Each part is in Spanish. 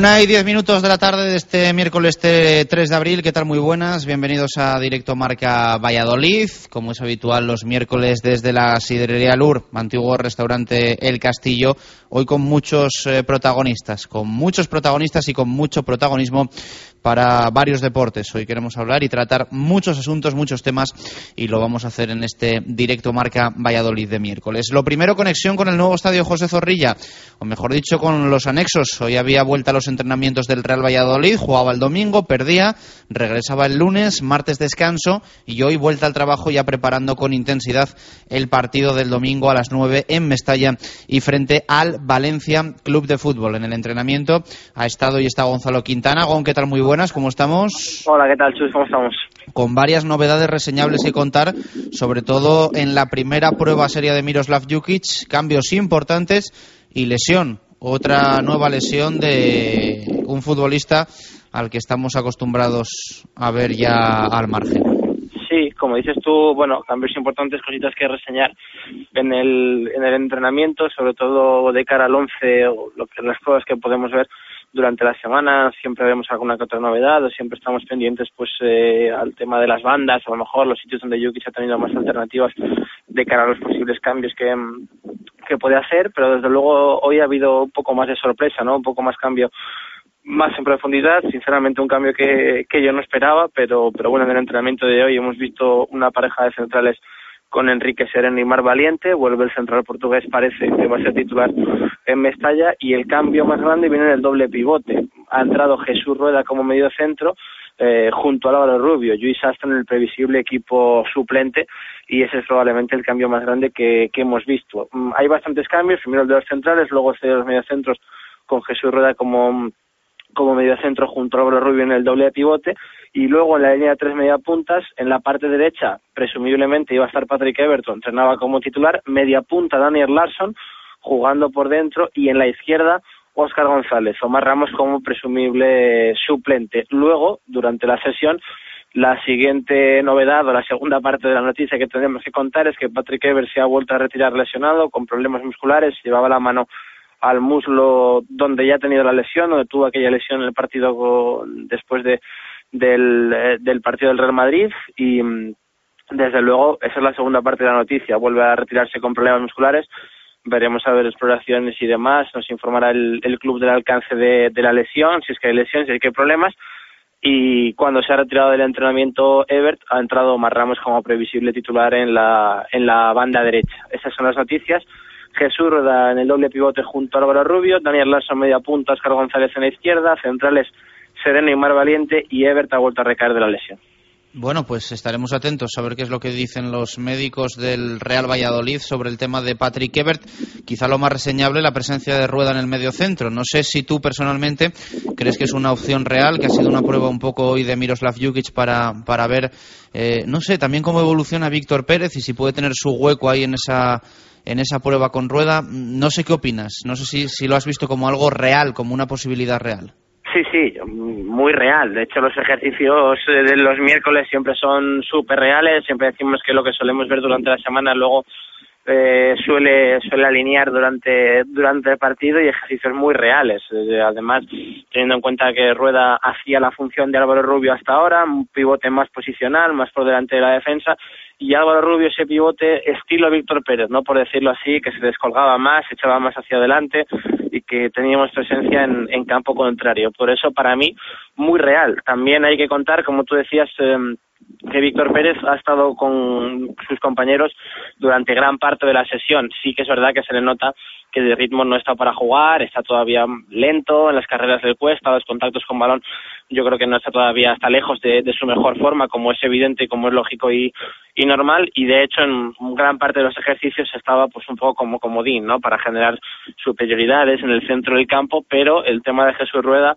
Una y diez minutos de la tarde de este miércoles 3 de abril. ¿Qué tal? Muy buenas. Bienvenidos a Directo Marca Valladolid. Como es habitual los miércoles desde la Sidrería Lur, antiguo restaurante El Castillo. Hoy con muchos eh, protagonistas, con muchos protagonistas y con mucho protagonismo para varios deportes. Hoy queremos hablar y tratar muchos asuntos, muchos temas y lo vamos a hacer en este directo marca Valladolid de miércoles. Lo primero, conexión con el nuevo estadio José Zorrilla, o mejor dicho, con los anexos. Hoy había vuelta a los entrenamientos del Real Valladolid, jugaba el domingo, perdía, regresaba el lunes, martes descanso y hoy vuelta al trabajo ya preparando con intensidad el partido del domingo a las 9 en Mestalla y frente al Valencia Club de Fútbol. En el entrenamiento ha estado y está Gonzalo Quintana. Gon, ¿qué tal? Muy buenas, ¿cómo estamos? Hola, ¿qué tal, Chus? ¿Cómo estamos? Con varias novedades reseñables que contar, sobre todo en la primera prueba seria de Miroslav Jukic, cambios importantes y lesión, otra nueva lesión de un futbolista al que estamos acostumbrados a ver ya al margen. Sí, como dices tú, bueno, cambios importantes, cositas que reseñar en el, en el entrenamiento, sobre todo de cara al 11 o lo que, las cosas que podemos ver durante la semana siempre vemos alguna que otra novedad o siempre estamos pendientes pues eh, al tema de las bandas a lo mejor los sitios donde Yuki se ha tenido más alternativas de cara a los posibles cambios que, que puede hacer pero desde luego hoy ha habido un poco más de sorpresa no un poco más cambio más en profundidad, sinceramente un cambio que, que yo no esperaba, pero, pero bueno, en el entrenamiento de hoy hemos visto una pareja de centrales con Enrique Sereno y Mar Valiente, vuelve el central portugués, parece que va a ser titular en Mestalla, y el cambio más grande viene en el doble pivote. Ha entrado Jesús Rueda como medio centro, eh, junto a Álvaro Rubio, Luis Aston en el previsible equipo suplente, y ese es probablemente el cambio más grande que, que hemos visto. Mm, hay bastantes cambios, primero el de los centrales, luego el de los mediocentros con Jesús Rueda como como mediocentro junto a Álvaro Rubio en el doble de pivote y luego en la línea de tres media puntas, en la parte derecha, presumiblemente iba a estar Patrick Everton, entrenaba como titular, media punta Daniel Larson, jugando por dentro, y en la izquierda Óscar González, Omar Ramos como presumible suplente. Luego, durante la sesión, la siguiente novedad o la segunda parte de la noticia que tenemos que contar es que Patrick Everton se ha vuelto a retirar lesionado con problemas musculares, llevaba la mano al muslo donde ya ha tenido la lesión, donde tuvo aquella lesión en el partido después de del, eh, del partido del Real Madrid y mm, desde luego esa es la segunda parte de la noticia. Vuelve a retirarse con problemas musculares. Veremos a ver exploraciones y demás. Nos informará el, el club del alcance de, la lesión, si es que hay lesión, si es que hay problemas. y cuando se ha retirado del entrenamiento Ebert ha entrado Omar Ramos como previsible titular en la, en la banda derecha. Esas son las noticias. Jesús Rueda en el doble pivote junto a Álvaro Rubio, Daniel Lasso media punta, Oscar González en la izquierda, centrales Sereno y Mar Valiente y Ebert ha vuelto a recaer de la lesión. Bueno, pues estaremos atentos a ver qué es lo que dicen los médicos del Real Valladolid sobre el tema de Patrick Ebert. Quizá lo más reseñable la presencia de Rueda en el medio centro. No sé si tú personalmente crees que es una opción real, que ha sido una prueba un poco hoy de Miroslav Jukic para, para ver, eh, no sé, también cómo evoluciona Víctor Pérez y si puede tener su hueco ahí en esa en esa prueba con Rueda. No sé qué opinas. No sé si, si lo has visto como algo real, como una posibilidad real. Sí, sí, muy real. De hecho, los ejercicios de los miércoles siempre son súper reales. Siempre decimos que lo que solemos ver durante la semana luego eh, suele suele alinear durante durante el partido y ejercicios muy reales. Eh, además, teniendo en cuenta que Rueda hacía la función de Álvaro Rubio hasta ahora, un pivote más posicional, más por delante de la defensa, y Álvaro Rubio ese pivote estilo Víctor Pérez, no por decirlo así, que se descolgaba más, se echaba más hacia adelante y que teníamos presencia en, en campo contrario. Por eso, para mí, muy real. También hay que contar, como tú decías, eh, que Víctor Pérez ha estado con sus compañeros durante gran parte de la sesión. Sí que es verdad que se le nota que de ritmo no está para jugar, está todavía lento en las carreras del cuesta, los contactos con balón, yo creo que no está todavía, está lejos de, su mejor forma, como es evidente y como es lógico y, y normal, y de hecho en gran parte de los ejercicios estaba pues un poco como comodín, ¿no? Para generar superioridades en el centro del campo, pero el tema de Jesús Rueda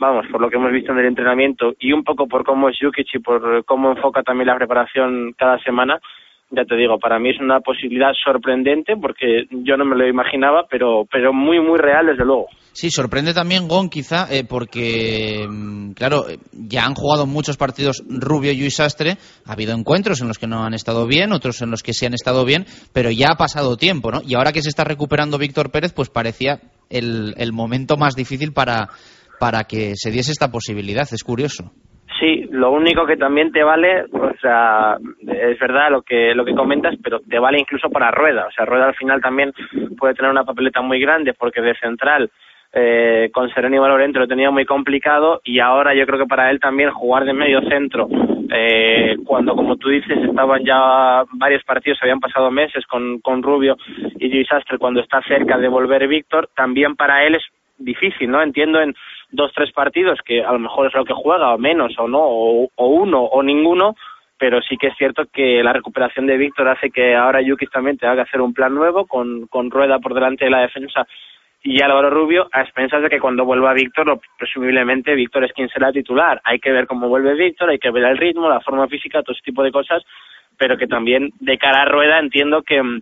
vamos, por lo que hemos visto en el entrenamiento y un poco por cómo es Jukic y por cómo enfoca también la preparación cada semana, ya te digo, para mí es una posibilidad sorprendente porque yo no me lo imaginaba, pero, pero muy, muy real desde luego. Sí, sorprende también Gon quizá eh, porque, mm, claro, ya han jugado muchos partidos Rubio y Sastre, ha habido encuentros en los que no han estado bien, otros en los que sí han estado bien, pero ya ha pasado tiempo, ¿no? Y ahora que se está recuperando Víctor Pérez, pues parecía el, el momento más difícil para, para que se diese esta posibilidad. Es curioso. Sí, lo único que también te vale, o sea, es verdad lo que lo que comentas, pero te vale incluso para Rueda. O sea, Rueda al final también puede tener una papeleta muy grande porque de central eh, con Sereno y Valorente lo tenía muy complicado y ahora yo creo que para él también jugar de medio centro eh, cuando como tú dices estaban ya varios partidos habían pasado meses con, con Rubio y Luis Astre cuando está cerca de volver Víctor también para él es difícil no entiendo en dos, tres partidos, que a lo mejor es lo que juega, o menos, o no, o, uno, o ninguno, pero sí que es cierto que la recuperación de Víctor hace que ahora Yukis también tenga que hacer un plan nuevo, con, con Rueda por delante de la defensa y Álvaro Rubio, a expensas de que cuando vuelva Víctor, presumiblemente Víctor es quien será titular. Hay que ver cómo vuelve Víctor, hay que ver el ritmo, la forma física, todo ese tipo de cosas, pero que también de cara a Rueda entiendo que mm,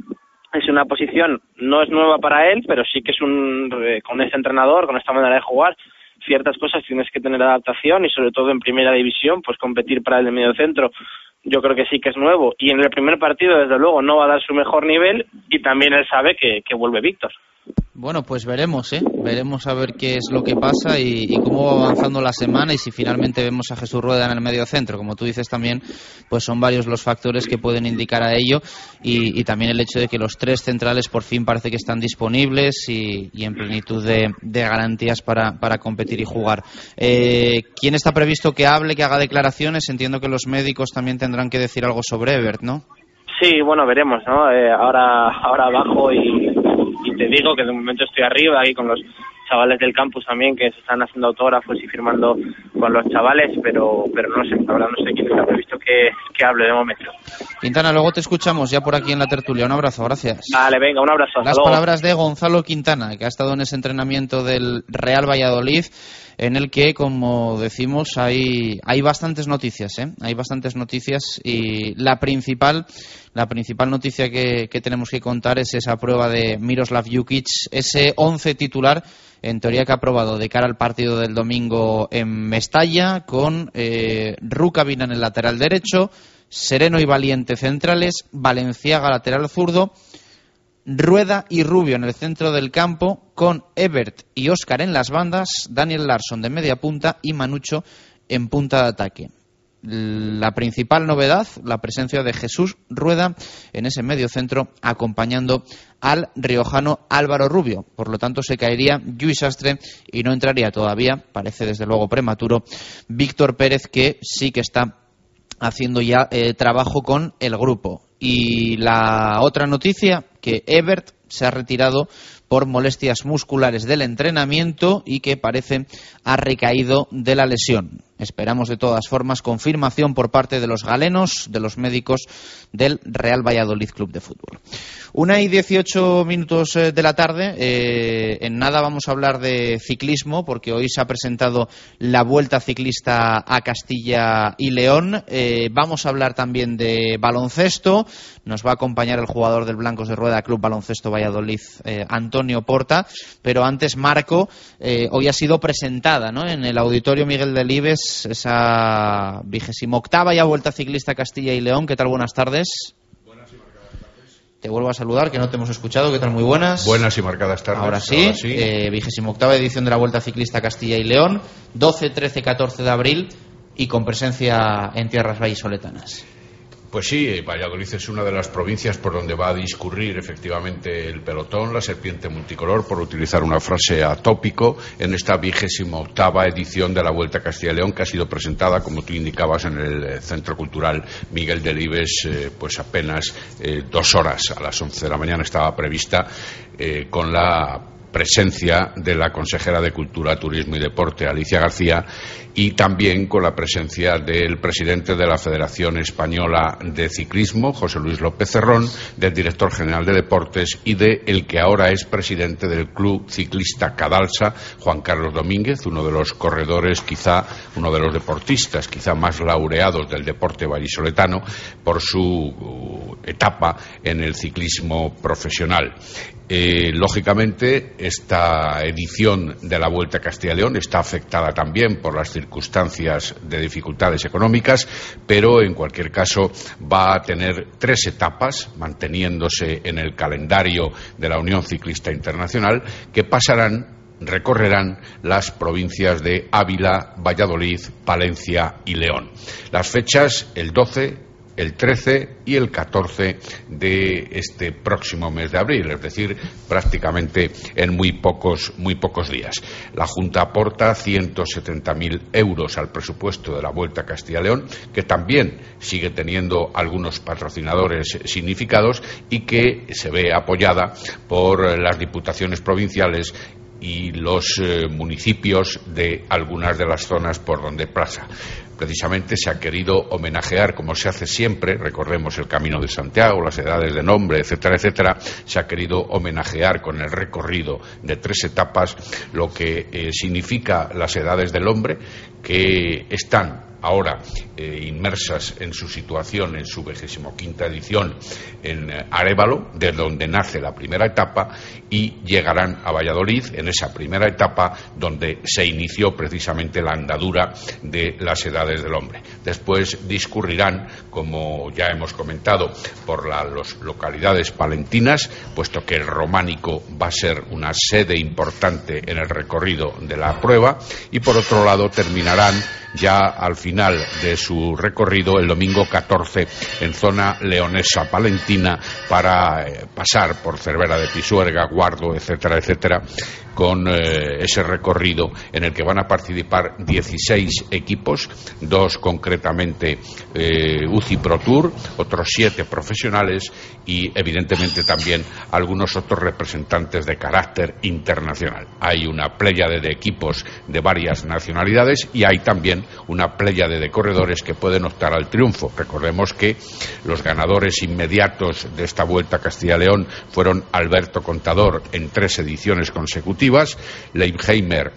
es una posición, no es nueva para él, pero sí que es un, eh, con ese entrenador, con esta manera de jugar, ciertas cosas tienes que tener adaptación y sobre todo en primera división, pues competir para el de medio centro. Yo creo que sí que es nuevo y en el primer partido desde luego no va a dar su mejor nivel y también él sabe que, que vuelve Víctor. Bueno, pues veremos, ¿eh? Veremos a ver qué es lo que pasa y, cómo va avanzando la semana y si finalmente vemos a Jesús Rueda en el medio centro. Como tú dices también, pues son varios los factores que pueden indicar a ello y, también el hecho de que los tres centrales por fin parece que están disponibles y, en plenitud de, garantías para, competir y jugar. Eh, ¿Quién está previsto que hable, que haga declaraciones? Entiendo que los médicos también tendrán que decir algo sobre Ebert, ¿no? Sí, bueno, veremos, ¿no? Eh, ahora, ahora abajo y y te digo que de momento estoy arriba ahí con los chavales del campus también que se están haciendo autógrafos y firmando con los chavales, pero pero no sé, ahora no sé quién está previsto que, que hable de momento. Quintana, luego te escuchamos ya por aquí en la tertulia. Un abrazo, gracias. Vale, venga, un abrazo. Las palabras de Gonzalo Quintana, que ha estado en ese entrenamiento del Real Valladolid en el que, como decimos, hay, hay bastantes noticias, ¿eh? Hay bastantes noticias y la principal, la principal noticia que, tenemos que contar es esa prueba de Miroslav Jukic, ese once titular, en teoría que ha probado de cara al partido del domingo en Mestalla, con eh, Rukavina en el lateral derecho, Sereno y Valiente centrales, Valenciaga lateral zurdo, Rueda y Rubio en el centro del campo, con Ebert y Oscar en las bandas, Daniel Larson de media punta y Manucho en punta de ataque. la principal novedad, la presencia de Jesús Rueda en ese medio centro acompañando al riojano Álvaro Rubio. Por lo tanto, se caería Luis Astre y no entraría todavía, parece desde luego prematuro, Víctor Pérez, que sí que está haciendo ya eh, trabajo con el grupo. Y la otra noticia, que Ebert se ha retirado por molestias musculares del entrenamiento y que parece ha recaído de la lesión. Esperamos de todas formas confirmación por parte de los galenos, de los médicos del Real Valladolid Club de Fútbol. Una y dieciocho minutos eh, de la tarde. Eh, en nada vamos a hablar de ciclismo porque hoy se ha presentado la Vuelta Ciclista a Castilla y León. Eh, vamos a hablar también de baloncesto. Nos va a acompañar el jugador del Blancos de Rueda Club Baloncesto Valladolid, Antonio Porta. Pero antes, Marco, hoy ha sido presentada en el Auditorio Miguel Delibes esa vigésima octava ya vuelta ciclista Castilla y León. ¿Qué tal? Buenas tardes. Buenas y marcadas tardes. Te vuelvo a saludar, que no te hemos escuchado. ¿Qué tal? Muy buenas. Buenas y marcadas tardes. Ahora sí, eh, vigésima octava edición de la Vuelta Ciclista Castilla y León, 12, 13, 14 de abril y con presencia en tierras vallisoletanas. Pues sí, Valladolid es una de las provincias por donde va a discurrir efectivamente el pelotón, la serpiente multicolor, por utilizar una frase atópico, en esta vigésima octava edición de la Vuelta a Castilla y León, que ha sido presentada, como tú indicabas, en el Centro Cultural Miguel Delibes, eh, pues apenas eh, dos horas. A las once de la mañana estaba prevista eh, con la presencia de la consejera de Cultura, Turismo y Deporte, Alicia García, y también con la presencia del presidente de la Federación Española de Ciclismo, José Luis López Cerrón, del director general de Deportes y de el que ahora es presidente del Club Ciclista Cadalsa, Juan Carlos Domínguez, uno de los corredores, quizá uno de los deportistas quizá más laureados del deporte vallisoletano por su etapa en el ciclismo profesional. Eh, lógicamente, esta edición de la Vuelta a Castilla y León está afectada también por las circunstancias de dificultades económicas, pero en cualquier caso va a tener tres etapas, manteniéndose en el calendario de la Unión Ciclista Internacional, que pasarán recorrerán las provincias de Ávila, Valladolid, Palencia y León. Las fechas, el 12, el 13 y el 14 de este próximo mes de abril, es decir, prácticamente en muy pocos, muy pocos días. La Junta aporta 170.000 euros al presupuesto de la Vuelta a Castilla y León, que también sigue teniendo algunos patrocinadores significados y que se ve apoyada por las diputaciones provinciales y los eh, municipios de algunas de las zonas por donde pasa precisamente se ha querido homenajear, como se hace siempre, recordemos el Camino de Santiago, las edades de nombre, etcétera, etcétera, se ha querido homenajear con el recorrido de tres etapas lo que eh, significa las edades del hombre, que están ahora eh, inmersas en su situación, en su quinta edición en eh, Arevalo, de donde nace la primera etapa, y llegarán a Valladolid en esa primera etapa donde se inició precisamente la andadura de las edades del hombre. Después discurrirán, como ya hemos comentado, por las localidades palentinas, puesto que el románico va a ser una sede importante en el recorrido de la prueba, y por otro lado terminarán ya al final de su recorrido el domingo 14 en zona leonesa palentina para eh, pasar por Cervera de Pisuerga, Guardo, etcétera, etcétera, con eh, ese recorrido en el que van a participar 16 equipos, dos concretamente eh, UCI Pro Tour, otros siete profesionales y evidentemente también algunos otros representantes de carácter internacional. Hay una pléyade de equipos de varias nacionalidades y hay también una pléyade de corredores que pueden optar al triunfo. Recordemos que los ganadores inmediatos de esta vuelta a Castilla-León fueron Alberto Contador en tres ediciones consecutivas Leibheimer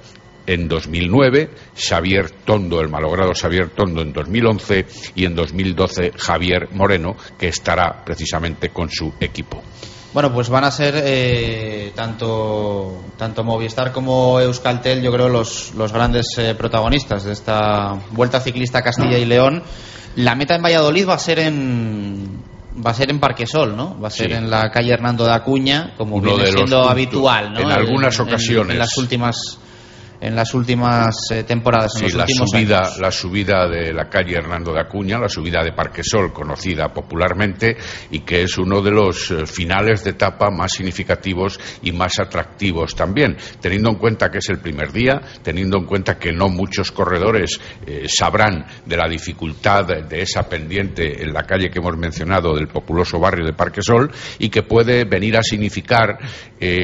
en 2009, Xavier Tondo, el malogrado Xavier Tondo en 2011 y en 2012 Javier Moreno, que estará precisamente con su equipo. Bueno, pues van a ser eh, tanto, tanto Movistar como Euskaltel, yo creo, los, los grandes eh, protagonistas de esta Vuelta Ciclista Castilla y León. La meta en Valladolid va a ser en, va a ser en Parquesol, ¿no? Va a ser en la calle Hernando de Acuña, como viene siendo habitual, ¿no? En algunas ocasiones. En, las últimas en las últimas eh, temporadas, en Sí, los la últimos subida, años. la subida de la calle Hernando de Acuña, la subida de Parquesol, conocida popularmente, y que es uno de los eh, finales de etapa más significativos y más atractivos también, teniendo en cuenta que es el primer día, teniendo en cuenta que no muchos corredores eh, sabrán de la dificultad de esa pendiente en la calle que hemos mencionado del populoso barrio de Parquesol y que puede venir a significar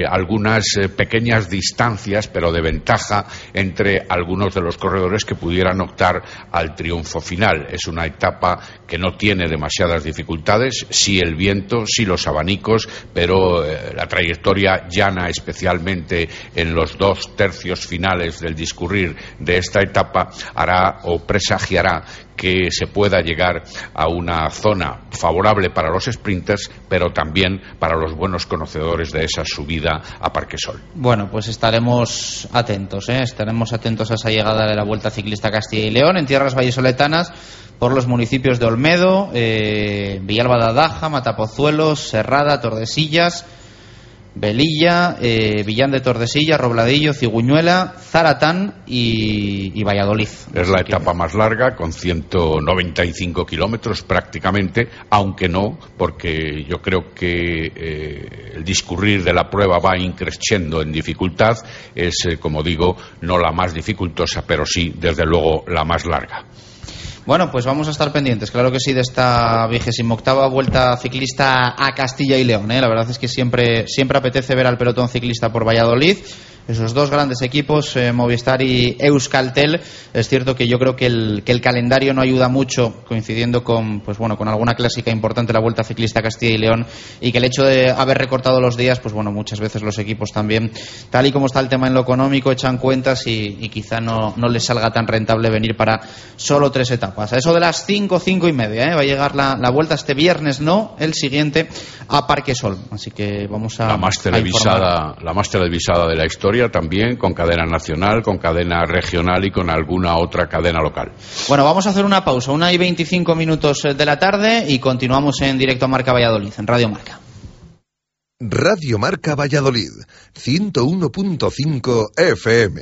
algunas pequeñas distancias, pero de ventaja entre algunos de los corredores que pudieran optar al triunfo final. Es una etapa que no tiene demasiadas dificultades, sí el viento, sí los abanicos, pero eh, la trayectoria llana, especialmente en los dos tercios finales del discurrir de esta etapa, hará o presagiará que se pueda llegar a una zona favorable para los sprinters, pero también para los buenos conocedores de esa subida a Parquesol. Bueno, pues estaremos atentos, ¿eh? estaremos atentos a esa llegada de la Vuelta Ciclista Castilla y León en tierras vallisoletanas por los municipios de Olmedo, eh, Villalba de Adaja, Matapozuelos, Serrada, Tordesillas, Velilla, eh, Villán de Tordesillas, Robladillo, Ciguñuela, Zaratán y, y Valladolid. Es la etapa más larga, con 195 kilómetros prácticamente, aunque no, porque yo creo que eh, el discurrir de la prueba va increciendo en dificultad. Es, eh, como digo, no la más dificultosa, pero sí, desde luego, la más larga. Bueno, pues vamos a estar pendientes, claro que sí, de esta vigésima octava vuelta ciclista a Castilla y León. ¿eh? La verdad es que siempre, siempre apetece ver al pelotón ciclista por Valladolid. Esos dos grandes equipos, eh, Movistar y Euskaltel. Es cierto que yo creo que el, calendario no ayuda mucho, coincidiendo con, pues bueno, con alguna clásica importante la Vuelta Ciclista a Castilla y León, y que el hecho de haber recortado los días, pues bueno, muchas veces los equipos también, tal y como está el tema en lo económico, echan cuentas y, y quizá no, no les salga tan rentable venir para solo tres etapas. A eso de las cinco, cinco y media, ¿eh? va a llegar la, la vuelta este viernes, no, el siguiente a Parque Sol. Así que vamos a. La más televisada, la más televisada de la historia también, con cadena nacional, con cadena regional y con alguna otra cadena local. Bueno, vamos a hacer una pausa, una y 25 minutos de la tarde y continuamos en directo a Marca Valladolid, en Radio Marca. Radio Marca Valladolid, 101.5 FM.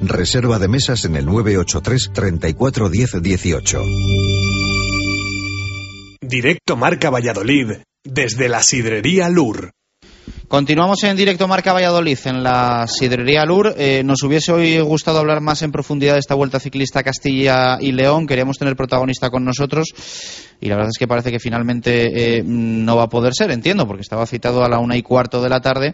Reserva de mesas en el 983 34 10 18. Directo Marca Valladolid, desde la Sidrería Lur. Continuamos en directo Marca Valladolid en la sidrería Lur. Eh, nos hubiese hoy gustado hablar más en profundidad de esta vuelta ciclista Castilla y León. Queríamos tener protagonista con nosotros y la verdad es que parece que finalmente eh, no va a poder ser, entiendo, porque estaba citado a la una y cuarto de la tarde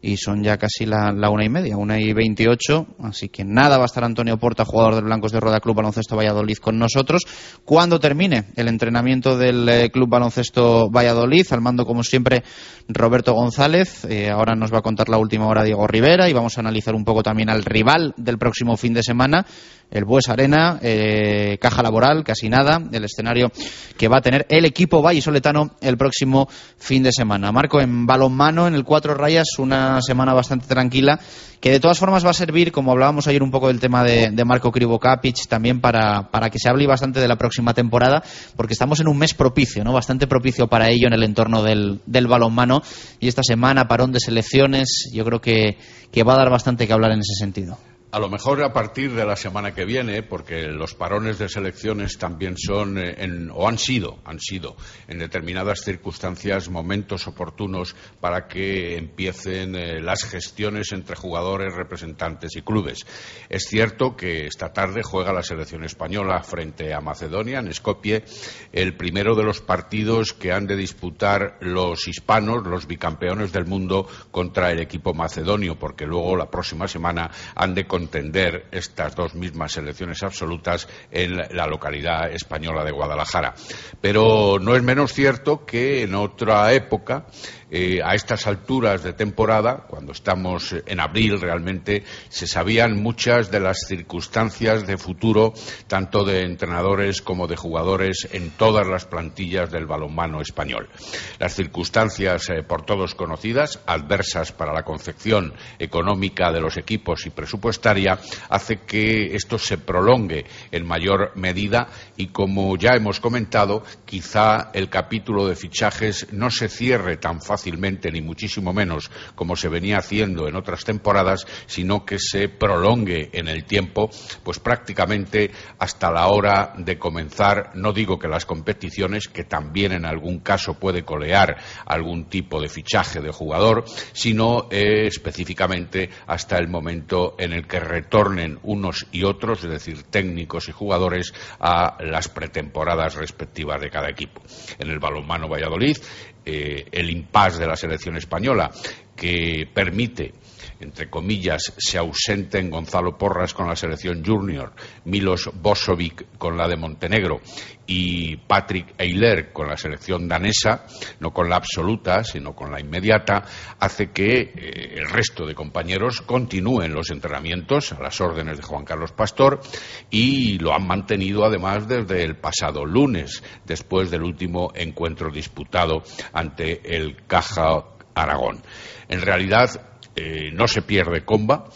y son ya casi la, una y media, una y veintiocho, así que nada va a estar Antonio Porta, jugador del Blancos de Roda Club Baloncesto Valladolid con nosotros. Cuando termine el entrenamiento del eh, Club Baloncesto Valladolid, al mando como siempre Roberto González, eh, ahora nos va a contar la última hora Diego Rivera y vamos a analizar un poco también al rival del próximo fin de semana, el Bues Arena, eh, caja laboral, casi nada, el escenario que va a tener el equipo vallisoletano el próximo fin de semana. Marco, en balonmano, en el cuatro rayas, una una semana bastante tranquila, que de todas formas va a servir, como hablábamos ayer un poco del tema de, de Marco Krivokapic, también para, para que se hable bastante de la próxima temporada, porque estamos en un mes propicio, ¿no? Bastante propicio para ello en el entorno del, del balonmano. Y esta semana, parón de selecciones, yo creo que, que va a dar bastante que hablar en ese sentido. A lo mejor a partir de la semana que viene, porque los parones de selecciones también son, eh, en, o han sido, han sido en determinadas circunstancias momentos oportunos para que empiecen eh, las gestiones entre jugadores, representantes y clubes. Es cierto que esta tarde juega la selección española frente a Macedonia en Skopje, el primero de los partidos que han de disputar los hispanos, los bicampeones del mundo, contra el equipo macedonio, porque luego la próxima semana han de contender estas dos mismas selecciones absolutas en la localidad española de Guadalajara. Pero no es menos cierto que en otra época eh, a estas alturas de temporada, cuando estamos en abril realmente, se sabían muchas de las circunstancias de futuro, tanto de entrenadores como de jugadores, en todas las plantillas del balonmano español. Las circunstancias eh, por todos conocidas, adversas para la concepción económica de los equipos y presupuestaria, hace que esto se prolongue en mayor medida y, como ya hemos comentado, quizá el capítulo de fichajes no se cierre tan fácilmente fácilmente, ni muchísimo menos como se venía haciendo en otras temporadas, sino que se prolongue en el tiempo, pues prácticamente hasta la hora de comenzar, no digo que las competiciones, que también en algún caso puede colear algún tipo de fichaje de jugador, sino eh, específicamente hasta el momento en el que retornen unos y otros, es decir, técnicos y jugadores, a las pretemporadas respectivas de cada equipo. En el balonmano Valladolid, eh, el impasse de la selección española que permite entre comillas, se ausenten Gonzalo Porras con la selección junior, Milos Bosovic con la de Montenegro y Patrick Eiler con la selección danesa, no con la absoluta, sino con la inmediata, hace que eh, el resto de compañeros continúen los entrenamientos a las órdenes de Juan Carlos Pastor y lo han mantenido además desde el pasado lunes, después del último encuentro disputado ante el Caja Aragón. En realidad, eh, no se pierde comba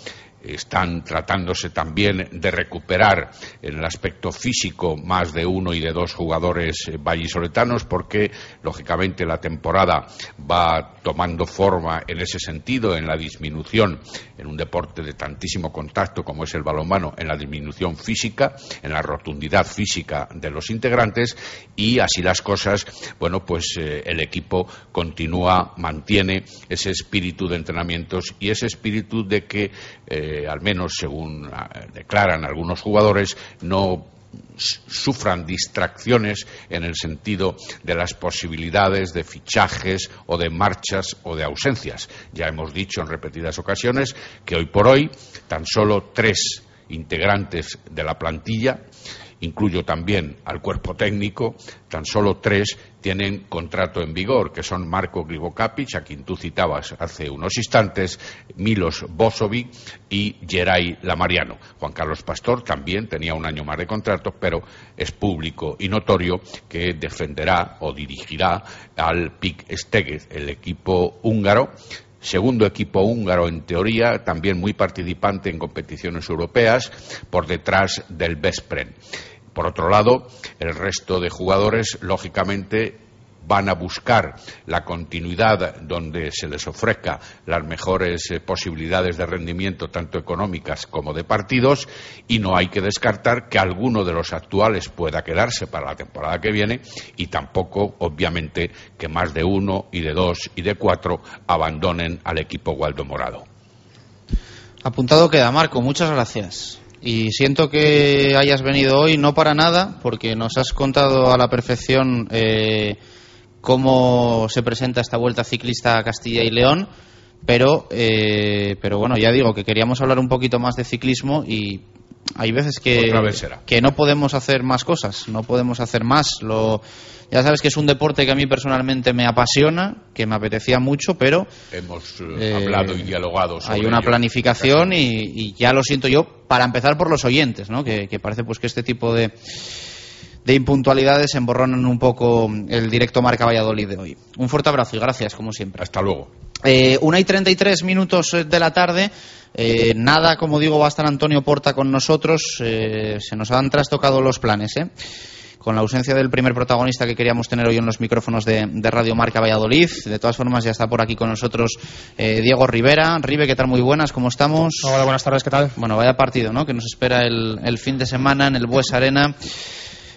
están tratándose también de recuperar en el aspecto físico más de uno y de dos jugadores eh, vallisoletanos porque lógicamente la temporada va tomando forma en ese sentido en la disminución en un deporte de tantísimo contacto como es el balonmano en la disminución física en la rotundidad física de los integrantes y así las cosas bueno pues eh, el equipo continúa mantiene ese espíritu de entrenamientos y ese espíritu de que eh, al menos según ah, declaran algunos jugadores, no sufran distracciones en el sentido de las posibilidades de fichajes o de marchas o de ausencias. Ya hemos dicho en repetidas ocasiones que hoy por hoy tan solo tres integrantes de la plantilla incluyo también al cuerpo técnico, tan solo tres tienen contrato en vigor, que son Marco Grigokapic, a quien tú citabas hace unos instantes, Milos Bosovic y Geray Lamariano. Juan Carlos Pastor también tenía un año más de contrato, pero es público y notorio que defenderá o dirigirá al PIC Stegez, el equipo húngaro, segundo equipo húngaro en teoría, también muy participante en competiciones europeas, por detrás del Vespren. Por otro lado, el resto de jugadores, lógicamente, van a buscar la continuidad donde se les ofrezca las mejores eh, posibilidades de rendimiento, tanto económicas como de partidos, y no hay que descartar que alguno de los actuales pueda quedarse para la temporada que viene y tampoco, obviamente, que más de uno y de dos y de cuatro abandonen al equipo Waldo Morado. Apuntado queda, Marco. Muchas gracias. Y siento que hayas venido hoy, no para nada, porque nos has contado a la perfección eh, cómo se presenta esta vuelta ciclista a Castilla y León. Pero, eh, pero bueno, ya digo que queríamos hablar un poquito más de ciclismo y hay veces que, que no podemos hacer más cosas, no podemos hacer más. Lo, ya sabes que es un deporte que a mí personalmente me apasiona, que me apetecía mucho, pero... Hemos eh, eh, hablado y dialogado sobre Hay una planificación y, ya lo siento yo, para empezar por los oyentes, ¿no? que, que parece pues que este tipo de de impuntualidades emborronan un poco el directo Marca Valladolid de hoy. Un fuerte abrazo y gracias, como siempre. Hasta luego. Eh, una y 33 minutos de la tarde. Eh, nada, como digo, va a estar Antonio Porta con nosotros. Eh, se nos han trastocado los planes, ¿eh? Con la ausencia del primer protagonista que queríamos tener hoy en los micrófonos de, Radio Marca Valladolid. De todas formas, ya está por aquí con nosotros eh, Diego Rivera. Ribe, ¿qué tal? Muy buenas, ¿cómo estamos? Hola, buenas tardes, ¿qué tal? Bueno, vaya partido, ¿no? Que nos espera el, el fin de semana en el Bues Arena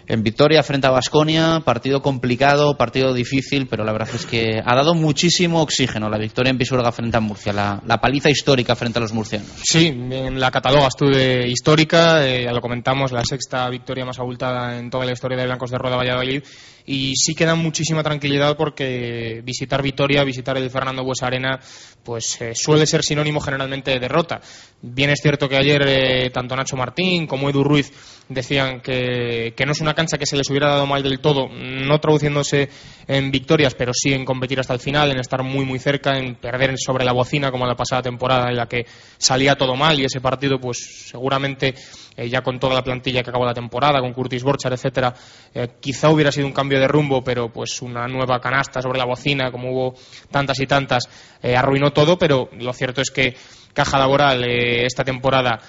en Victoria frente a Basconia, partido complicado, partido difícil, pero la verdad es que ha dado muchísimo oxígeno la victoria en Pisuerga frente a Murcia, la, paliza histórica frente a los murcianos. Sí, la cataloga estuve histórica, eh, ya lo comentamos, la sexta victoria más abultada en toda la historia de Blancos de Rueda Valladolid y sí que da muchísima tranquilidad porque visitar Vitoria, visitar el Fernando Buesa Arena, pues eh, suele ser sinónimo generalmente de derrota. Bien es cierto que ayer eh, tanto Nacho Martín como Edu Ruiz decían que, que, no es una cancha que se les hubiera dado mal del todo, no traduciéndose en victorias, pero sí en competir hasta el final, en estar muy muy cerca, en perder sobre la bocina como la pasada temporada en la que salía todo mal y ese partido pues seguramente eh, ya con toda la plantilla que acabó la temporada, con Curtis Borchar, etcétera, eh, quizá hubiera sido un cambio de rumbo, pero pues una nueva canasta sobre la bocina, como hubo tantas y tantas, eh, arruinó todo, pero lo cierto es que Caja Laboral esta temporada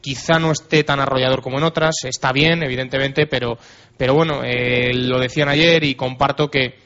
quizá no esté tan arrollador como en otras, está bien, evidentemente, pero, pero bueno, lo decían ayer y comparto que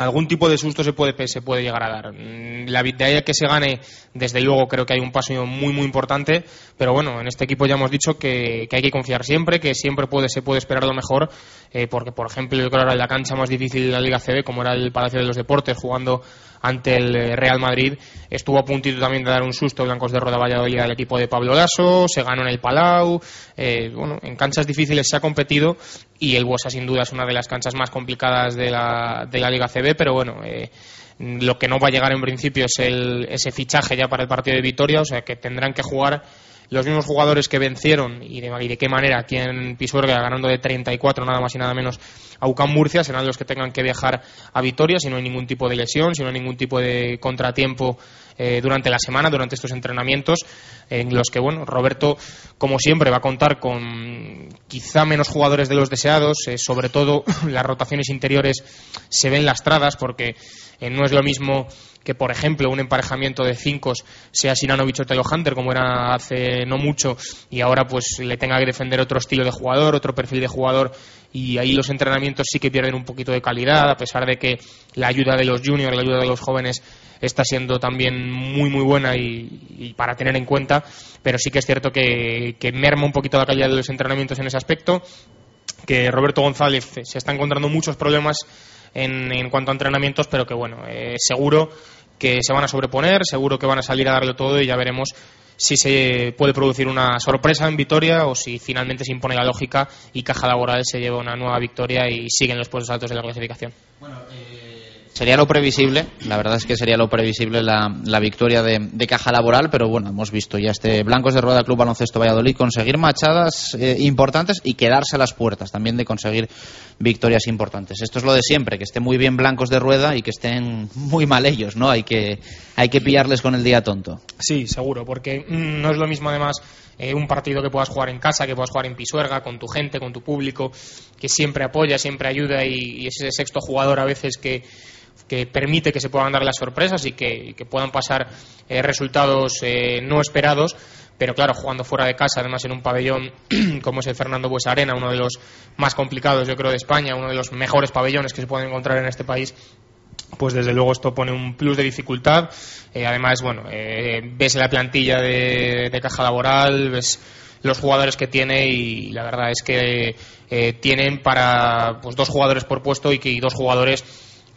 algún tipo de susto se puede, se puede llegar a dar. Mm, la de que se gane, desde luego creo que hay un paso muy muy importante, pero bueno, en este equipo ya hemos dicho que, hay que confiar siempre, que siempre puede, se puede esperar lo mejor, eh, porque por ejemplo yo creo que la cancha más difícil de la Liga CB, como era el Palacio de los Deportes, jugando ante el eh, Real Madrid. Estuvo a puntito también de dar un susto Blancos de Roda Valladolid al equipo de Pablo Lasso, se ganó en el Palau. Eh, bueno, en canchas difíciles se ha competido y el Buesa sin duda es una de las canchas más complicadas de la, de la Liga CB, pero bueno. Eh, lo que no va a llegar en principio es el, ese fichaje ya para el partido de Vitoria, o sea que tendrán que jugar los mismos jugadores que vencieron y de, qué manera aquí en Pisuerga ganando de 34 nada más y nada menos a UCAM Murcia serán los que tengan que viajar a Vitoria si no hay ningún tipo de lesión, si no hay ningún tipo de contratiempo eh, durante la semana, durante estos entrenamientos, en los que, bueno, Roberto, como siempre, va a contar con quizá menos jugadores de los deseados, eh, sobre todo las rotaciones interiores se ven lastradas porque eh, no es lo mismo que, por ejemplo, un emparejamiento de cinco sea Sinanovic o Telo Hunter, como era hace no mucho, y ahora pues le tenga que defender otro estilo de jugador, otro perfil de jugador, y ahí los entrenamientos sí que pierden un poquito de calidad, a pesar de que la ayuda de los juniors, la ayuda de los jóvenes está siendo también muy muy buena y, para tener en cuenta, pero sí que es cierto que, que merma un poquito la calidad de los entrenamientos en ese aspecto, que Roberto González se está encontrando muchos problemas en, en cuanto a entrenamientos, pero que bueno, eh, seguro que se van a sobreponer, seguro que van a salir a darle todo y ya veremos si se puede producir una sorpresa en Vitoria o si finalmente se impone la lógica y Caja Laboral se lleva una nueva victoria y siguen los puestos altos de la clasificación. Eh Sería lo previsible, la verdad es que sería lo previsible la, victoria de, Caja Laboral, pero bueno, hemos visto ya este Blancos de Rueda Club Baloncesto Valladolid conseguir machadas eh, importantes y quedarse a las puertas también de conseguir victorias importantes. Esto es lo de siempre, que estén muy bien Blancos de Rueda y que estén muy mal ellos, ¿no? Hay que, hay que pillarles con el día tonto. Sí, seguro, porque mm, no es lo mismo además eh, un partido que puedas jugar en casa, que puedas jugar en Pisuerga, con tu gente, con tu público, que siempre apoya, siempre ayuda y, y ese sexto jugador a veces que que permite que se puedan dar las sorpresas y que, puedan pasar eh, resultados eh, no esperados. Pero claro, jugando fuera de casa, además en un pabellón como es el Fernando Buesa Arena, uno de los más complicados, yo creo, de España, uno de los mejores pabellones que se pueden encontrar en este país, pues desde luego esto pone un plus de dificultad. Eh, además, bueno, ves la plantilla de, caja laboral, ves los jugadores que tiene y la verdad es que tienen para pues, dos jugadores por puesto y que y dos jugadores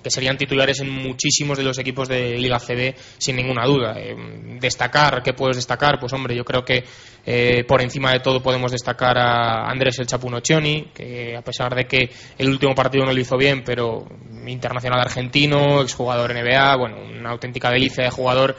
que serían titulares en muchísimos de los equipos de Liga CB sin ninguna duda. Eh, destacar, ¿qué puedes destacar? Pues hombre, yo creo que eh, por encima de todo podemos destacar a Andrés El Chapunocioni, que a pesar de que el último partido no lo hizo bien, pero internacional argentino, exjugador NBA, bueno, una auténtica delicia de jugador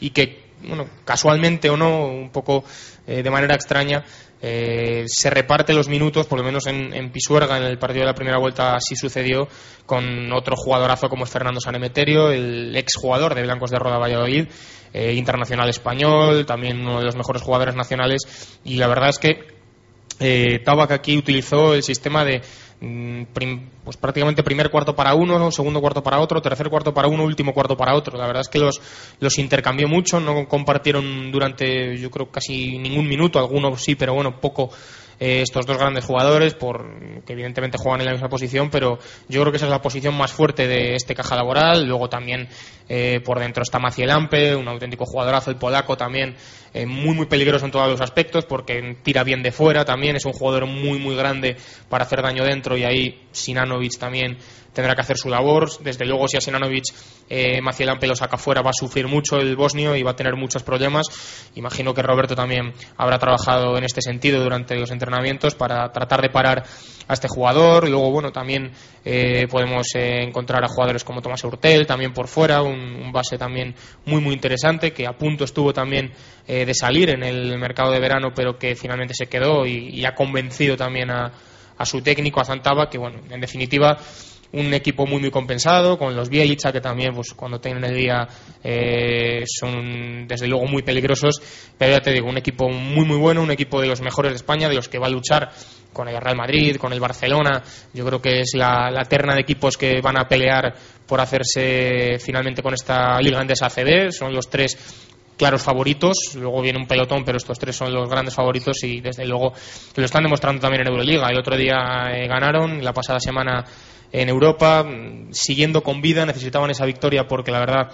y que, bueno, casualmente o no, un poco eh, de manera extraña, eh, se reparte los minutos, por lo menos en, Pisuerga, en el partido de la primera vuelta así sucedió, con otro jugadorazo como es Fernando Sanemeterio, el exjugador de Blancos de Roda Valladolid, eh, internacional español, también uno de los mejores jugadores nacionales, y la verdad es que eh, aquí utilizó el sistema de mm, pues prácticamente primer cuarto para uno, segundo cuarto para otro, tercer cuarto para uno, último cuarto para otro. La verdad es que los, los intercambió mucho, no compartieron durante yo creo casi ningún minuto, algunos sí, pero bueno, poco eh, estos dos grandes jugadores, por, que evidentemente juegan en la misma posición, pero yo creo que esa es la posición más fuerte de este caja laboral. Luego también eh, por dentro está Maciel Ampe, un auténtico jugadorazo, el polaco también eh, muy muy peligroso en todos los aspectos porque tira bien de fuera también, es un jugador muy muy grande para hacer daño dentro y ahí Sinanovic también tendrá que hacer su labor. Desde luego, si a Sinanovic eh, Maciel Ampe lo saca fuera, va a sufrir mucho el bosnio y va a tener muchos problemas. Imagino que Roberto también habrá trabajado en este sentido durante los entrenamientos para tratar de parar a este jugador. Luego, bueno, también eh, podemos eh, encontrar a jugadores como Tomás Hurtel, también por fuera, un, base también muy, muy interesante, que a punto estuvo también eh, de salir en el mercado de verano, pero que finalmente se quedó y, ha convencido también a, a su técnico, a Zantaba, que, bueno, en definitiva un equipo muy muy compensado con los Bielicha que también pues cuando tienen el día eh, son desde luego muy peligrosos pero ya te digo un equipo muy muy bueno un equipo de los mejores de España de los que va a luchar con el Real Madrid con el Barcelona yo creo que es la, la terna de equipos que van a pelear por hacerse finalmente con esta liga en ACB son los tres claros favoritos. Luego viene un pelotón, pero estos tres son los grandes favoritos y desde luego lo están demostrando también en Euroliga. El otro día eh, ganaron, la pasada semana en Europa, siguiendo con vida, necesitaban esa victoria porque la verdad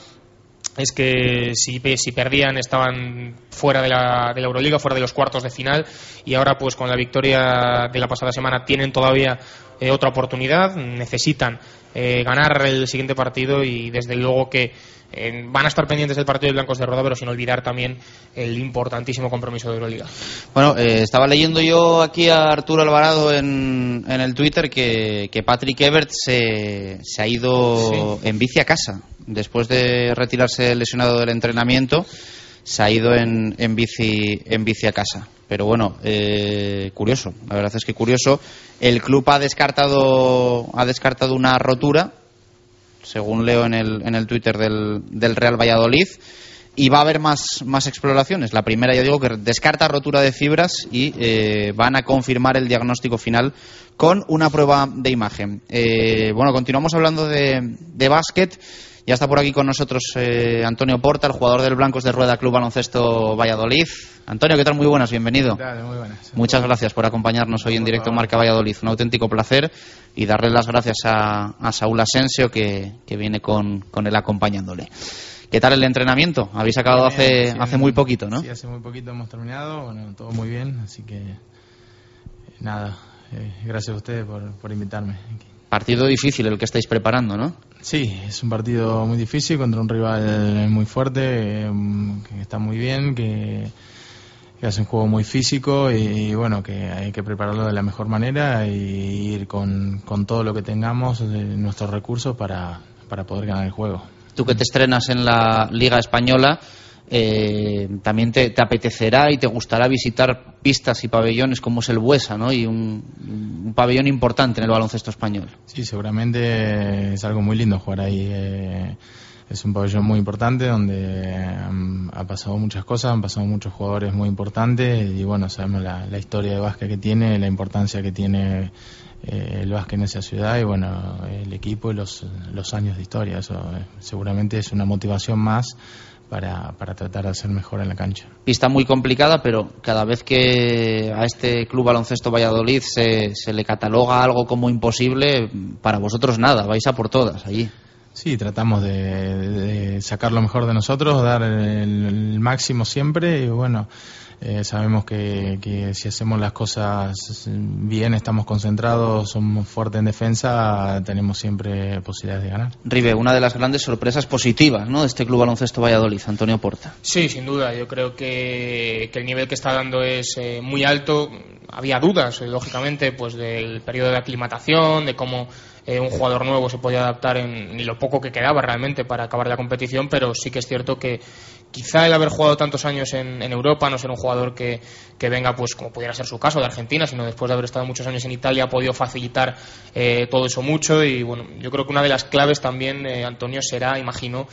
es que si, si perdían estaban fuera de la, de la, Euroliga, fuera de los cuartos de final y ahora pues con la victoria de la pasada semana tienen todavía eh, otra oportunidad, necesitan eh, ganar el siguiente partido y desde luego que eh, van a estar pendientes del partido de Blancos de Roda, pero sin olvidar también el importantísimo compromiso de Euroliga. Bueno, eh, estaba leyendo yo aquí a Arturo Alvarado en, en el Twitter que, que Patrick Ebert se, se ha ido en bici a casa. Después de retirarse lesionado del entrenamiento, se ha ido en, en, bici, en bici a casa. Pero bueno, eh, curioso, la verdad es que curioso. El club ha descartado, ha descartado una rotura según leo en el, en el Twitter del, del Real Valladolid y va a haber más, más exploraciones. La primera, ya digo, que descarta rotura de fibras y eh, van a confirmar el diagnóstico final con una prueba de imagen. Eh, bueno, continuamos hablando de, de básquet. Ya está por aquí con nosotros eh, Antonio Porta, el jugador del Blancos de Rueda Club Baloncesto Valladolid. Antonio, ¿qué tal? Muy buenas, bienvenido. Muy buenas. Muchas gracias por acompañarnos hoy en directo Marca Valladolid. Un auténtico placer y darle las gracias a, a Saúl Asensio que, que viene con, con, él acompañándole. ¿Qué tal el entrenamiento? Habéis acabado hace, hace muy poquito, ¿no? Sí, hace muy poquito hemos terminado, bueno, todo muy bien, así que eh, nada, eh, gracias a ustedes por, por invitarme. Aquí. Partido difícil el que estáis preparando, ¿no? Sí, es un partido muy difícil contra un rival muy fuerte, que está muy bien, que, que hace un juego muy físico y, bueno, que hay que prepararlo de la mejor manera y ir con, con todo lo que tengamos, de nuestros recursos para, para poder ganar el juego. Tú que te estrenas en la Liga Española, eh, también te, te, apetecerá y te gustará visitar pistas y pabellones como es el Buesa, ¿no? Y un, pabellón importante en el baloncesto español. Sí, seguramente es algo muy lindo jugar ahí. Eh, es un pabellón muy importante donde um, ha pasado muchas cosas, han pasado muchos jugadores muy importantes y bueno, sabemos la, historia de básquet que tiene, la importancia que tiene eh, el básquet en esa ciudad y bueno, el equipo y los, los años de historia. Eso eh, seguramente es una motivación más para, para, tratar de hacer mejor en la cancha. Pista muy complicada, pero cada vez que a este Club Baloncesto Valladolid se, se le cataloga algo como imposible, para vosotros nada, vais a por todas allí. Sí, tratamos de, de sacar lo mejor de nosotros, dar el, el máximo siempre y bueno. Eh, sabemos que, que, si hacemos las cosas bien, estamos concentrados, somos fuertes en defensa, tenemos siempre posibilidades de ganar. Ribe, una de las grandes sorpresas positivas ¿no? de este Club Baloncesto Valladolid, Antonio Porta. Sí, sin duda. Yo creo que, que el nivel que está dando es eh, muy alto. Había dudas, eh, lógicamente, pues del periodo de aclimatación, de cómo eh, un jugador nuevo se podía adaptar en lo poco que quedaba realmente para acabar la competición, pero sí que es cierto que quizá el haber jugado tantos años en, en Europa, no ser un jugador que, que, venga, pues como pudiera ser su caso, de Argentina, sino después de haber estado muchos años en Italia, ha podido facilitar eh, todo eso mucho. Y bueno, yo creo que una de las claves también, eh, Antonio, será, imagino,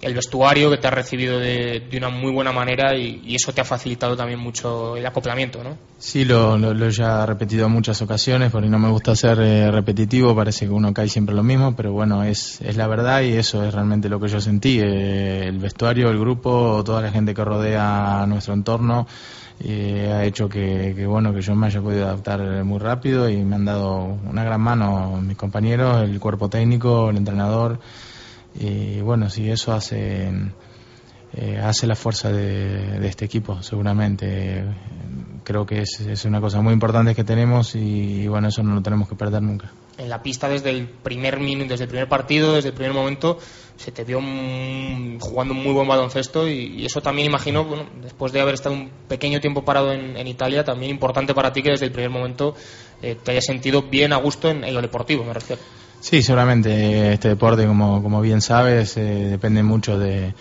el vestuario, que te ha recibido de, una muy buena manera y, eso te ha facilitado también mucho el acoplamiento, ¿no? Sí, lo, lo, he ya repetido en muchas ocasiones porque no me gusta ser eh, repetitivo, parece que uno cae siempre lo mismo, pero bueno, es, es la verdad y eso es realmente lo que yo sentí. Eh, el vestuario, el grupo, toda la gente que rodea nuestro entorno eh, ha hecho que, que, bueno que yo me haya podido adaptar muy rápido y me han dado una gran mano mis compañeros, el cuerpo técnico, el entrenador y bueno, si eso hace, eh, hace la fuerza de, este equipo, seguramente. Creo que es, es, una cosa muy importante que tenemos y, bueno, eso no lo tenemos que perder nunca. En la pista desde el primer minuto, desde el primer partido, desde el primer momento, se te vio jugando un muy buen baloncesto y, eso también imagino, bueno, después de haber estado un pequeño tiempo parado en, Italia, también importante para ti que desde el primer momento eh, te hayas sentido bien a gusto en lo deportivo, me refiero. Sí, seguramente este deporte, como, como bien sabes, eh, depende mucho de,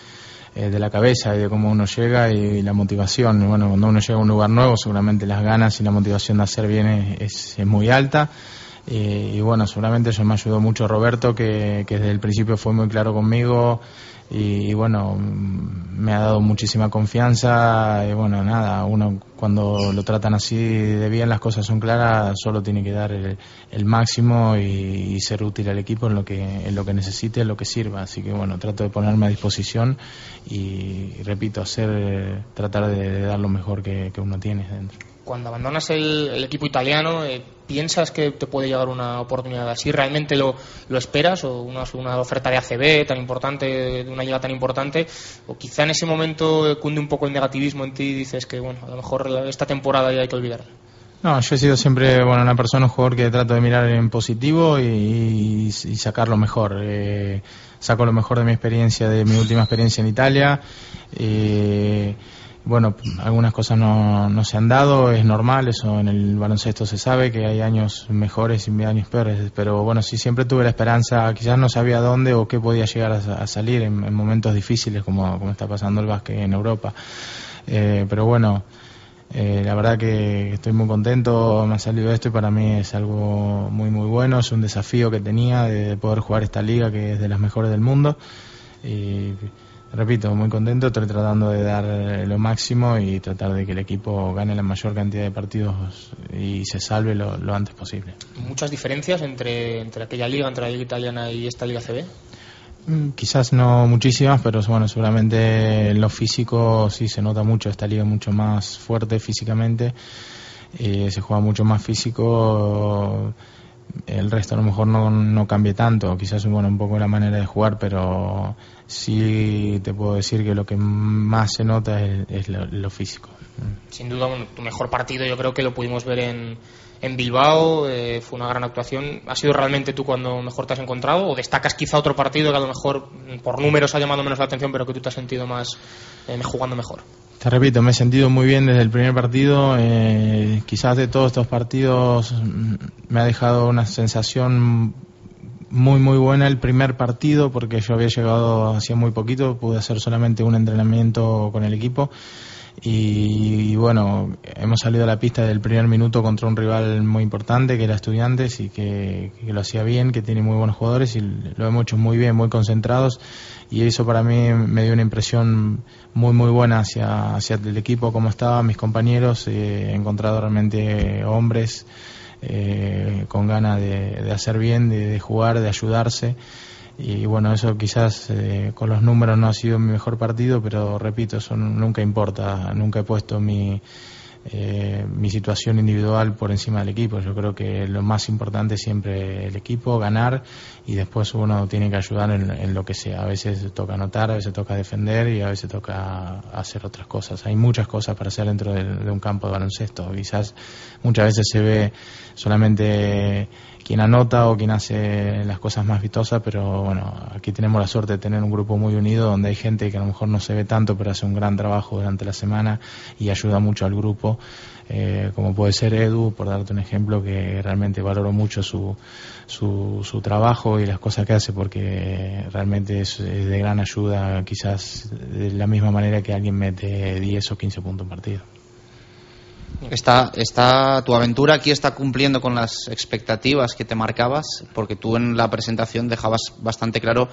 eh, de la cabeza y de cómo uno llega y la motivación. Bueno, cuando uno llega a un lugar nuevo, seguramente las ganas y la motivación de hacer bien es, es, muy alta. y bueno, seguramente eso me ayudó mucho Roberto, que, que desde el principio fue muy claro conmigo y, bueno, me ha dado muchísima confianza y bueno, nada, uno cuando lo tratan así de bien, las cosas son claras, solo tiene que dar el, máximo y, ser útil al equipo en lo que en lo que necesite, en lo que sirva, así que bueno, trato de ponerme a disposición y, repito, hacer tratar de, dar lo mejor que, que uno tiene dentro cuando abandonas el, equipo italiano, eh, ¿piensas que te puede llegar una oportunidad así? ¿Realmente lo, esperas? ¿O una, oferta de ACB tan importante, de una liga tan importante? ¿O quizá en ese momento cunde un poco el negativismo en ti y dices que, bueno, a lo mejor esta temporada ya hay que olvidar? No, yo he sido siempre bueno, una persona, un jugador que trato de mirar en positivo y, sacar lo mejor. Eh, saco lo mejor de mi experiencia, de mi última experiencia en Italia. Eh, bueno, algunas cosas no, no se han dado, es normal, eso en el baloncesto se sabe, que hay años mejores y años peores, pero bueno, sí siempre tuve la esperanza, quizás no sabía dónde o qué podía llegar a, salir en, momentos difíciles como, está pasando el básquet en Europa. Eh, pero bueno, eh, la verdad que estoy muy contento, me ha salido esto y para mí es algo muy muy bueno, es un desafío que tenía de poder jugar esta liga que es de las mejores del mundo. Y, repito, muy contento, estoy tratando de dar lo máximo y tratar de que el equipo gane la mayor cantidad de partidos y se salve lo, antes posible. ¿Muchas diferencias entre, entre aquella liga, entre la liga italiana y esta liga CB? Mm, quizás no muchísimas, pero bueno, seguramente en lo físico sí se nota mucho, esta liga es mucho más fuerte físicamente, eh, se juega mucho más físico el resto a lo mejor no, no cambie tanto, quizás bueno, un poco la manera de jugar, pero sí te puedo decir que lo que más se nota es, lo, físico. Sin duda, tu mejor partido yo creo que lo pudimos ver en, en Bilbao, eh, fue una gran actuación. ¿Ha sido realmente tú cuando mejor te has encontrado? ¿O destacas quizá otro partido que a lo mejor por números ha llamado menos la atención, pero que tú te has sentido más eh, jugando mejor? Te repito, me he sentido muy bien desde el primer partido. Eh, quizás de todos estos partidos mm, me ha dejado una sensación muy muy buena el primer partido porque yo había llegado hacía muy poquito, pude hacer solamente un entrenamiento con el equipo. Y, bueno, hemos salido a la pista del primer minuto contra un rival muy importante que era Estudiantes y que, lo hacía bien, que tiene muy buenos jugadores y lo hemos hecho muy bien, muy concentrados. Y eso para mí me dio una impresión muy muy buena hacia, hacia el equipo, cómo estaban mis compañeros, he encontrado realmente hombres eh, con ganas de, hacer bien, de, jugar, de ayudarse. Y bueno, eso quizás eh, con los números no ha sido mi mejor partido, pero repito, eso nunca importa. Nunca he puesto mi, eh, mi situación individual por encima del equipo. Yo creo que lo más importante siempre el equipo, ganar y después uno tiene que ayudar en, lo que sea. A veces toca anotar, a veces toca defender y a veces toca hacer otras cosas. Hay muchas cosas para hacer dentro de un campo de baloncesto. Quizás muchas veces se ve solamente quien anota o quien hace las cosas más vistosas, pero bueno, aquí tenemos la suerte de tener un grupo muy unido donde hay gente que a lo mejor no se ve tanto, pero hace un gran trabajo durante la semana y ayuda mucho al grupo, eh, como puede ser Edu, por darte un ejemplo, que realmente valoro mucho su, su, su trabajo y las cosas que hace, porque realmente es, de gran ayuda, quizás de la misma manera que alguien mete 10 o 15 puntos partido. Está, está, tu aventura aquí está cumpliendo con las expectativas que te marcabas, porque tú en la presentación dejabas bastante claro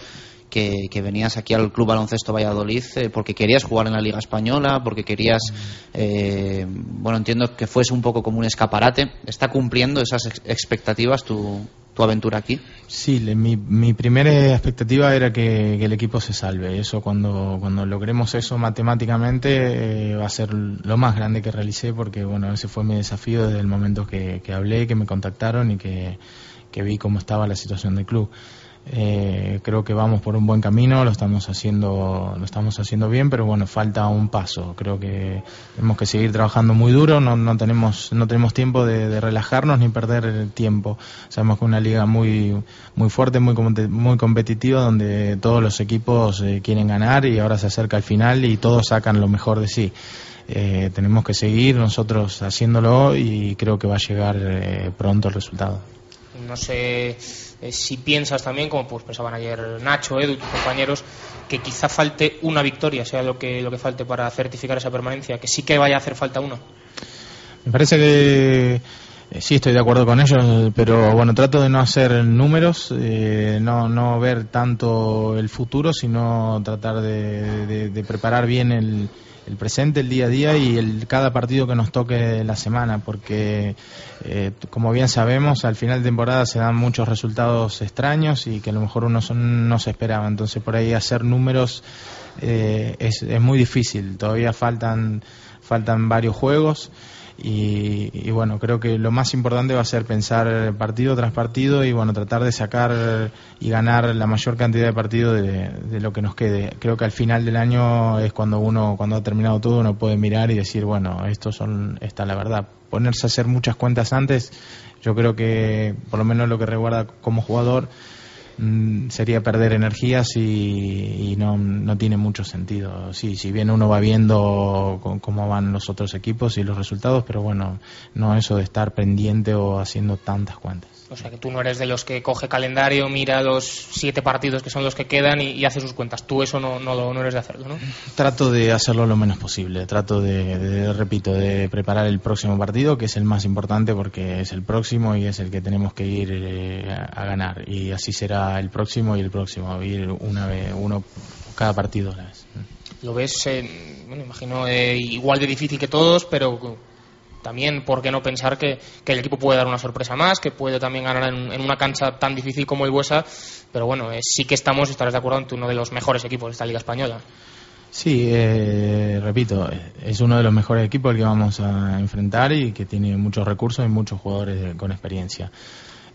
que, venías aquí al Club Baloncesto Valladolid eh, porque querías jugar en la Liga Española, porque querías, eh, bueno, entiendo que fuese un poco como un escaparate. ¿Está cumpliendo esas expectativas tu, tu aventura aquí? Sí, mi, mi primera expectativa era que, el equipo se salve. Eso cuando, cuando logremos eso matemáticamente eh, va a ser lo más grande que realicé porque bueno, ese fue mi desafío desde el momento que, que hablé, que me contactaron y que, que vi cómo estaba la situación del club. Eh, creo que vamos por un buen camino, lo estamos haciendo, lo estamos haciendo bien, pero bueno, falta un paso. Creo que tenemos que seguir trabajando muy duro, no, no tenemos, no tenemos tiempo de, relajarnos ni perder el tiempo. Sabemos que es una liga muy, muy fuerte, muy, muy competitiva, donde todos los equipos eh, quieren ganar y ahora se acerca el final y todos sacan lo mejor de sí. Eh, tenemos que seguir nosotros haciéndolo y creo que va a llegar pronto el resultado. No sé eh, si piensas también, como pues pensaban ayer Nacho, Edu, tus compañeros, que quizá falte una victoria, sea lo que, lo que falte para certificar esa permanencia, que sí que vaya a hacer falta una. Me parece que eh, sí estoy de acuerdo con ellos, pero bueno, trato de no hacer números, eh, no, no ver tanto el futuro, sino tratar de preparar bien el, el presente, el día a día y el, cada partido que nos toque la semana, porque eh, como bien sabemos, al final de temporada se dan muchos resultados extraños y que a lo mejor uno no se esperaba. Entonces, por ahí hacer números eh, es, es muy difícil. Todavía faltan, faltan varios juegos. Y, bueno, creo que lo más importante va a ser pensar partido tras partido y bueno, tratar de sacar y ganar la mayor cantidad de partidos de, lo que nos quede. Creo que al final del año es cuando uno, cuando ha terminado todo, uno puede mirar y decir, bueno, esto son, está la verdad. Ponerse a hacer muchas cuentas antes, yo creo que por lo menos lo que recuerda como jugador, Mm, sería perder energías y, no, no, tiene mucho sentido. Sí, si bien uno va viendo cómo van los otros equipos y los resultados, pero bueno, no eso de estar pendiente o haciendo tantas cuentas. O sea que tú no eres de los que coge calendario, mira los siete partidos que son los que quedan y, hace sus cuentas. Tú eso no, no, no, eres de hacerlo, ¿no? Trato de hacerlo lo menos posible. Trato de, repito, de preparar el próximo partido, que es el más importante porque es el próximo y es el que tenemos que ir eh, a, ganar. Y así será el próximo y el próximo. Ir una vez, uno cada partido a la vez. Lo ves, eh, bueno, imagino, eh, igual de difícil que todos, pero también, ¿por qué no pensar que, el equipo puede dar una sorpresa más, que puede también ganar en, una cancha tan difícil como el Buesa? Pero bueno, eh, sí que estamos, estarás de acuerdo, ante uno de los mejores equipos de esta Liga Española. Sí, eh, repito, es uno de los mejores equipos el que vamos a enfrentar y que tiene muchos recursos y muchos jugadores con experiencia.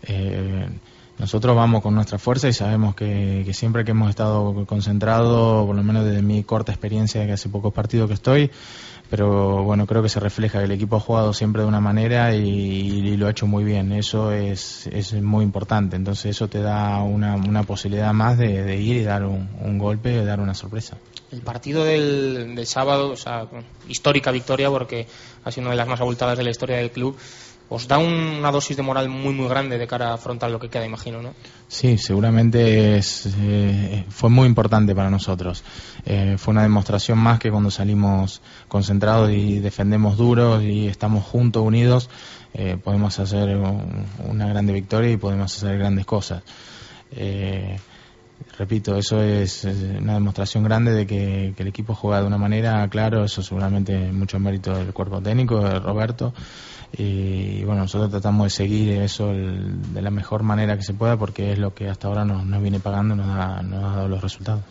Eh, nosotros vamos con nuestra fuerza y sabemos que, que, siempre que hemos estado concentrados, por lo menos desde mi corta experiencia, que hace pocos partidos que estoy, pero bueno, creo que se refleja que el equipo ha jugado siempre de una manera y, lo ha hecho muy bien. Eso es, es, muy importante. Entonces eso te da una, una posibilidad más de, ir y dar un, golpe y dar una sorpresa. El partido del, del sábado, o sea, histórica victoria porque ha sido una de las más abultadas de la historia del club os da una dosis de moral muy muy grande de cara a afrontar lo que queda, imagino, ¿no? Sí, seguramente eh, fue muy importante para nosotros. Eh, fue una demostración más que cuando salimos concentrados y defendemos duros y estamos juntos, unidos, eh, podemos hacer una grande victoria y podemos hacer grandes cosas. repito, eso es una demostración grande de que, el equipo juega de una manera, claro, eso seguramente mucho mérito del cuerpo técnico, de Roberto, y bueno, nosotros tratamos de seguir eso de la mejor manera que se pueda porque es lo que hasta ahora nos, viene pagando, nos ha, nos ha dado los resultados.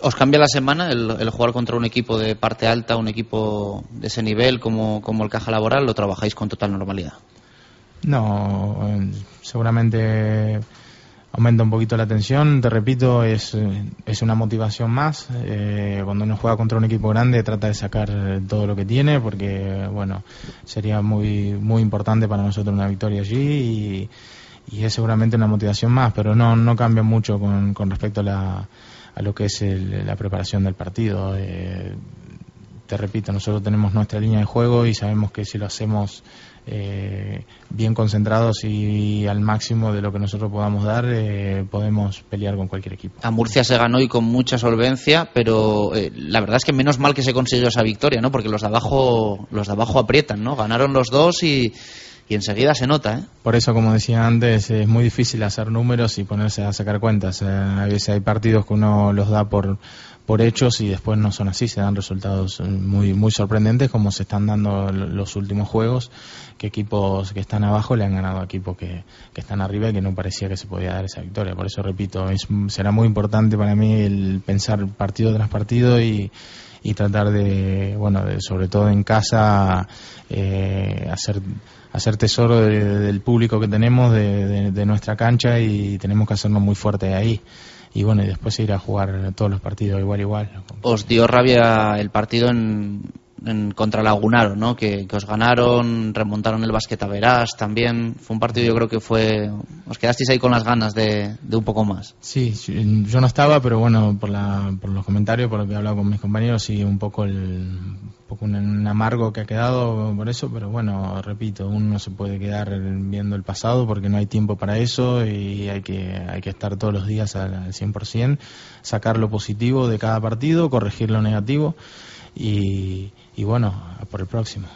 ¿Os cambia la semana el, jugar contra un equipo de parte alta, un equipo de ese nivel como, como el Caja Laboral, o trabajáis con total normalidad? No, seguramente aumenta un poquito la tensión. Te repito, es, es una motivación más. Eh, cuando uno juega contra un equipo grande trata de sacar todo lo que tiene porque, bueno, sería muy, muy importante para nosotros una victoria allí y, es seguramente una motivación más, pero no, no cambia mucho con, con respecto a, la, a lo que es la preparación del partido. Eh, te repito, nosotros tenemos nuestra línea de juego y sabemos que si lo hacemos eh, bien concentrados y, al máximo de lo que nosotros podamos dar, eh, podemos pelear con cualquier equipo. A Murcia se ganó y con mucha solvencia, pero eh, la verdad es que menos mal que se consiguió esa victoria, ¿no? Porque los de abajo, los de abajo aprietan, ¿no? Ganaron los dos y, y enseguida se nota. ¿eh? Por eso, como decía antes, es muy difícil hacer números y ponerse a sacar cuentas. a veces hay partidos que uno los da por por hechos y después no son así, se dan resultados muy muy sorprendentes como se están dando los últimos juegos, que equipos que están abajo le han ganado a equipos que, que están arriba y que no parecía que se podía dar esa victoria. Por eso repito, es, será muy importante para mí el pensar partido tras partido y, y tratar de, bueno, de, sobre todo en casa, eh, hacer hacer tesoro del público que tenemos, de, de, nuestra cancha y tenemos que hacernos muy fuerte ahí y bueno, y después ir a jugar todos los partidos igual igual. Os dio rabia el partido en, en contra Lagunaro, ¿no? Que, os ganaron, remontaron el basqueta Verás también. Fue un partido, yo creo que fue. Os quedasteis ahí con las ganas de, de un poco más. Sí, yo no estaba, pero bueno, por, la, por los comentarios, por lo que he hablado con mis compañeros, sí, un poco el. Un poco un, amargo que ha quedado por eso, pero bueno, repito, uno no se puede quedar viendo el pasado porque no hay tiempo para eso y hay que, hay que estar todos los días al 100%, sacar lo positivo de cada partido, corregir lo negativo y, y bueno, por el próximo.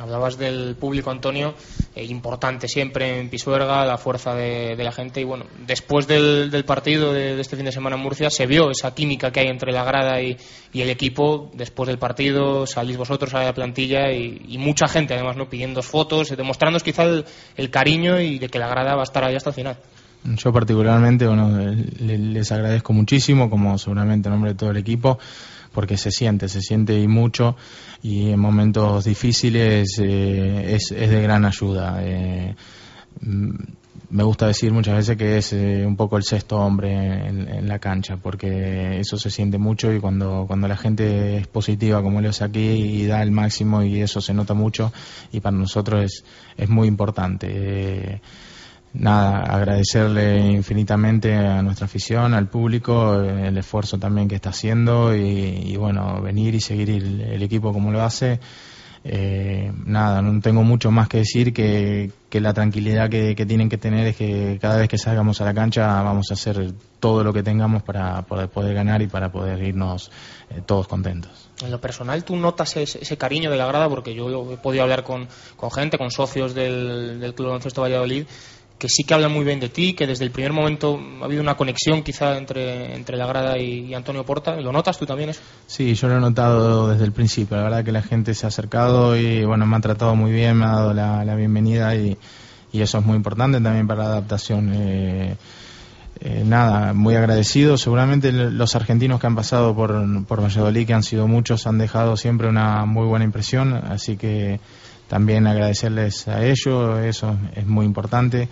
Hablabas del público, Antonio, eh, importante siempre en Pisuerga, la fuerza de, la gente. Y bueno, después del, partido de, este fin de semana en Murcia, se vio esa química que hay entre la grada y, el equipo. Después del partido, salís vosotros a la plantilla y, mucha gente, además, no pidiendo fotos, demostrándoos quizá el, cariño y de que la grada va a estar ahí hasta el final. Yo, particularmente, bueno, les agradezco muchísimo, como seguramente en nombre de todo el equipo porque se siente, se siente y mucho y en momentos difíciles eh, es, de gran ayuda. Eh, mm, me gusta decir muchas veces que es eh, un poco el sexto hombre en, la cancha, porque eso se siente mucho y cuando, cuando la gente es positiva como lo es aquí y da el máximo y eso se nota mucho y para nosotros es, es muy importante nada, agradecerle infinitamente a nuestra afición, al público, el esfuerzo también que está haciendo y, bueno, venir y seguir el, equipo como lo hace. Eh, nada, no tengo mucho más que decir que, la tranquilidad que, tienen que tener es que cada vez que salgamos a la cancha vamos a hacer todo lo que tengamos para poder, ganar y para poder irnos eh, todos contentos. En lo personal, ¿tú notas ese, cariño de la grada? Porque yo he podido hablar con, gente, con socios del, del Club Baloncesto Valladolid que sí que habla muy bien de ti, que desde el primer momento ha habido una conexión quizá entre, entre la grada y, Antonio Porta. ¿Lo notas tú también eso? Sí, yo lo he notado desde el principio. La verdad que la gente se ha acercado y bueno, me ha tratado muy bien, me ha dado la, bienvenida y, eso es muy importante también para la adaptación. Eh, eh, nada, muy agradecido. Seguramente los argentinos que han pasado por, por Valladolid, que han sido muchos, han dejado siempre una muy buena impresión. Así que también agradecerles a ellos, eso es muy importante.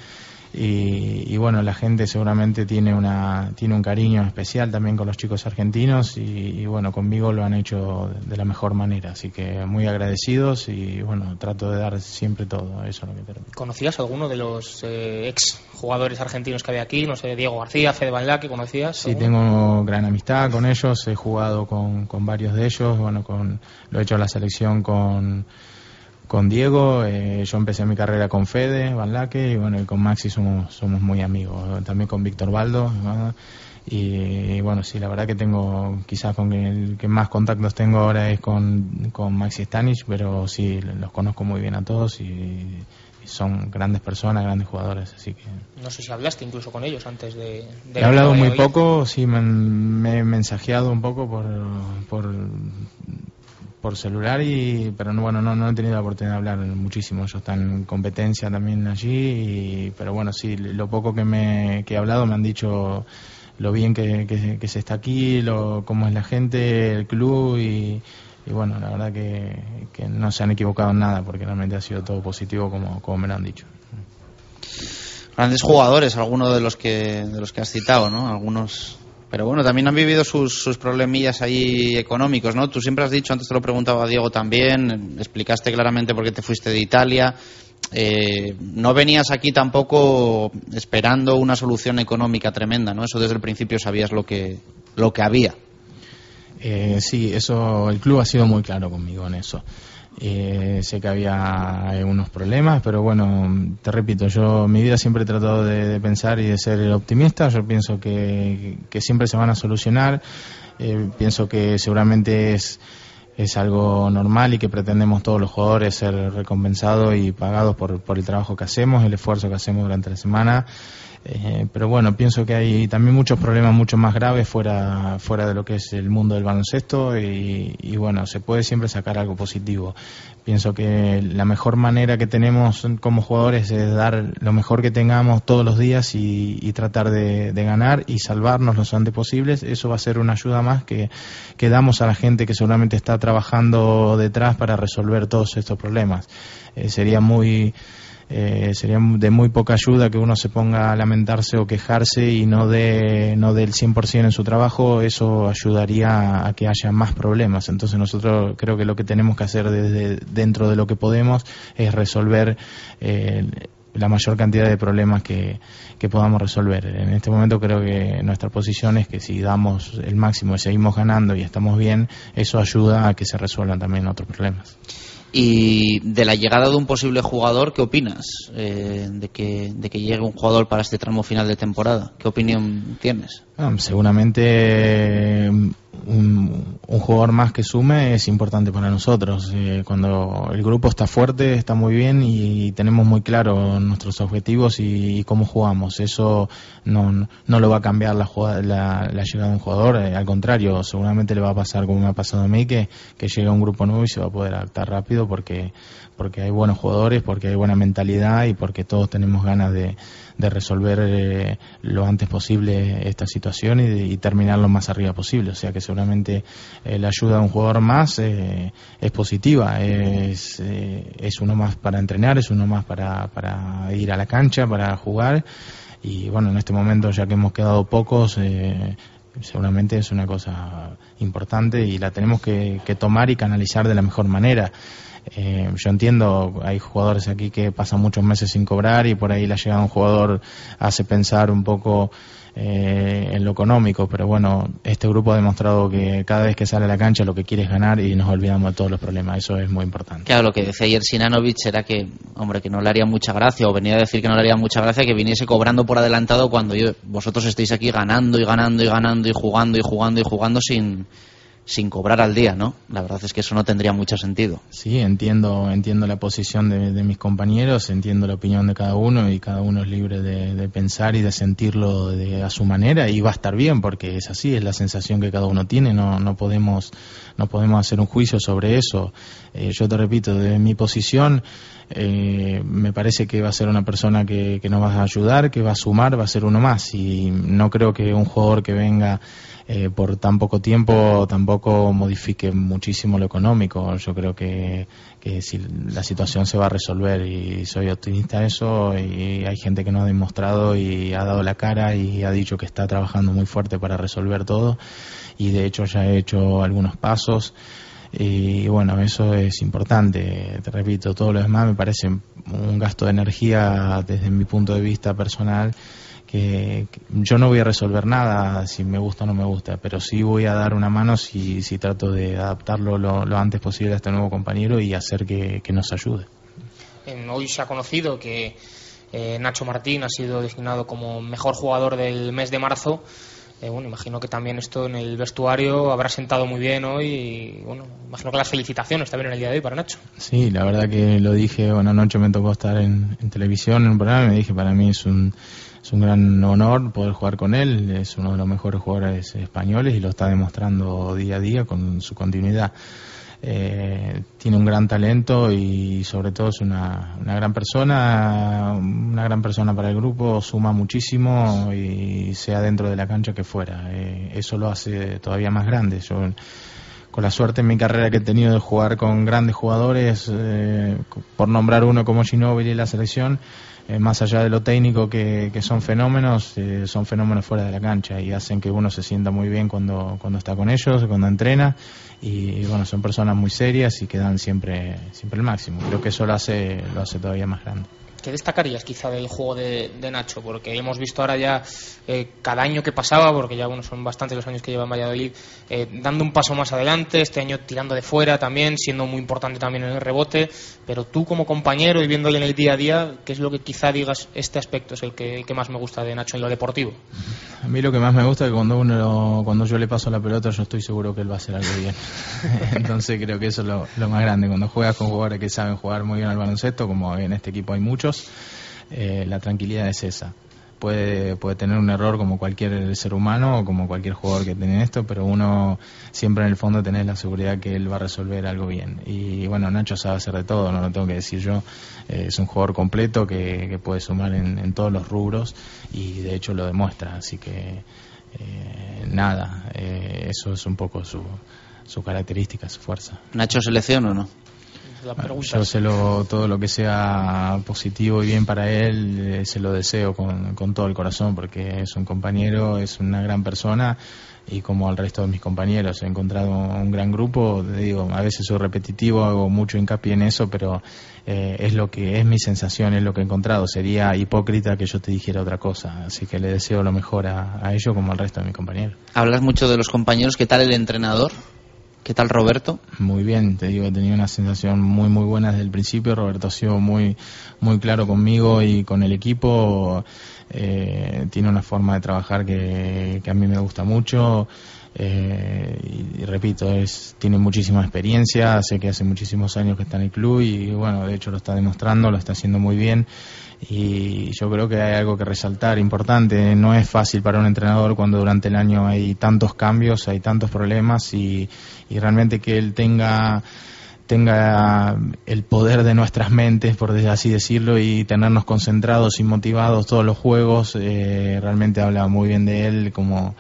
Y, bueno, la gente seguramente tiene, una, tiene un cariño especial también con los chicos argentinos y, bueno, conmigo lo han hecho de la mejor manera, así que muy agradecidos y bueno, trato de dar siempre todo, eso lo que ¿Conocías alguno de los eh, ex jugadores argentinos que había aquí? No sé, Diego García, Fede Van que conocías? Sí, tengo gran amistad con ellos, he jugado con, con varios de ellos, bueno, con, lo he hecho en la selección con con Diego, eh, yo empecé mi carrera con Fede, Van Laque, y bueno, y con Maxi somos, somos muy amigos, también con Víctor Baldo, y, bueno, sí, la verdad que tengo, quizás con el que más contactos tengo ahora es con, con Maxi Stanich, pero sí, los conozco muy bien a todos y, son grandes personas, grandes jugadores, así que... No sé si hablaste incluso con ellos antes de... He hablado muy poco, sí, me, me, he mensajeado un poco por, por por celular y pero no, bueno no, no he tenido la oportunidad de hablar muchísimo. Ellos están en competencia también allí pero bueno sí lo poco que me que he hablado me han dicho lo bien que, que, se está aquí lo cómo es la gente el club y, y bueno la verdad que, que, no se han equivocado en nada porque realmente ha sido todo positivo como, como me lo han dicho. Grandes jugadores algunos de los que de los que has citado no algunos pero bueno, también han vivido sus, sus problemillas ahí económicos, ¿no? Tú siempre has dicho, antes te lo preguntaba a Diego también, explicaste claramente por qué te fuiste de Italia. Eh, no venías aquí tampoco esperando una solución económica tremenda, ¿no? Eso desde el principio sabías lo que, lo que había. Eh, sí, eso, el club ha sido muy claro conmigo en eso. Eh, sé que había unos problemas, pero bueno, te repito, yo mi vida siempre he tratado de, pensar y de ser optimista. Yo pienso que, siempre se van a solucionar. Eh, pienso que seguramente es, es algo normal y que pretendemos todos los jugadores ser recompensados y pagados por, por el trabajo que hacemos, el esfuerzo que hacemos durante la semana. Eh, pero bueno, pienso que hay también muchos problemas mucho más graves fuera, fuera de lo que es el mundo del baloncesto y, bueno, se puede siempre sacar algo positivo. Pienso que la mejor manera que tenemos como jugadores es dar lo mejor que tengamos todos los días y, tratar de, ganar y salvarnos lo antes posibles. Eso va a ser una ayuda más que, que damos a la gente que seguramente está trabajando detrás para resolver todos estos problemas. Eh, sería muy eh, sería de muy poca ayuda que uno se ponga a lamentarse o quejarse y no dé no dé el 100% en su trabajo, eso ayudaría a que haya más problemas. Entonces nosotros creo que lo que tenemos que hacer desde dentro de lo que podemos es resolver eh, la mayor cantidad de problemas que, que, podamos resolver. En este momento creo que nuestra posición es que si damos el máximo y seguimos ganando y estamos bien, eso ayuda a que se resuelvan también otros problemas. Y de la llegada de un posible jugador, ¿qué opinas eh, de, que, llegue un jugador para este tramo final de temporada? ¿Qué opinión tienes? Seguramente un, jugador más que sume es importante para nosotros. Eh, cuando el grupo está fuerte, está muy bien y tenemos muy claro nuestros objetivos y, cómo jugamos. Eso no, no, lo va a cambiar la, la, llegada de un jugador. Eh, al contrario, seguramente le va a pasar como me ha pasado a mí, que, que llega un grupo nuevo y se va a poder adaptar rápido porque, porque hay buenos jugadores, porque hay buena mentalidad y porque todos tenemos ganas de, de resolver eh, lo antes posible esta situación y, terminar lo más arriba posible. O sea que seguramente eh, la ayuda de un jugador más eh, es positiva, es, es uno más para entrenar, es uno más para, para ir a la cancha, para jugar. Y bueno, en este momento, ya que hemos quedado pocos, seguramente es una cosa importante y la tenemos que, que tomar y canalizar de la mejor manera. Eh, yo entiendo, hay jugadores aquí que pasan muchos meses sin cobrar y por ahí la llegada de un jugador hace pensar un poco eh, en lo económico, pero bueno, este grupo ha demostrado que cada vez que sale a la cancha lo que quiere es ganar y nos olvidamos de todos los problemas, eso es muy importante. Claro, lo que decía ayer Sinanovic era que, hombre, que no le haría mucha gracia, o venía a decir que no le haría mucha gracia que viniese cobrando por adelantado cuando yo, vosotros estéis aquí ganando y ganando y ganando y jugando y jugando y jugando sin sin cobrar al día, ¿no? La verdad es que eso no tendría mucho sentido. Sí, entiendo, entiendo la posición de, mis compañeros, entiendo la opinión de cada uno y cada uno es libre de, pensar y de sentirlo de, a su manera y va a estar bien porque es así, es la sensación que cada uno tiene, no, no podemos no podemos hacer un juicio sobre eso. Eh, yo te repito, de mi posición eh, me parece que va a ser una persona que, que nos va a ayudar, que va a sumar, va a ser uno más. Y no creo que un jugador que venga eh, por tan poco tiempo tampoco modifique muchísimo lo económico. Yo creo que, que si la situación se va a resolver y soy optimista eso y hay gente que nos ha demostrado y ha dado la cara y ha dicho que está trabajando muy fuerte para resolver todo. Y de hecho ya he hecho algunos pasos y bueno, eso es importante. Te repito, todo lo demás me parece un gasto de energía desde mi punto de vista personal que, yo no voy a resolver nada si me gusta o no me gusta, pero sí voy a dar una mano si, si trato de adaptarlo lo, antes posible a este nuevo compañero y hacer que, nos ayude. Hoy se ha conocido que eh, Nacho Martín ha sido designado como mejor jugador del mes de marzo. Eh, bueno, imagino que también esto en el vestuario habrá sentado muy bien hoy y bueno, imagino que las felicitaciones también en el día de hoy para Nacho. Sí, la verdad que lo dije, bueno, anoche me tocó estar en, en televisión en un programa y me dije, para mí es un es un gran honor poder jugar con él, es uno de los mejores jugadores españoles y lo está demostrando día a día con su continuidad. Eh, tiene un gran talento y sobre todo es una, una, gran persona, una gran persona para el grupo, suma muchísimo y sea dentro de la cancha que fuera. Eh, eso lo hace todavía más grande. Yo, con la suerte en mi carrera que he tenido de jugar con grandes jugadores, eh, por nombrar uno como Ginóbili y la selección, eh, más allá de lo técnico que, son fenómenos, eh, son fenómenos fuera de la cancha y hacen que uno se sienta muy bien cuando, cuando está con ellos, cuando entrena y bueno, son personas muy serias y que dan siempre, siempre el máximo. Creo que eso lo hace, lo hace todavía más grande. ¿Qué destacarías quizá del juego de, Nacho? Porque hemos visto ahora ya eh, cada año que pasaba, porque ya bueno, son bastantes los años que lleva en Valladolid, eh, dando un paso más adelante, este año tirando de fuera también, siendo muy importante también en el rebote, pero tú como compañero y viéndole en el día a día, ¿qué es lo que quizá digas este aspecto es el que, más me gusta de Nacho en lo deportivo? A mí lo que más me gusta es que cuando, uno, cuando yo le paso la pelota yo estoy seguro que él va a hacer algo bien. Entonces creo que eso es lo, lo más grande, cuando juegas con jugadores que saben jugar muy bien al baloncesto, como en este equipo hay muchos, eh, la tranquilidad es esa. Puede, puede tener un error como cualquier ser humano o como cualquier jugador que tiene esto, pero uno siempre en el fondo tiene la seguridad que él va a resolver algo bien. Y bueno, Nacho sabe hacer de todo, no lo tengo que decir yo. Eh, es un jugador completo que, puede sumar en, todos los rubros y de hecho lo demuestra. Así que eh, nada, eso es un poco su, su característica, su fuerza. ¿Nacho selección o no? Yo se lo, todo lo que sea positivo y bien para él, eh, se lo deseo con, con, todo el corazón, porque es un compañero, es una gran persona y como al resto de mis compañeros he encontrado un gran grupo, digo, a veces soy repetitivo, hago mucho hincapié en eso, pero eh, es lo que es mi sensación, es lo que he encontrado. Sería hipócrita que yo te dijera otra cosa, así que le deseo lo mejor a, a ellos como al resto de mis compañeros. Hablas mucho de los compañeros, ¿qué tal el entrenador? ¿Qué tal Roberto? Muy bien, te digo, he tenido una sensación muy muy buena desde el principio. Roberto ha sido muy muy claro conmigo y con el equipo. Eh, tiene una forma de trabajar que, a mí me gusta mucho. Eh, y, repito, es, tiene muchísima experiencia, sé que hace muchísimos años que está en el club y bueno, de hecho lo está demostrando, lo está haciendo muy bien y yo creo que hay algo que resaltar importante. No es fácil para un entrenador cuando durante el año hay tantos cambios, hay tantos problemas y, realmente que él tenga tenga el poder de nuestras mentes, por así decirlo, y tenernos concentrados y motivados todos los juegos, eh, realmente habla muy bien de él como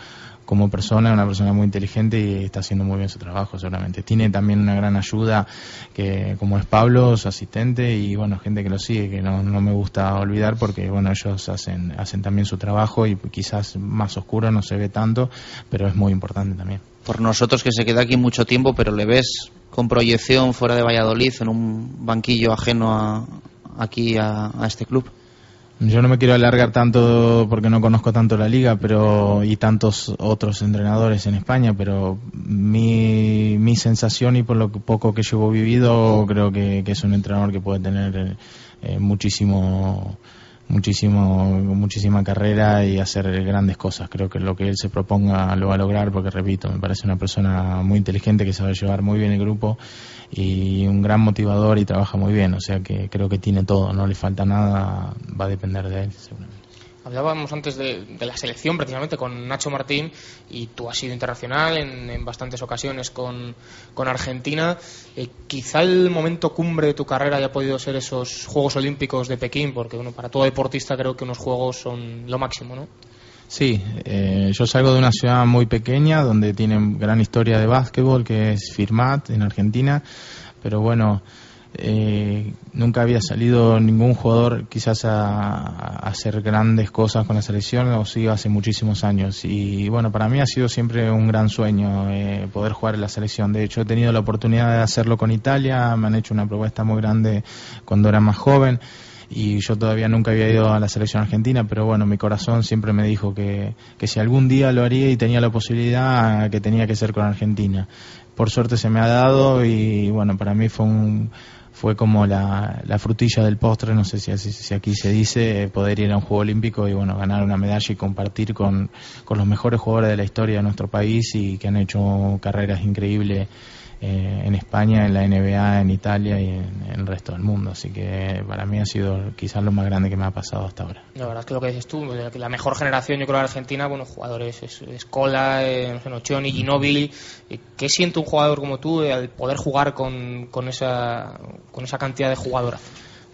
como persona, una persona muy inteligente y está haciendo muy bien su trabajo seguramente. Tiene también una gran ayuda que como es Pablo, su asistente y bueno, gente que lo sigue, que no, no me gusta olvidar porque bueno, ellos hacen, hacen también su trabajo y quizás más oscuro no se ve tanto, pero es muy importante también. Por nosotros que se queda aquí mucho tiempo, pero le ves con proyección fuera de Valladolid en un banquillo ajeno a, aquí a este club. Yo no me quiero alargar tanto porque no conozco tanto la liga pero y tantos otros entrenadores en España, pero mi, mi sensación y por lo poco que llevo vivido, creo que, es un entrenador que puede tener eh, muchísimo muchísimo muchísima carrera y hacer grandes cosas. Creo que lo que él se proponga lo va a lograr porque repito, me parece una persona muy inteligente que sabe llevar muy bien el grupo y un gran motivador y trabaja muy bien, o sea que creo que tiene todo, no le falta nada, va a depender de él seguramente. Hablábamos antes de, la selección precisamente con Nacho Martín y tú has sido internacional en, bastantes ocasiones con, Argentina. Eh, quizá el momento cumbre de tu carrera haya podido ser esos Juegos Olímpicos de Pekín, porque bueno, para todo deportista creo que unos Juegos son lo máximo, ¿no? Sí, eh, yo salgo de una ciudad muy pequeña donde tienen gran historia de básquetbol, que es Firmat en Argentina, pero bueno, eh, nunca había salido ningún jugador quizás a, hacer grandes cosas con la selección, o sí hace muchísimos años. Y bueno, para mí ha sido siempre un gran sueño eh, poder jugar en la selección. De hecho, he tenido la oportunidad de hacerlo con Italia, me han hecho una propuesta muy grande cuando era más joven y yo todavía nunca había ido a la selección argentina, pero bueno, mi corazón siempre me dijo que, que si algún día lo haría y tenía la posibilidad, que tenía que ser con Argentina. Por suerte se me ha dado y bueno, para mí fue un fue como la, la frutilla del postre, no sé si, si aquí se dice, poder ir a un Juego Olímpico y bueno, ganar una medalla y compartir con, con los mejores jugadores de la historia de nuestro país y que han hecho carreras increíbles eh, en España, en la NBA, en Italia y en, el resto del mundo. Así que para mí ha sido quizás lo más grande que me ha pasado hasta ahora. La verdad es que lo que dices tú, la mejor generación yo creo de Argentina, bueno, jugadores, es, Escola, eh, no sé, Nochioni, Ginóbili. Eh, ¿Qué siente un jugador como tú al poder jugar con, con, esa, con esa cantidad de jugadoras?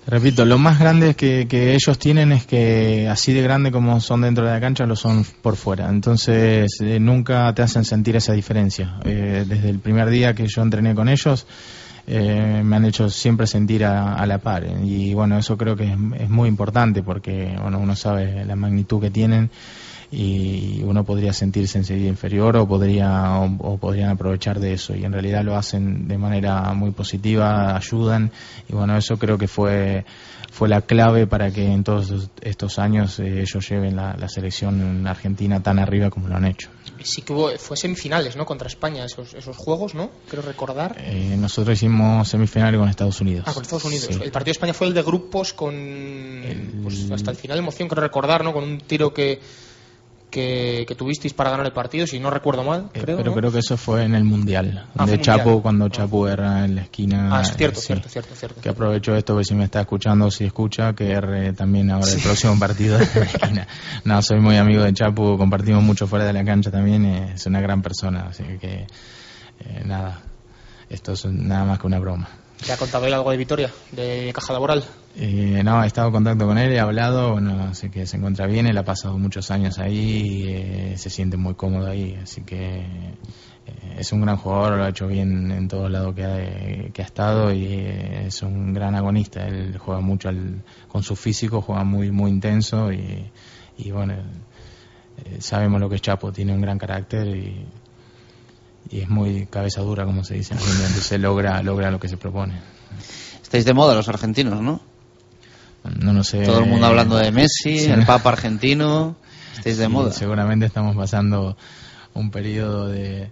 Repito, lo más grande que, que ellos tienen es que así de grande como son dentro de la cancha, lo son por fuera. Entonces, eh, nunca te hacen sentir esa diferencia. Eh, desde el primer día que yo entrené con ellos, eh, me han hecho siempre sentir a, la par. Y bueno, eso creo que es, es, muy importante porque bueno, uno sabe la magnitud que tienen y uno podría sentirse enseguida inferior o podría o, podrían aprovechar de eso y en realidad lo hacen de manera muy positiva ayudan y bueno eso creo que fue fue la clave para que en todos estos años eh, ellos lleven la, la, selección argentina tan arriba como lo han hecho. Sí que hubo, fue semifinales, ¿no? Contra España esos, esos juegos, ¿no? Creo recordar. Eh, nosotros hicimos semifinales con Estados Unidos. Ah, con Estados Unidos. El partido de España fue el de grupos con pues, hasta el final emoción, creo recordar, ¿no? Con un tiro que que, tuvisteis para ganar el partido, si no recuerdo mal. Eh, creo, pero creo que eso fue en el Mundial. Ah, de Chapo, cuando Chapo era en la esquina. Ah, es cierto, cierto, cierto, cierto. Que aprovecho esto, que si me está escuchando, si escucha, que R también ahora el próximo partido de la esquina. No, soy muy amigo de Chapo, compartimos mucho fuera de la cancha también, es una gran persona, así que eh, nada, esto es nada más que una broma. ¿Te ha contado él algo de Vitoria, de caja laboral? Eh, no, he estado en contacto con él, he hablado, bueno, sé que se encuentra bien, él ha pasado muchos años ahí, y, eh, se siente muy cómodo ahí, así que eh, es un gran jugador, lo ha hecho bien en todos lados que ha, que ha estado y es un gran agonista, él juega mucho con su físico, juega muy muy intenso y, y bueno, sabemos lo que es Chapo, tiene un gran carácter y y es muy cabeza dura, como se dice, entonces logra, logra lo que se propone. Estáis de moda los argentinos, ¿no? No lo sé. Todo el mundo hablando de Messi, el Papa argentino. Estáis de moda. Seguramente estamos pasando un periodo de,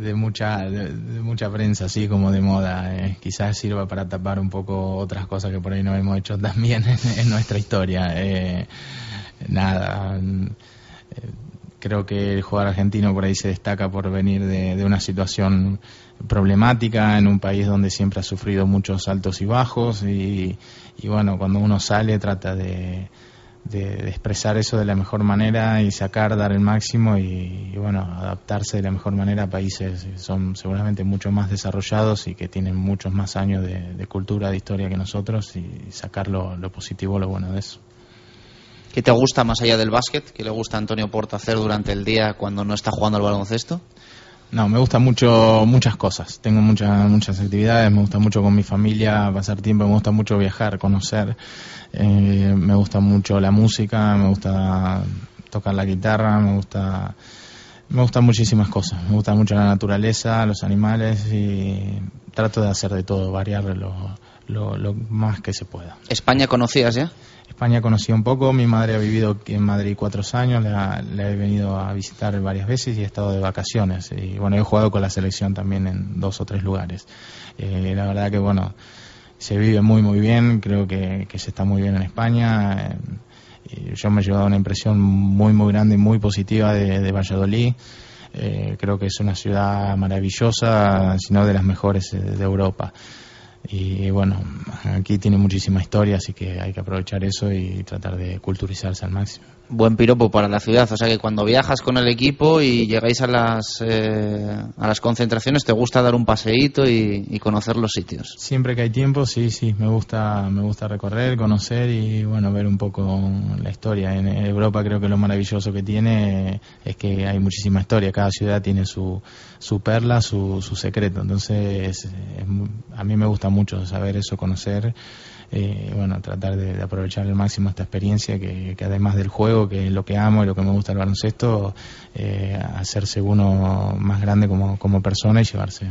de mucha de, mucha prensa así como de moda eh. quizás sirva para tapar un poco otras cosas que por ahí no hemos hecho también en, nuestra historia eh, nada eh, Creo que el jugador argentino por ahí se destaca por venir de, una situación problemática en un país donde siempre ha sufrido muchos altos y bajos y, bueno, cuando uno sale trata de, expresar eso de la mejor manera y sacar, dar el máximo y, bueno, adaptarse de la mejor manera a países que son seguramente mucho más desarrollados y que tienen muchos más años de, cultura, de historia que nosotros y sacar lo, lo positivo, lo bueno de eso. ¿Qué te gusta más allá del básquet? ¿Qué le gusta a Antonio Porta hacer durante el día cuando no está jugando al baloncesto? No, me gusta mucho muchas cosas. Tengo muchas muchas actividades. Me gusta mucho con mi familia pasar tiempo. Me gusta mucho viajar, conocer. Eh, me gusta mucho la música. Me gusta tocar la guitarra. Me gusta me gustan muchísimas cosas. Me gusta mucho la naturaleza, los animales y trato de hacer de todo, variar lo, lo más que se pueda. ¿España conocías ya? España conocí un poco, mi madre ha vivido en Madrid cuatro años, la, he venido a visitar varias veces y he estado de vacaciones. Y bueno, he jugado con la selección también en dos o tres lugares. Eh, la verdad que bueno, se vive muy muy bien, creo que, se está muy bien en España. Eh, yo me he llevado una impresión muy muy grande y muy positiva de, Valladolid. Eh, creo que es una ciudad maravillosa, si no de las mejores de Europa y bueno, aquí tiene muchísima historia, así que hay que aprovechar eso y tratar de culturizarse al máximo buen piropo para la ciudad. O sea que cuando viajas con el equipo y llegáis a las, eh, a las concentraciones, te gusta dar un paseíto y, conocer los sitios. Siempre que hay tiempo, sí, sí, me gusta, me gusta recorrer, conocer y bueno, ver un poco la historia. En Europa creo que lo maravilloso que tiene es que hay muchísima historia. Cada ciudad tiene su, su perla, su, su secreto. Entonces, a mí me gusta mucho saber eso, conocer eh, bueno, tratar de, aprovechar al máximo esta experiencia que, además del juego, que es lo que amo y lo que me gusta el baloncesto, eh, hacerse uno más grande como, como persona y llevarse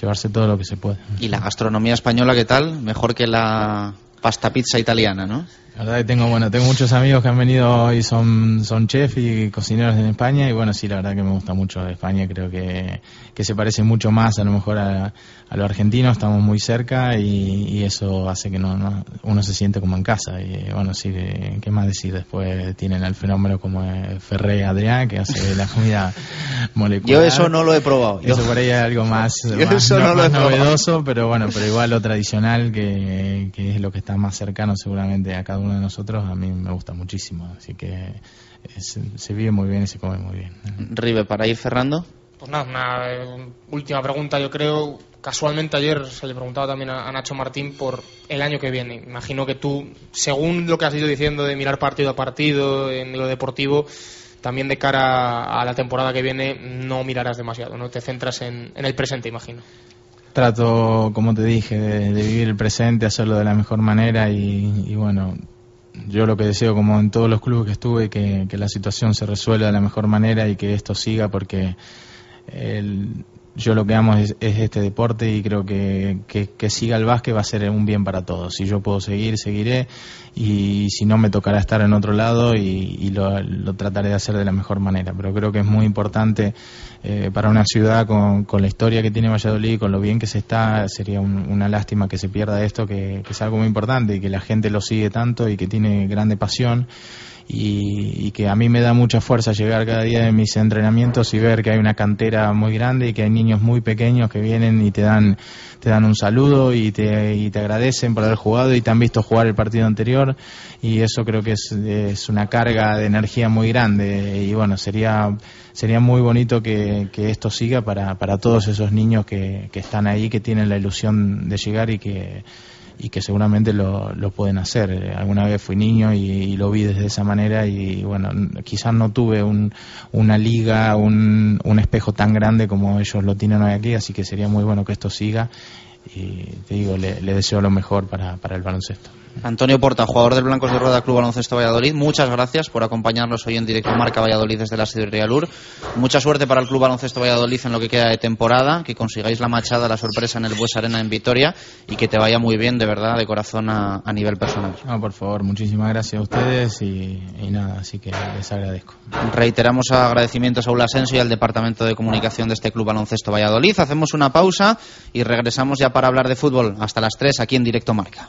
llevarse todo lo que se puede. ¿Y la gastronomía española qué tal? Mejor que la pasta pizza italiana, ¿no? La verdad que tengo, bueno, tengo muchos amigos que han venido y son, son chef y cocineros en España y bueno, sí, la verdad que me gusta mucho España, creo que, que se parece mucho más a lo mejor a, a lo argentino, estamos muy cerca y, eso hace que no, uno se siente como en casa y bueno, sí, ¿qué más decir? Después tienen el fenómeno como Ferré Adrián que hace la comida molecular. Yo eso no lo he probado. Eso por ahí es algo más, novedoso, pero bueno, pero igual lo tradicional que, que es lo que está más cercano seguramente a cada uno de nosotros, a mí me gusta muchísimo. Así que se vive muy bien y se come muy bien. Rive, para ir cerrando. Pues nada, una eh, última pregunta, yo creo. Casualmente ayer se le preguntaba también a, Nacho Martín por el año que viene. Imagino que tú, según lo que has ido diciendo de mirar partido a partido en lo deportivo, también de cara a la temporada que viene no mirarás demasiado, no te centras en el presente, imagino trato, como te dije, de, vivir el presente, hacerlo de la mejor manera y, bueno, yo lo que deseo, como en todos los clubes que estuve, que, que la situación se resuelva de la mejor manera y que esto siga porque el, yo lo que amo es, este deporte y creo que, que, siga el básquet va a ser un bien para todos. Si yo puedo seguir, seguiré y si no me tocará estar en otro lado y, lo, trataré de hacer de la mejor manera. Pero creo que es muy importante eh, para una ciudad con, con, la historia que tiene Valladolid, con lo bien que se está, sería una lástima que se pierda esto, que, que es algo muy importante y que la gente lo sigue tanto y que tiene grande pasión y, que a mí me da mucha fuerza llegar cada día de mis entrenamientos y ver que hay una cantera muy grande y que hay niños muy pequeños que vienen y te dan te dan un saludo y te, y te agradecen por haber jugado y te han visto jugar el partido anterior. Y eso creo que es, es una carga de energía muy grande. Y bueno sería sería muy bonito que, que esto siga para, para todos esos niños que, que están ahí que tienen la ilusión de llegar y que y que seguramente lo, lo pueden hacer. Eh, alguna vez fui niño y, lo vi desde esa manera y bueno, quizás no tuve un, una liga, un, un espejo tan grande como ellos lo tienen hoy aquí, así que sería muy bueno que esto siga y te digo, le, le deseo lo mejor para, para el baloncesto. Antonio Porta, jugador del Blancos de Rueda Club Baloncesto Valladolid, muchas gracias por acompañarnos hoy en directo Marca Valladolid desde la Sidrería Lur. Mucha suerte para el Club Baloncesto Valladolid en lo que queda de temporada, que consigáis la machada, la sorpresa en el Bues Arena en Vitoria y que te vaya muy bien, de verdad, de corazón a, nivel personal. No, por favor, muchísimas gracias a ustedes y, nada, así que les agradezco. Reiteramos agradecimientos a Ula Asensio y al Departamento de Comunicación de este Club Baloncesto Valladolid. Hacemos una pausa y regresamos ya para hablar de fútbol hasta las 3 aquí en directo Marca.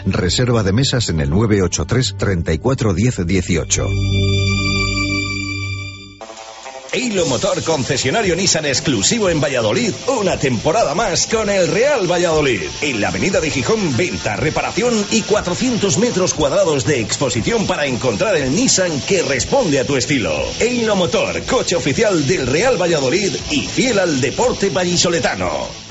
Reserva de mesas en el 983 34 10 18. Eilo Motor concesionario Nissan exclusivo en Valladolid, una temporada más con el Real Valladolid. En la avenida de Gijón, venta, reparación y 400 metros cuadrados de exposición para encontrar el Nissan que responde a tu estilo. Eilo Motor, coche oficial del Real Valladolid y fiel al deporte vallisoletano.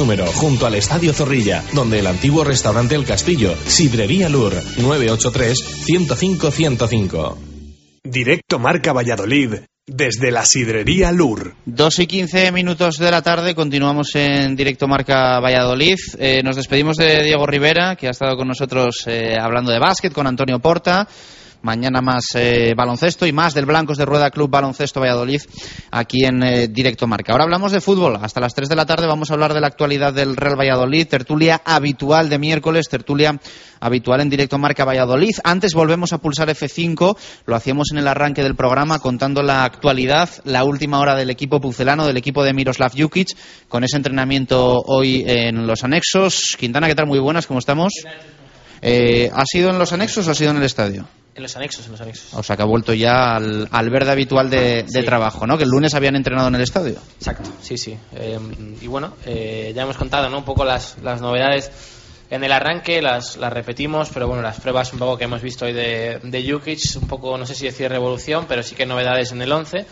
número, junto al Estadio Zorrilla, donde el antiguo restaurante El Castillo, Sidrería Lur, 983-105-105. Directo Marca Valladolid, desde la Sidrería Lur. 2 y 15 minutos de la tarde, continuamos en Directo Marca Valladolid. Eh, nos despedimos de Diego Rivera, que ha estado con nosotros eh, hablando de básquet, con Antonio Porta. Mañana más eh, baloncesto y más del Blancos de Rueda Club Baloncesto Valladolid aquí en eh, Directo Marca. Ahora hablamos de fútbol. Hasta las 3 de la tarde vamos a hablar de la actualidad del Real Valladolid. Tertulia habitual de miércoles, tertulia habitual en Directo Marca Valladolid. Antes volvemos a pulsar F5. Lo hacíamos en el arranque del programa contando la actualidad, la última hora del equipo pucelano, del equipo de Miroslav Jukic, con ese entrenamiento hoy en los anexos. Quintana, ¿qué tal? Muy buenas, ¿cómo estamos? Eh, ¿Ha sido en los anexos o ha sido en el estadio? En los anexos, en los anexos. O sea, que ha vuelto ya al, al verde habitual de, trabajo, ¿no? Que el lunes habían entrenado en el estadio. Exacto, sí, sí. Eh, y bueno, eh, ya hemos contado, ¿no? Un poco las, las novedades en el arranque, las, las repetimos, pero bueno, las pruebas un poco que hemos visto hoy de, de Jukic, un poco, no sé si decir revolución, pero sí que novedades en el 11.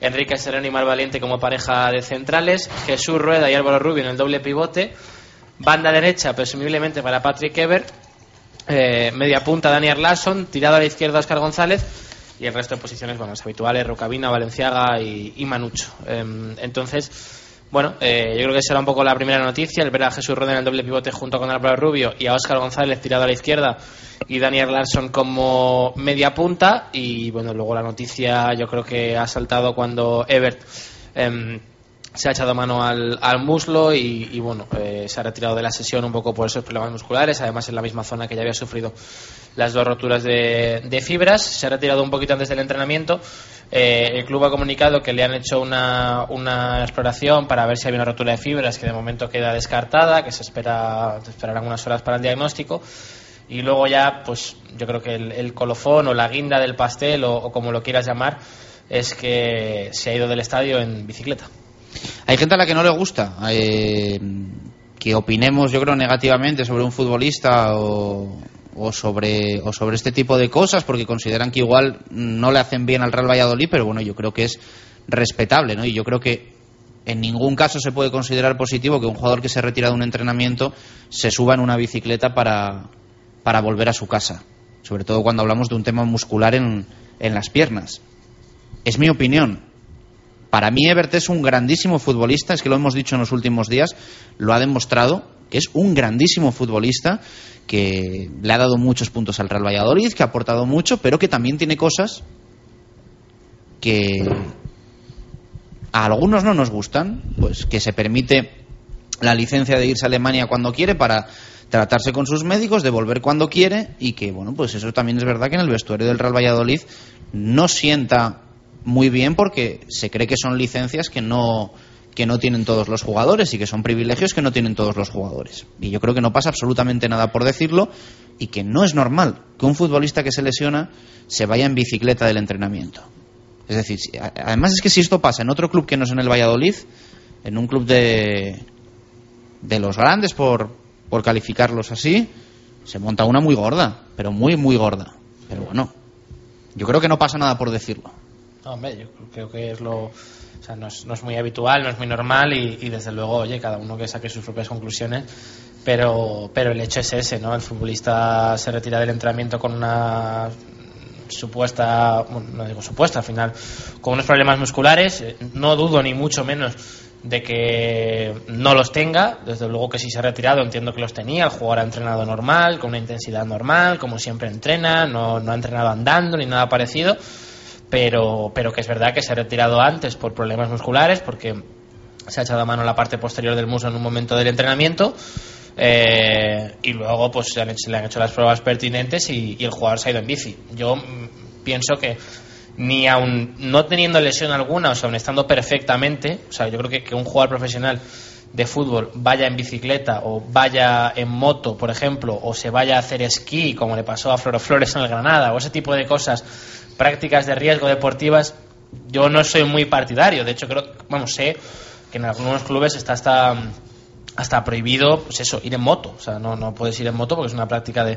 Enrique Sereno y Mar Valiente como pareja de centrales, Jesús Rueda y Álvaro Rubio en el doble pivote, banda derecha presumiblemente para Patrick Ebert eh, media punta Daniel Larson, tirado a la izquierda Oscar González y el resto de posiciones, bueno, las habituales, Rocabina, Valenciaga y, Manucho. Em, entonces, bueno, eh, yo creo que será un poco la primera noticia, el ver a Jesús Rodríguez en el doble pivote junto con Álvaro Rubio y a Oscar González tirado a la izquierda y Daniel Larson como media punta y bueno, luego la noticia yo creo que ha saltado cuando Ebert em, se ha echado mano al, al muslo y, y bueno, eh, se ha retirado de la sesión un poco por esos problemas musculares, además en la misma zona que ya había sufrido las dos roturas de, de fibras, se ha retirado un poquito antes del entrenamiento. Eh, el club ha comunicado que le han hecho una, una exploración para ver si había una rotura de fibras que de momento queda descartada, que se espera se esperarán unas horas para el diagnóstico. Y luego ya, pues yo creo que el, colofón o la guinda del pastel o como lo quieras llamar, es que se ha ido del estadio en bicicleta. Hay gente a la que no le gusta eh, que opinemos, yo creo, negativamente sobre un futbolista o, o sobre, o sobre este tipo de cosas porque consideran que igual no le hacen bien al Real Valladolid, pero bueno, yo creo que es respetable, ¿no? Y yo creo que en ningún caso se puede considerar positivo que un jugador que se retira de un entrenamiento se suba en una bicicleta para, para volver a su casa. Sobre todo cuando hablamos de un tema muscular en, en las piernas. Es mi opinión. Para mí Ebert es un grandísimo futbolista, es que lo hemos dicho en los últimos días, lo ha demostrado, que es un grandísimo futbolista, que le ha dado muchos puntos al Real Valladolid, que ha aportado mucho, pero que también tiene cosas que a algunos no nos gustan, pues que se permite la licencia de irse a Alemania cuando quiere para tratarse con sus médicos, de volver cuando quiere y que, bueno, pues eso también es verdad que en el vestuario del Real Valladolid no sienta muy bien porque se cree que son licencias que no que no tienen todos los jugadores y que son privilegios que no tienen todos los jugadores. Y yo creo que no pasa absolutamente nada por decirlo y que no es normal que un futbolista que se lesiona se vaya en bicicleta del entrenamiento. Es decir, además es que si esto pasa en otro club que no es en el Valladolid, en un club de, de los grandes, por, por calificarlos así, se monta una muy gorda, pero muy, muy gorda. Pero bueno, yo creo que no pasa nada por decirlo. No, hombre, yo creo que es lo. O sea, no es, no es muy habitual, no es muy normal y, y desde luego, oye, cada uno que saque sus propias conclusiones. Pero, pero el hecho es ese, ¿no? El futbolista se retira del entrenamiento con una supuesta, bueno, no digo supuesta, al final, con unos problemas musculares. Eh, No dudo ni mucho menos de que no los tenga. Desde luego que si se ha retirado entiendo que los tenía. El jugador ha entrenado normal, con una intensidad normal, como siempre entrena, no, no ha entrenado andando ni nada parecido. Pero, pero que es verdad que se ha retirado antes por problemas musculares, porque se ha echado a mano la parte posterior del muslo en un momento del entrenamiento. eh, y luego pues se, han hecho- se le han hecho las pruebas pertinentes y, el jugador se ha ido en bici. Yo mm, pienso que ni aun no teniendo lesión alguna, o sea, aun estando perfectamente, o sea, yo creo que, que un jugador profesional de fútbol vaya en bicicleta o vaya en moto, por ejemplo, o se vaya a hacer esquí, como le pasó a Floro Flores en el Granada, o ese tipo de cosas, prácticas de riesgo deportivas, yo no soy muy partidario. De hecho, creo, vamos, sé que en algunos clubes está hasta hasta prohibido, pues eso, ir en moto. O sea, no, no puedes ir en moto porque es una práctica de,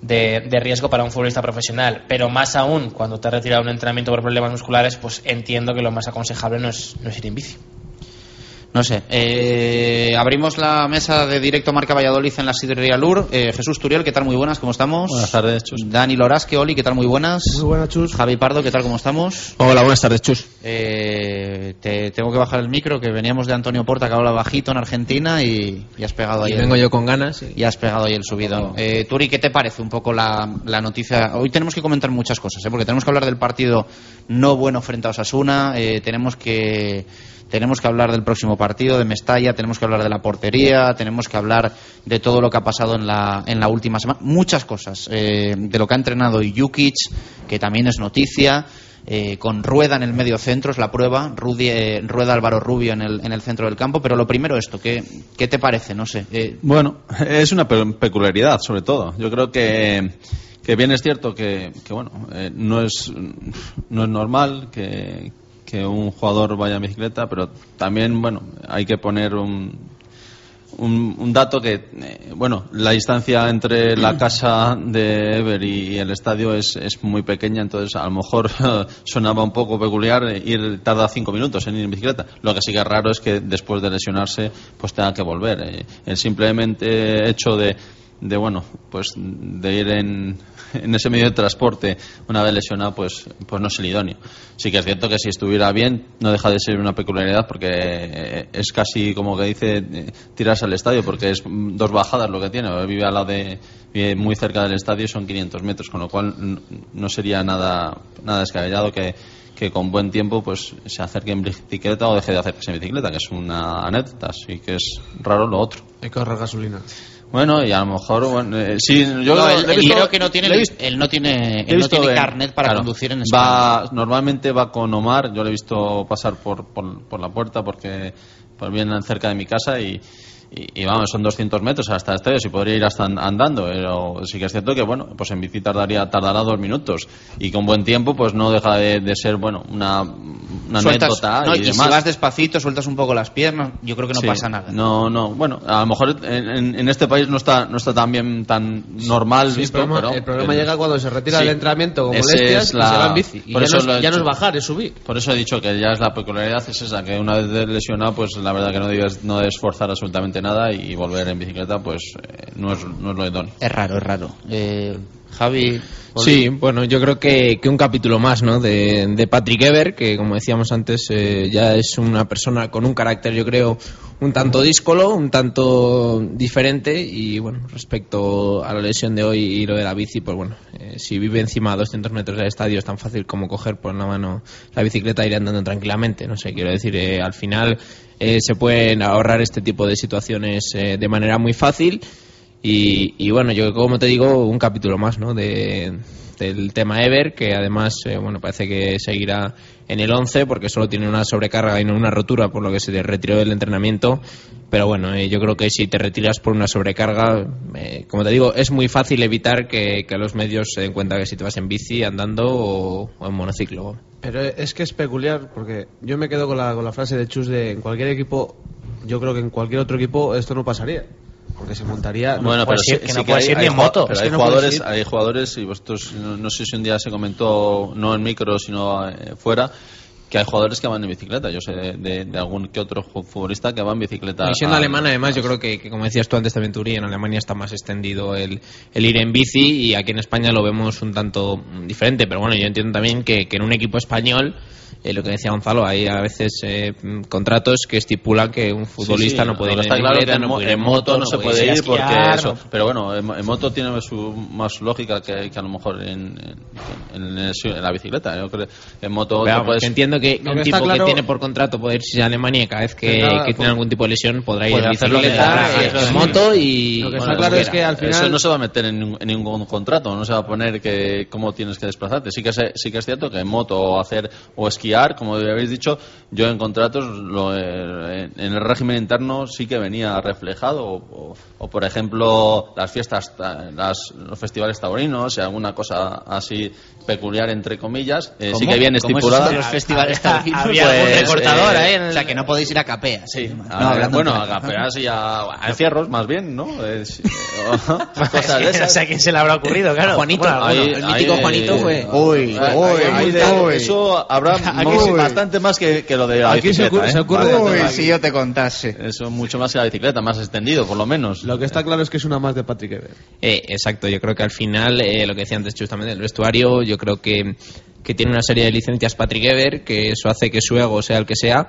de, riesgo para un futbolista profesional. Pero más aún, cuando te has retirado un entrenamiento por problemas musculares, pues entiendo que lo más aconsejable no es, no es ir en bici. No sé. eh, abrimos la mesa de directo Marca Valladolid en la Sidrería Lur. Eh, Jesús Turiel, ¿qué tal? Muy buenas, ¿cómo estamos? Buenas tardes, Chus. Dani Lorasque, Oli, ¿qué tal? Muy buenas. Muy buenas, Chus. Javi Pardo, ¿qué tal? ¿Cómo estamos? Hola, buenas tardes, Chus. Eh, te tengo que bajar el micro, que veníamos de Antonio Porta, que habla bajito en Argentina y, y has pegado ahí. Y el- vengo yo con ganas. y- Y has pegado ahí el subidón. Eh, Turi, ¿qué te parece un poco la, la noticia? Hoy tenemos que comentar muchas cosas, ¿eh? porque tenemos que hablar del partido no bueno frente a Osasuna, eh, tenemos que tenemos que hablar del próximo partido de Mestalla, tenemos que hablar de la portería, tenemos que hablar de todo lo que ha pasado en la, en la última semana, muchas cosas, eh, de lo que ha entrenado Jukic, que también es noticia, eh, con Rueda en el medio centro, es la prueba, Rudi- eh, Rueda Álvaro Rubio en el, en el centro del campo, pero lo primero esto, ¿qué, qué te parece? No sé. eh, Bueno, es una pe- peculiaridad, sobre todo. Yo creo que, que bien es cierto que, que, bueno, eh, no, es, no es normal que, que un jugador vaya en bicicleta, pero también, bueno, hay que poner un, un, un dato que, eh, bueno, la distancia entre la casa de Ever y el estadio es, es muy pequeña, entonces a lo mejor sonaba un poco peculiar ir tarda cinco minutos en ir en bicicleta. Lo que sí que es raro es que después de lesionarse pues tenga que volver. Eh, El simplemente hecho de de bueno pues de ir en, en ese medio de transporte una vez lesionado pues pues no es el idóneo sí que es cierto que si estuviera bien no deja de ser una peculiaridad porque eh, es casi como que dice eh, tirarse al estadio porque es dos bajadas lo que tiene vive al lado de vive muy cerca del estadio y son 500 metros con lo cual no sería nada nada descabellado que que con buen tiempo pues se acerque en bicicleta o deje de acercarse en bicicleta, que es una anécdota, así que es raro lo otro. Hay que gasolina. Bueno, y a lo mejor, bueno, eh, sí, yo No, él- visto- creo que no tiene, le él no tiene, él no tiene en- carnet para claro, conducir en España. Va, normalmente va con Omar, yo le he visto pasar por, por, por la puerta porque pues viene cerca de mi casa y, y, y vamos, son 200 metros hasta el estadio, si podría ir hasta an- andando, pero sí que es cierto que, bueno, pues en bici tardaría, tardará dos minutos y con buen tiempo pues no deja de, de ser, bueno, una, una Sueltas- anécdota no, y, y si demás. vas despacito, sueltas un poco las piernas, yo creo que no Sí, pasa nada. No, no, bueno, a lo mejor en, en- en este país no está, no está tan bien, tan normal Sí, visto, el problema, pero el problema llega cuando se retira Sí. del entrenamiento con molestias es y la- se va en bici. Y por ya, eso no, he es, ya no es dicho. bajar, es subir. Por eso he dicho que ya es la peculiaridad es esa, que una vez lesionado, pues la verdad que no debes, no debes forzar absolutamente nada y volver en bicicleta, pues eh, no, es, no es lo idóneo. Es raro, es raro. Eh, Javi. Sí, bueno, yo creo que, un capítulo más, ¿no? De, de Patrick Ever, que como decíamos antes, eh, ya es una persona con un carácter, yo creo, un tanto díscolo, un tanto diferente. Y bueno, respecto a la lesión de hoy y lo de la bici, pues bueno, eh, si vive encima a 200 metros del estadio es tan fácil como coger por una mano la bicicleta e ir andando tranquilamente. No sé, quiero decir, eh, al final eh, se pueden ahorrar este tipo de situaciones eh, de manera muy fácil. Y, y bueno, yo como te digo, un capítulo más ¿no? de, del tema Ever, que además eh, bueno parece que seguirá en el 11 porque solo tiene una sobrecarga y no una rotura, por lo que se retiró del entrenamiento. Pero bueno, eh, yo creo que si te retiras por una sobrecarga, eh, como te digo, es muy fácil evitar que, que los medios se den cuenta que si te vas en bici, andando o, o en monociclo. Pero es que es peculiar, porque yo me quedo con la, con la frase de Chus de en cualquier equipo, yo creo que en cualquier otro equipo esto no pasaría. Porque se montaría. Bueno, no pero sí, ir- que sí hay, ir ni en moto. pero es hay no jugadores, hay jugadores y vosotros no, no sé si un día se comentó no en micro sino eh, fuera que hay jugadores que van en bicicleta. Yo sé de, de- de algún que otro futbolista que va en bicicleta. Y siendo a- alemana, además, yo creo que, que, como decías tú antes también, Turi, en Alemania está más extendido el, el ir en bici y aquí en España lo vemos un tanto mm, diferente. Pero bueno, yo entiendo también que, que en un equipo español, eh, lo que decía Gonzalo, hay a veces eh, contratos que estipulan que un futbolista Sí, sí, no puede ir en claro en, no puede ir en moto no se puede ir, a porque esquiar, eso. no- Pero bueno, en, en moto tiene su más lógica que, que a lo mejor en, en, en el- en la bicicleta. Yo creo en moto Pero puedes- que entiendo que un tipo claro- que tiene por contrato poder irse a Alemania y cada vez que, nada, que tiene algún tipo de lesión podrá ir en hacer lo que bicicleta, quiera, en moto y... Lo que bueno, está claro lo es que al final eso no se va a meter en, ningún- en ningún contrato, no se va a poner que cómo tienes que desplazarte. Sí que es, sí que es cierto que en moto o hacer o esquiar, como habéis dicho, yo en contratos lo, eh, en el régimen interno sí que venía reflejado o, o- o, por ejemplo las fiestas, ta- las, los festivales taurinos y alguna cosa así peculiar entre comillas, eh, sí que viene ¿Cómo es estipulada. los festivales taurinos? Había algún recortador ahí en O sea, que no podéis ir a Capea. Sí, No, a bueno, en a gapeas y a, a fierros más bien, ¿no? Es- o- cosas de esas. No sé a quién se le habrá ocurrido, claro. Juanito, Bueno, el mítico Juanito fue- Uy, uy, uy. Eso habrá Aquí muy- sí. bastante más que, que lo de la Aquí se bicicleta. ocurre- ¿eh? se ocurre aquí. Si yo te contase. Eso mucho más que la bicicleta, más extendido, por lo menos. Lo que está claro es que es una más de Patrick Ever. Eh, exacto, yo creo que al final, eh, lo que decía antes justamente el vestuario, yo creo que, que tiene una serie de licencias Patrick Ever, que eso hace que su ego sea el que sea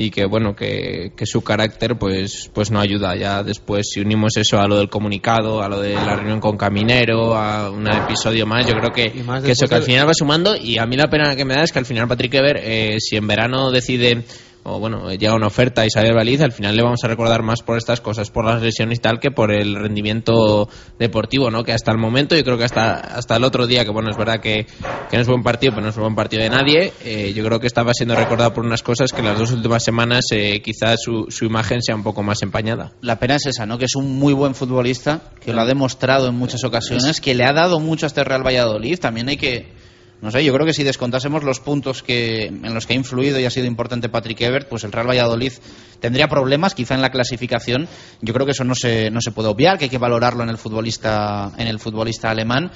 y que bueno que, que su carácter pues pues no ayuda. Ya después si unimos eso a lo del comunicado a lo de la reunión con Caminero a un episodio más yo creo que, que eso que al final va sumando. Y a mí la pena que me da es que al final Patrick Ever eh, si en verano decide o bueno, llega una oferta y sale Valiz, al final le vamos a recordar más por estas cosas, por las lesiones y tal, que por el rendimiento deportivo, ¿no? Que hasta el momento, yo creo que hasta, hasta el otro día, que bueno, es verdad que, que no es buen partido, pero no es buen partido de nadie, eh, yo creo que estaba siendo recordado por unas cosas que las dos últimas semanas eh, quizás su, su imagen sea un poco más empañada. La pena es esa, ¿no? Que es un muy buen futbolista, que lo ha demostrado en muchas ocasiones, que le ha dado mucho a este Real Valladolid. También hay que, no sé, yo creo que si descontásemos los puntos que en los que ha influido y ha sido importante Patrick Ebert, pues el Real Valladolid tendría problemas, quizá en la clasificación. Yo creo que eso no se, no se puede obviar, que hay que valorarlo en el futbolista, en el futbolista alemán.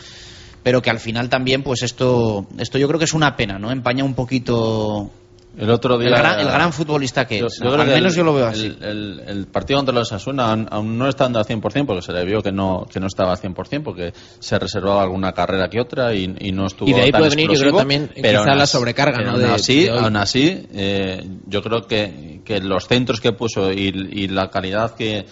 Pero que al final también, pues esto, esto yo creo que es una pena, ¿no? Empaña un poquito El otro día. el gran, el gran futbolista que Yo- es. yo al menos el- yo lo veo así. El, el partido contra los Asuna, aún, no estando al 100%, porque se le vio que no, que no estaba al 100%, porque se reservaba alguna carrera que otra y, y no estuvo Y de ahí tan puede venir, yo creo, también, pero quizá la sobrecarga, ¿no? Aún de- así, de aún así eh, yo creo que, que los centros que puso y, y la calidad que,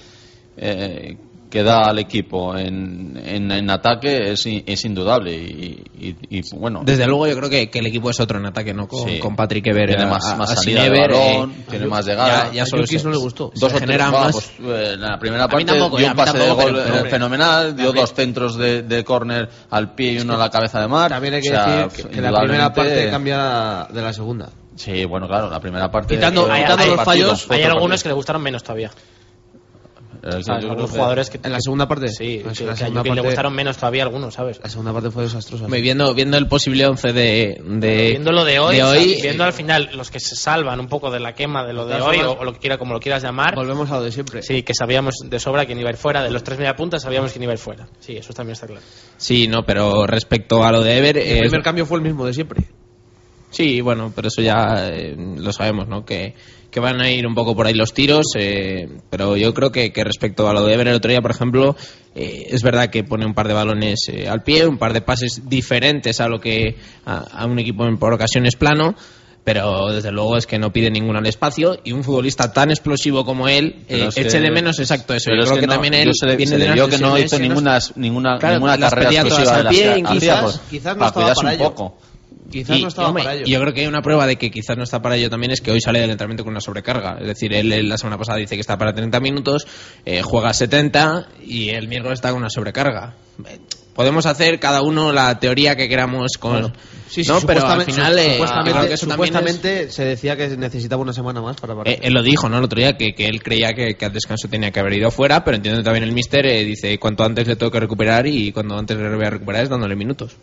eh, que da al equipo en, en, en ataque es, es indudable y, y- y, bueno Desde luego yo creo que, que el equipo es otro en ataque, ¿no? Con, Sí. con Patrick Ever tiene más, a- más a salida de Sinever, balón, eh, tiene más llegada. ya- ya solo se- se Dos o tres, más. pues, eh, en la primera A mí parte tampoco, dio a un pase tampoco, de gol pero- eh, pero- fenomenal, dio También- dos centros de, de córner al pie y uno a la cabeza de mar. También hay que O sea, decir que, que la primera parte cambia de la segunda. Sí, bueno, claro, la primera parte. Quitando, fue hay, otro hay- algunos partido. que le gustaron menos todavía. Eh, O sea, algunos que- jugadores que En la segunda parte. sí, la que le gustaron menos todavía algunos, ¿sabes? La segunda parte fue desastrosa. Viendo, viendo el posible 11 de, de, viendo lo de hoy, de o sea, hoy, viendo al final los que se salvan un poco de la quema de lo de De hoy o, lo que quiera como lo quieras llamar. Volvemos a lo de siempre. Sí, que sabíamos de sobra quién iba a ir fuera. De los tres mediapuntas sabíamos quién iba a ir fuera. Sí, eso también está claro. Sí, no, pero respecto a lo de Ever... El eh, primer cambio fue el mismo de siempre. Sí, bueno, pero eso ya eh, lo sabemos, ¿no? Que, que van a ir un poco por ahí los tiros, eh, pero yo creo que, que respecto a lo de Ever el otro día, por ejemplo, eh, es verdad que pone un par de balones eh, al pie, un par de pases diferentes a lo que a, a un equipo en- por ocasiones plano. Pero desde luego es que no pide ningún al espacio y un futbolista tan explosivo como él eh, que- eche de menos exacto eso. Yo creo que, no, también él se le, viene se de le unas vio que no hizo ninguna, ninguna, Claro, ninguna carrera al de pie, quizás- quizás no para cuidarse un ello. poco. Quizás Y- no estaba hombre, para ello. yo creo que hay una prueba de que quizás no está para ello también es que hoy sale del entrenamiento con una sobrecarga. Es decir, él, él la semana pasada dice que está para 30 minutos, eh, juega 70 y el miércoles está con una sobrecarga. Eh, Podemos hacer cada uno la teoría que queramos con... Sí, sí, no, pero al supuestamente- final... eh, supuestamente, que es- supuestamente se decía que necesitaba una semana más para eh, parar. él lo dijo, ¿no? El otro día que, que él creía que, que al descanso tenía que haber ido fuera, pero entiendo también el mister eh, dice cuanto antes le tengo que recuperar y cuanto antes le voy a recuperar es dándole minutos.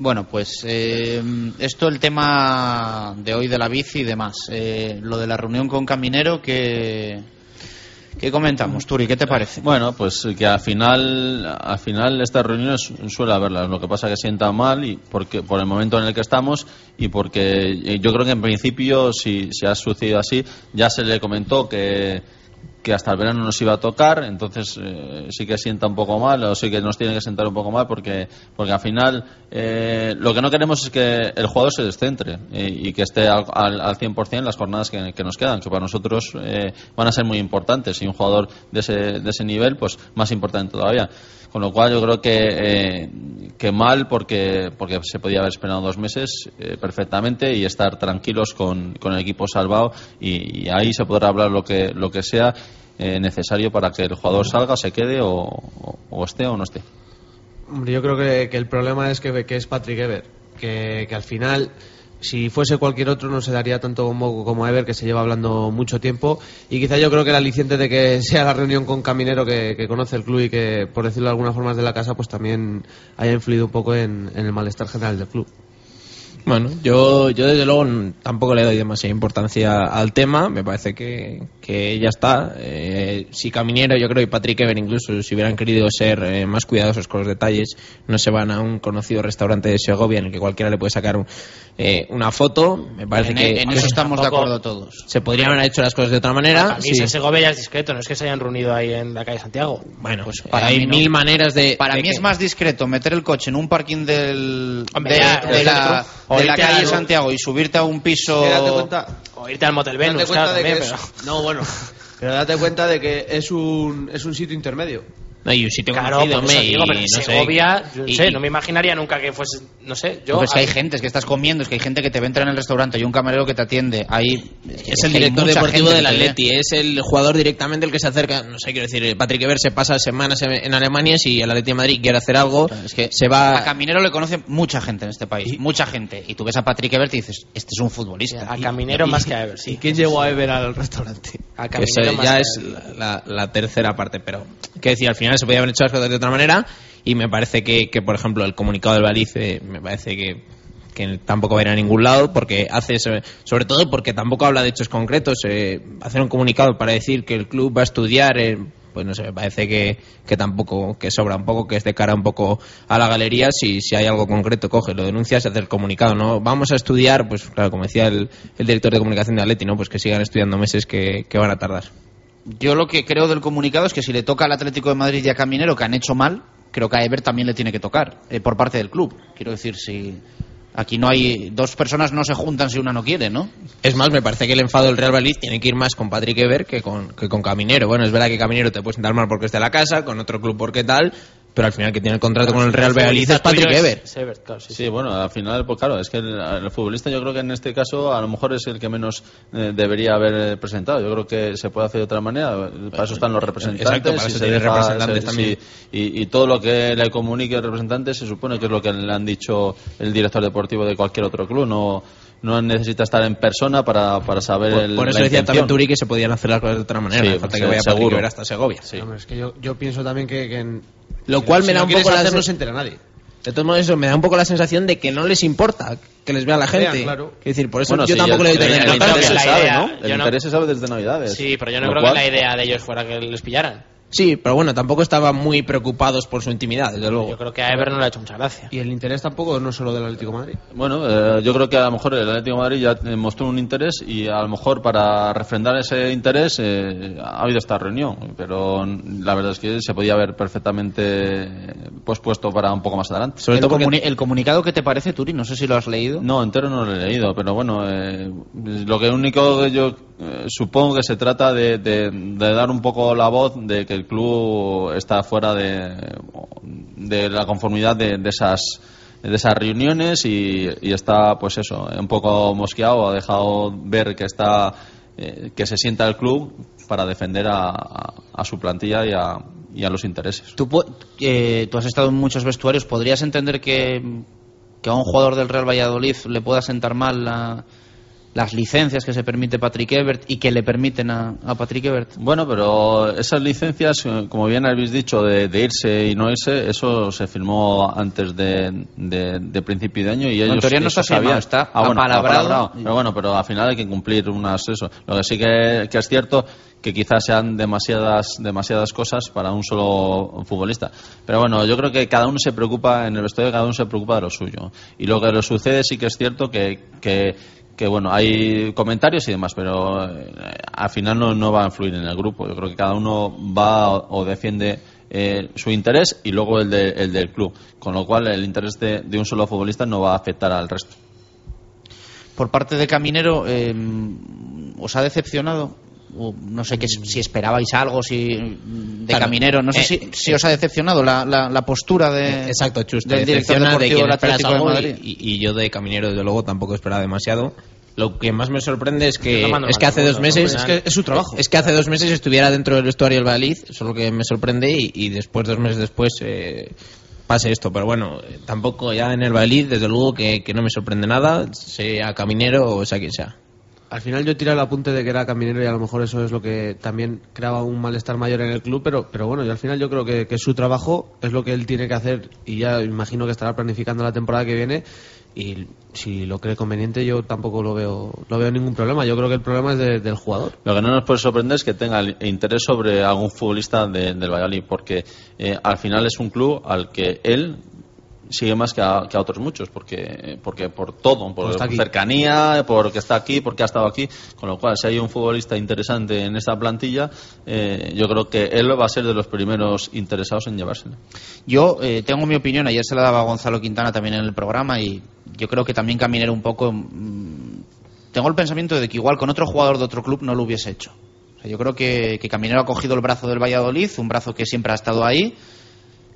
Bueno, pues eh, esto el tema de hoy de la bici y demás. Eh, lo de la reunión con Caminero, que ¿qué comentamos, Turi? ¿Qué te parece? Bueno, pues que al final, al final estas reuniones suele haberlas. Lo que pasa es que sienta mal y porque por el momento en el que estamos y porque eh, yo creo que en principio si, si ha sucedido así ya se le comentó que que hasta el verano nos iba a tocar, entonces eh, sí que sienta un poco mal, o sí que nos tiene que sentar un poco mal, porque, porque al final eh, lo que no queremos es que el jugador se descentre y que esté al, al, al 100% las jornadas que, que nos quedan, que para nosotros eh, van a ser muy importantes y un jugador de ese, de ese nivel, pues más importante todavía. Con lo cual yo creo que, eh, que mal porque, porque se podía haber esperado dos meses eh, perfectamente y estar tranquilos con, con el equipo salvado y, ahí se podrá hablar lo que, lo que sea eh, necesario para que el jugador salga, se quede o, esté o no esté. Hombre, yo creo que, el problema es que, que es Patrick Ever, que al final, si fuese cualquier otro, no se daría tanto como, como Ever, que se lleva hablando mucho tiempo. Y quizá yo creo que el aliciente de que sea la reunión con Caminero, que, que conoce el club y que, por decirlo de alguna forma, es de la casa, pues también haya influido un poco en, en el malestar general del club. Bueno, yo, yo desde luego tampoco le doy demasiada importancia al tema. Me parece que, que ya está. Eh, si Caminero, yo creo, y Patrick Ever incluso, si hubieran querido ser eh, más cuidadosos con los detalles, no se van a un conocido restaurante de Segovia en el que cualquiera le puede sacar un- eh, una foto. Me parece En- que en eso estamos de acuerdo todos. se podrían haber hecho las cosas de otra manera. Para mí sí. ese Segovia ya es discreto, no es que se hayan reunido ahí en la calle Santiago. Bueno, pues para hay no. mil maneras de. Para de mí que- es más discreto meter el coche en un parking del, Hombre, de, de el la. O de la calle al- Santiago y subirte a un piso. Que date cuenta, O irte al Motel date Venus, cuenta claro, de que también, es- pero... No, bueno, pero date cuenta de que es un, es un sitio intermedio. No, y un sitio Claro, conocido, digo, y no sé. Yo no Y- sé, y- no me imaginaría nunca que fuese, no sé, yo... Pero es que hay gente, es que estás comiendo, es que hay gente que te va a entrar en el restaurante, hay un camarero que te atiende, hay... Es el director deportivo del Atleti, es el jugador directamente el que se acerca. No sé, quiero decir, Patrick Ever se pasa semanas en en Alemania. Si el Atleti de Madrid quiere hacer algo, Es que se va. a Caminero le conoce mucha gente en este país, mucha gente. Y tú ves a Patrick Ebert y dices, este es un futbolista. A Caminero Y- más que a Ever, ¿Y sí. quién llevó a Ever al restaurante? A Caminero eso más ya que es Ever. la, la tercera parte, pero que decir, al final se podía haber hecho las cosas de otra manera y me parece que, que, por ejemplo, el comunicado del Baliz eh, me parece que, que tampoco va a ir a ningún lado porque hace, sobre, todo porque tampoco habla de hechos concretos, eh, hacer un comunicado para decir que el club va a estudiar, eh, pues no sé, me parece que, que tampoco, que sobra un poco, que es de cara un poco a la galería, si, si hay algo concreto, coge, lo denuncias y hace el comunicado, ¿no? Vamos a estudiar, pues claro, como decía el, el director de comunicación de Atleti, ¿no? Pues que sigan estudiando meses que, que van a tardar. Yo lo que creo del comunicado es que si le toca al Atlético de Madrid y a Caminero, que han hecho mal, creo que a Ever también le tiene que tocar, eh, por parte del club. Quiero decir, si... Aquí no hay. Dos personas no se juntan si una no quiere, ¿no? Es más, me parece que el enfado del Real Valladolid tiene que ir más con Patrick Ever que con, que con Caminero. Bueno, es verdad que Caminero te puede sentar mal porque es de la casa, con otro club porque tal, pero al final que tiene el contrato con el Real Valladolid es Patrick Ever. sí, bueno, al final, pues claro, es que el, el futbolista yo creo que en este caso a lo mejor es el que menos eh, debería haber eh, presentado. Yo creo que se puede hacer de otra manera. Para eso están los representantes. Exacto, para y eso se tiene deja- representantes se- también. sí, y, y todo lo que le comunique el representante se supone que es lo que le han dicho el director deportivo de cualquier otro club. No, no necesita estar en persona para, para saber Por, el, por eso la decía intención. también Turi que se podían hacer las cosas de otra manera. Sí, no falta sí, que vaya seguro. Ever hasta Segovia. Hombre, es que yo, yo pienso también que, que en- Lo si cual no- me si da no un poco la hacer, no se entera nadie. De todos modos, eso me da un poco la sensación de que no les importa que les vea la Vean, gente. claro. Es decir, por eso Bueno, yo sí, tampoco el- le doy el, interés se la sabe, idea- ¿no? yo El no- interés se sabe desde Navidades. Sí, pero yo no creo cual- que la idea de ellos fuera que les pillaran. Sí, pero bueno, tampoco estaban muy preocupados por su intimidad, desde luego. Yo creo que a Ever no le ha hecho mucha gracia. Y el interés tampoco no solo del Atlético de Madrid. Bueno, eh, yo creo que a lo mejor el Atlético de Madrid ya mostró un interés y a lo mejor para refrendar ese interés eh, ha habido esta reunión, pero la verdad es que se podía haber perfectamente pues puesto para un poco más adelante. el, comuni- el comunicado que te parece, Turi, no sé si lo has leído. No, entero no lo he leído, pero bueno, eh, lo que único que yo eh, supongo que se trata de, de- dar un poco la voz de que el club está fuera de, de la conformidad de, esas de esas reuniones y, y está pues eso un poco mosqueado ha dejado ver que está eh, que se sienta el club para defender a, a- su plantilla y a, y a los intereses Tú, eh, has estado en muchos vestuarios. ¿Podrías entender que, que a un jugador del Real Valladolid le pueda sentar mal la- las licencias que se permite Patrick Ebert y que le permiten a, a Patrick Ebert? Bueno, pero esas licencias, eh, como bien habéis dicho, de, de irse y no irse, eso se firmó antes de, de- de principio de año y ellos no está sabían. está Ah, bueno, apalabrado. apalabrado. Pero bueno, pero al final hay que cumplir unas eso. Lo que sí que, que es cierto que quizás sean demasiadas demasiadas cosas para un solo futbolista. Pero bueno, yo creo que cada uno se preocupa en el vestuario, cada uno se preocupa de lo suyo. Y lo que le sucede sí que es cierto que, que que bueno, hay comentarios y demás, pero eh, al final no, no va a influir en el grupo. Yo creo que cada uno va o, defiende eh, su interés y luego el, de- el del club, con lo cual el interés de, de un solo futbolista no va a afectar al resto. Por parte de Caminero, eh, ¿os ha decepcionado? No sé qué, si esperabais algo si, de Claro. Caminero. No sé Eh, si, si os ha decepcionado la, la, la postura de, Exacto, Chus, del director decepciona de deportivo Atlético de Madrid. y, y yo de Caminero, desde luego, tampoco esperaba demasiado. Lo que más me sorprende es que, es que hace dos meses. Es que es su trabajo. es que hace dos meses estuviera dentro del vestuario del Valladolid, eso es lo que me sorprende y, y después dos meses después eh, pase esto, pero bueno, eh, tampoco ya en el Valladolid, desde luego que, que no me sorprende nada, sea Caminero o sea quien sea. Al final yo tiré el apunte de que era caminero y a lo mejor eso es lo que también creaba un malestar mayor en el club, pero, pero bueno, yo al final yo creo que, su trabajo es lo que él tiene que hacer y ya imagino que estará planificando la temporada que viene y si lo cree conveniente yo tampoco lo veo lo veo ningún problema. Yo creo que el problema es de- del jugador. Lo que no nos puede sorprender es que tenga interés sobre algún futbolista de- del Valladolid, porque eh, al final es un club al que él sigue más que a, que a otros muchos, porque, porque por todo, por aquí. cercanía, porque está aquí, porque ha estado aquí, con lo cual si hay un futbolista interesante en esta plantilla, eh, yo creo que él va a ser de los primeros interesados en llevárselo. Yo eh, tengo mi opinión, ayer se la daba Gonzalo Quintana también en el programa y yo creo que también Caminero un poco... mm, tengo el pensamiento de que igual con otro jugador de otro club no lo hubiese hecho. O sea, yo creo que, que Caminero ha cogido el brazo del Valladolid, un brazo que siempre ha estado ahí,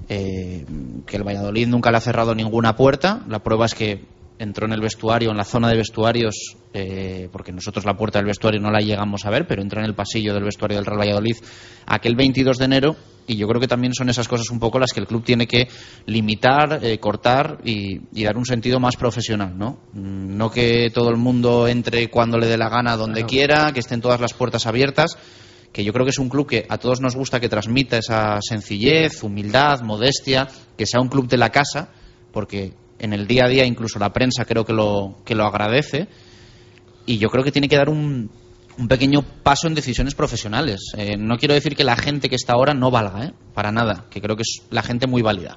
eh, que el Valladolid nunca le ha cerrado ninguna puerta. La prueba es que entró en el vestuario, en la zona de vestuarios, eh, porque nosotros la puerta del vestuario no la llegamos a ver, pero entró en el pasillo del vestuario del Real Valladolid aquel 22 de enero y yo creo que también son esas cosas un poco las que el club tiene que limitar, eh, cortar y, y dar un sentido más profesional, ¿no? No que todo el mundo entre cuando le dé la gana, donde quiera, que estén todas las puertas abiertas, que yo creo que es un club que a todos nos gusta que transmita esa sencillez, humildad, modestia, que sea un club de la casa, porque en el día a día incluso la prensa creo que lo, que lo agradece, y yo creo que tiene que dar un, un pequeño paso en decisiones profesionales. Eh, no quiero decir que la gente que está ahora no valga, ¿eh? para nada, que creo que es la gente muy válida.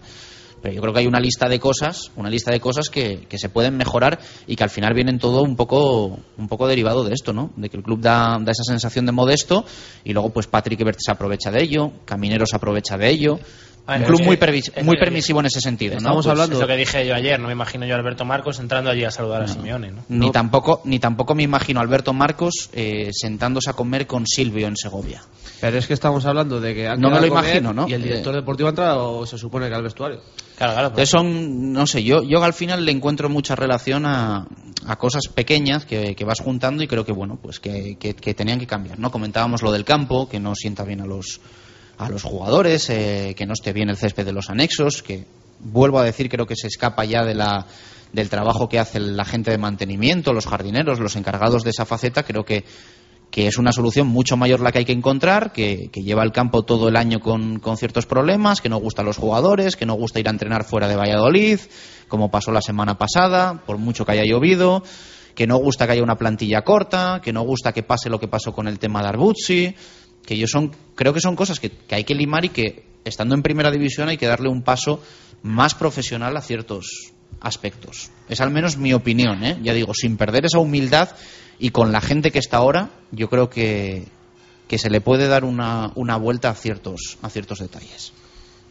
Pero yo creo que hay una lista de cosas, una lista de cosas que, que se pueden mejorar y que al final vienen todo un poco, un poco derivado de esto, ¿no? De que el club da, da esa sensación de modesto y luego pues Patrick Ebert se aprovecha de ello, Caminero se aprovecha de ello. Ah, Un club muy, muy permisivo en ese sentido. ¿no? Estamos Pues- hablando. Es lo que dije yo ayer. No me imagino yo a Alberto Marcos entrando allí a saludar a Simeone. ¿no? Ni, tampoco, ni tampoco me imagino a Alberto Marcos eh, sentándose a comer con Silvio en Segovia. Pero es que estamos hablando de que No me lo imagino, ¿no? Y el director Eh. deportivo ha entrado, o se supone que al vestuario. Claro, claro. Entonces son, no sé, yo, yo al final le encuentro mucha relación a, a cosas pequeñas que, que vas juntando y creo que, bueno, pues que, que- que tenían que cambiar, ¿no? Comentábamos lo del campo, que no sienta bien a los, a los jugadores, eh, que no esté bien el césped de los anexos, que vuelvo a decir, creo que se escapa ya de la, del trabajo que hace la gente de mantenimiento, los jardineros, los encargados de esa faceta, creo que, que es una solución mucho mayor la que hay que encontrar, que, lleva el campo todo el año con, con ciertos problemas, que no gusta a los jugadores, que no gusta ir a entrenar fuera de Valladolid, como pasó la semana pasada, por mucho que haya llovido, que no gusta que haya una plantilla corta, que no gusta que pase lo que pasó con el tema de Arbuzzi, que yo son, creo que son cosas que, que hay que limar y que estando en primera división hay que darle un paso más profesional a ciertos aspectos. Es al menos mi opinión, ¿eh? ya digo, sin perder esa humildad y con la gente que está ahora, yo creo que, que se le puede dar una, una vuelta a ciertos, a ciertos detalles.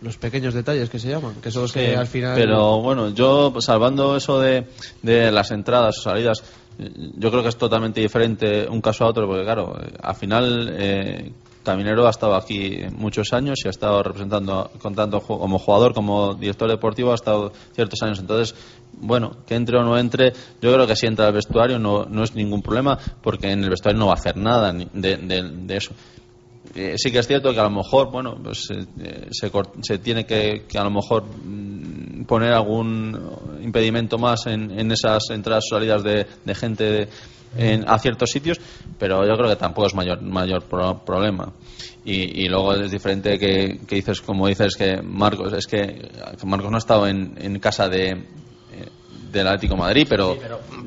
Los pequeños detalles que se llaman, que son los que al final. Pero bueno, yo salvando eso de, de las entradas o salidas, yo creo que es totalmente diferente un caso a otro, porque claro, al final eh, Caminero ha estado aquí muchos años y ha estado representando, con tanto ju- como jugador como director deportivo, ha estado ciertos años. Entonces, bueno, que entre o no entre, yo creo que si entra al vestuario no, no es ningún problema, porque en el vestuario no va a hacer nada de, de- eso. Eh, sí que es cierto que a lo mejor, bueno, pues eh, eh, se, se tiene que, a lo mejor mm, poner algún impedimento más en, en esas entradas o salidas de, de gente de- en- a ciertos sitios, pero yo creo que tampoco es mayor mayor pro- problema. Y, y luego es diferente que, que dices, como dices, que Marcos, es que, que Marcos no ha estado en, en casa de eh, del Atlético de Madrid, pero,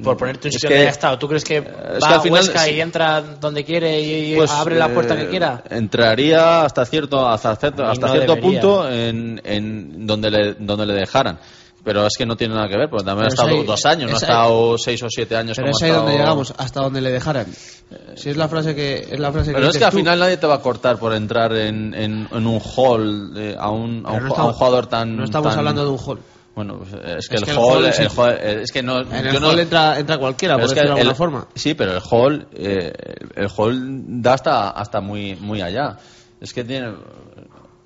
Por ponerte un sitio que- donde haya estado. ¿Tú crees que va que al a Huesca y entra donde quiere y, Pues, abre la puerta eh, que quiera? Entraría hasta cierto hasta cierto, hasta no cierto debería. punto en, en donde le donde le dejaran. Pero es que no tiene nada que ver, porque también ha Pero estado es ahí- dos años, no ha es ahí- estado seis o siete años Pero como es ha ahí donde estado- llegamos, hasta donde le dejaran. Si es la frase que es la frase Pero es dices que al tú. final nadie te va a cortar por entrar en, en, en un hall eh, a, un, a, un, no ju- a un estamos- jugador tan. no estamos tan- hablando de un hall. Bueno, pues, eh, es que Es el que el hall. hall el sí. hall- eh, es que no. En yo el no- hall entra, entra cualquiera, por es que decirlo de alguna el- forma. Sí, pero el hall, eh, el hall da hasta, hasta muy, muy allá. Es que tiene,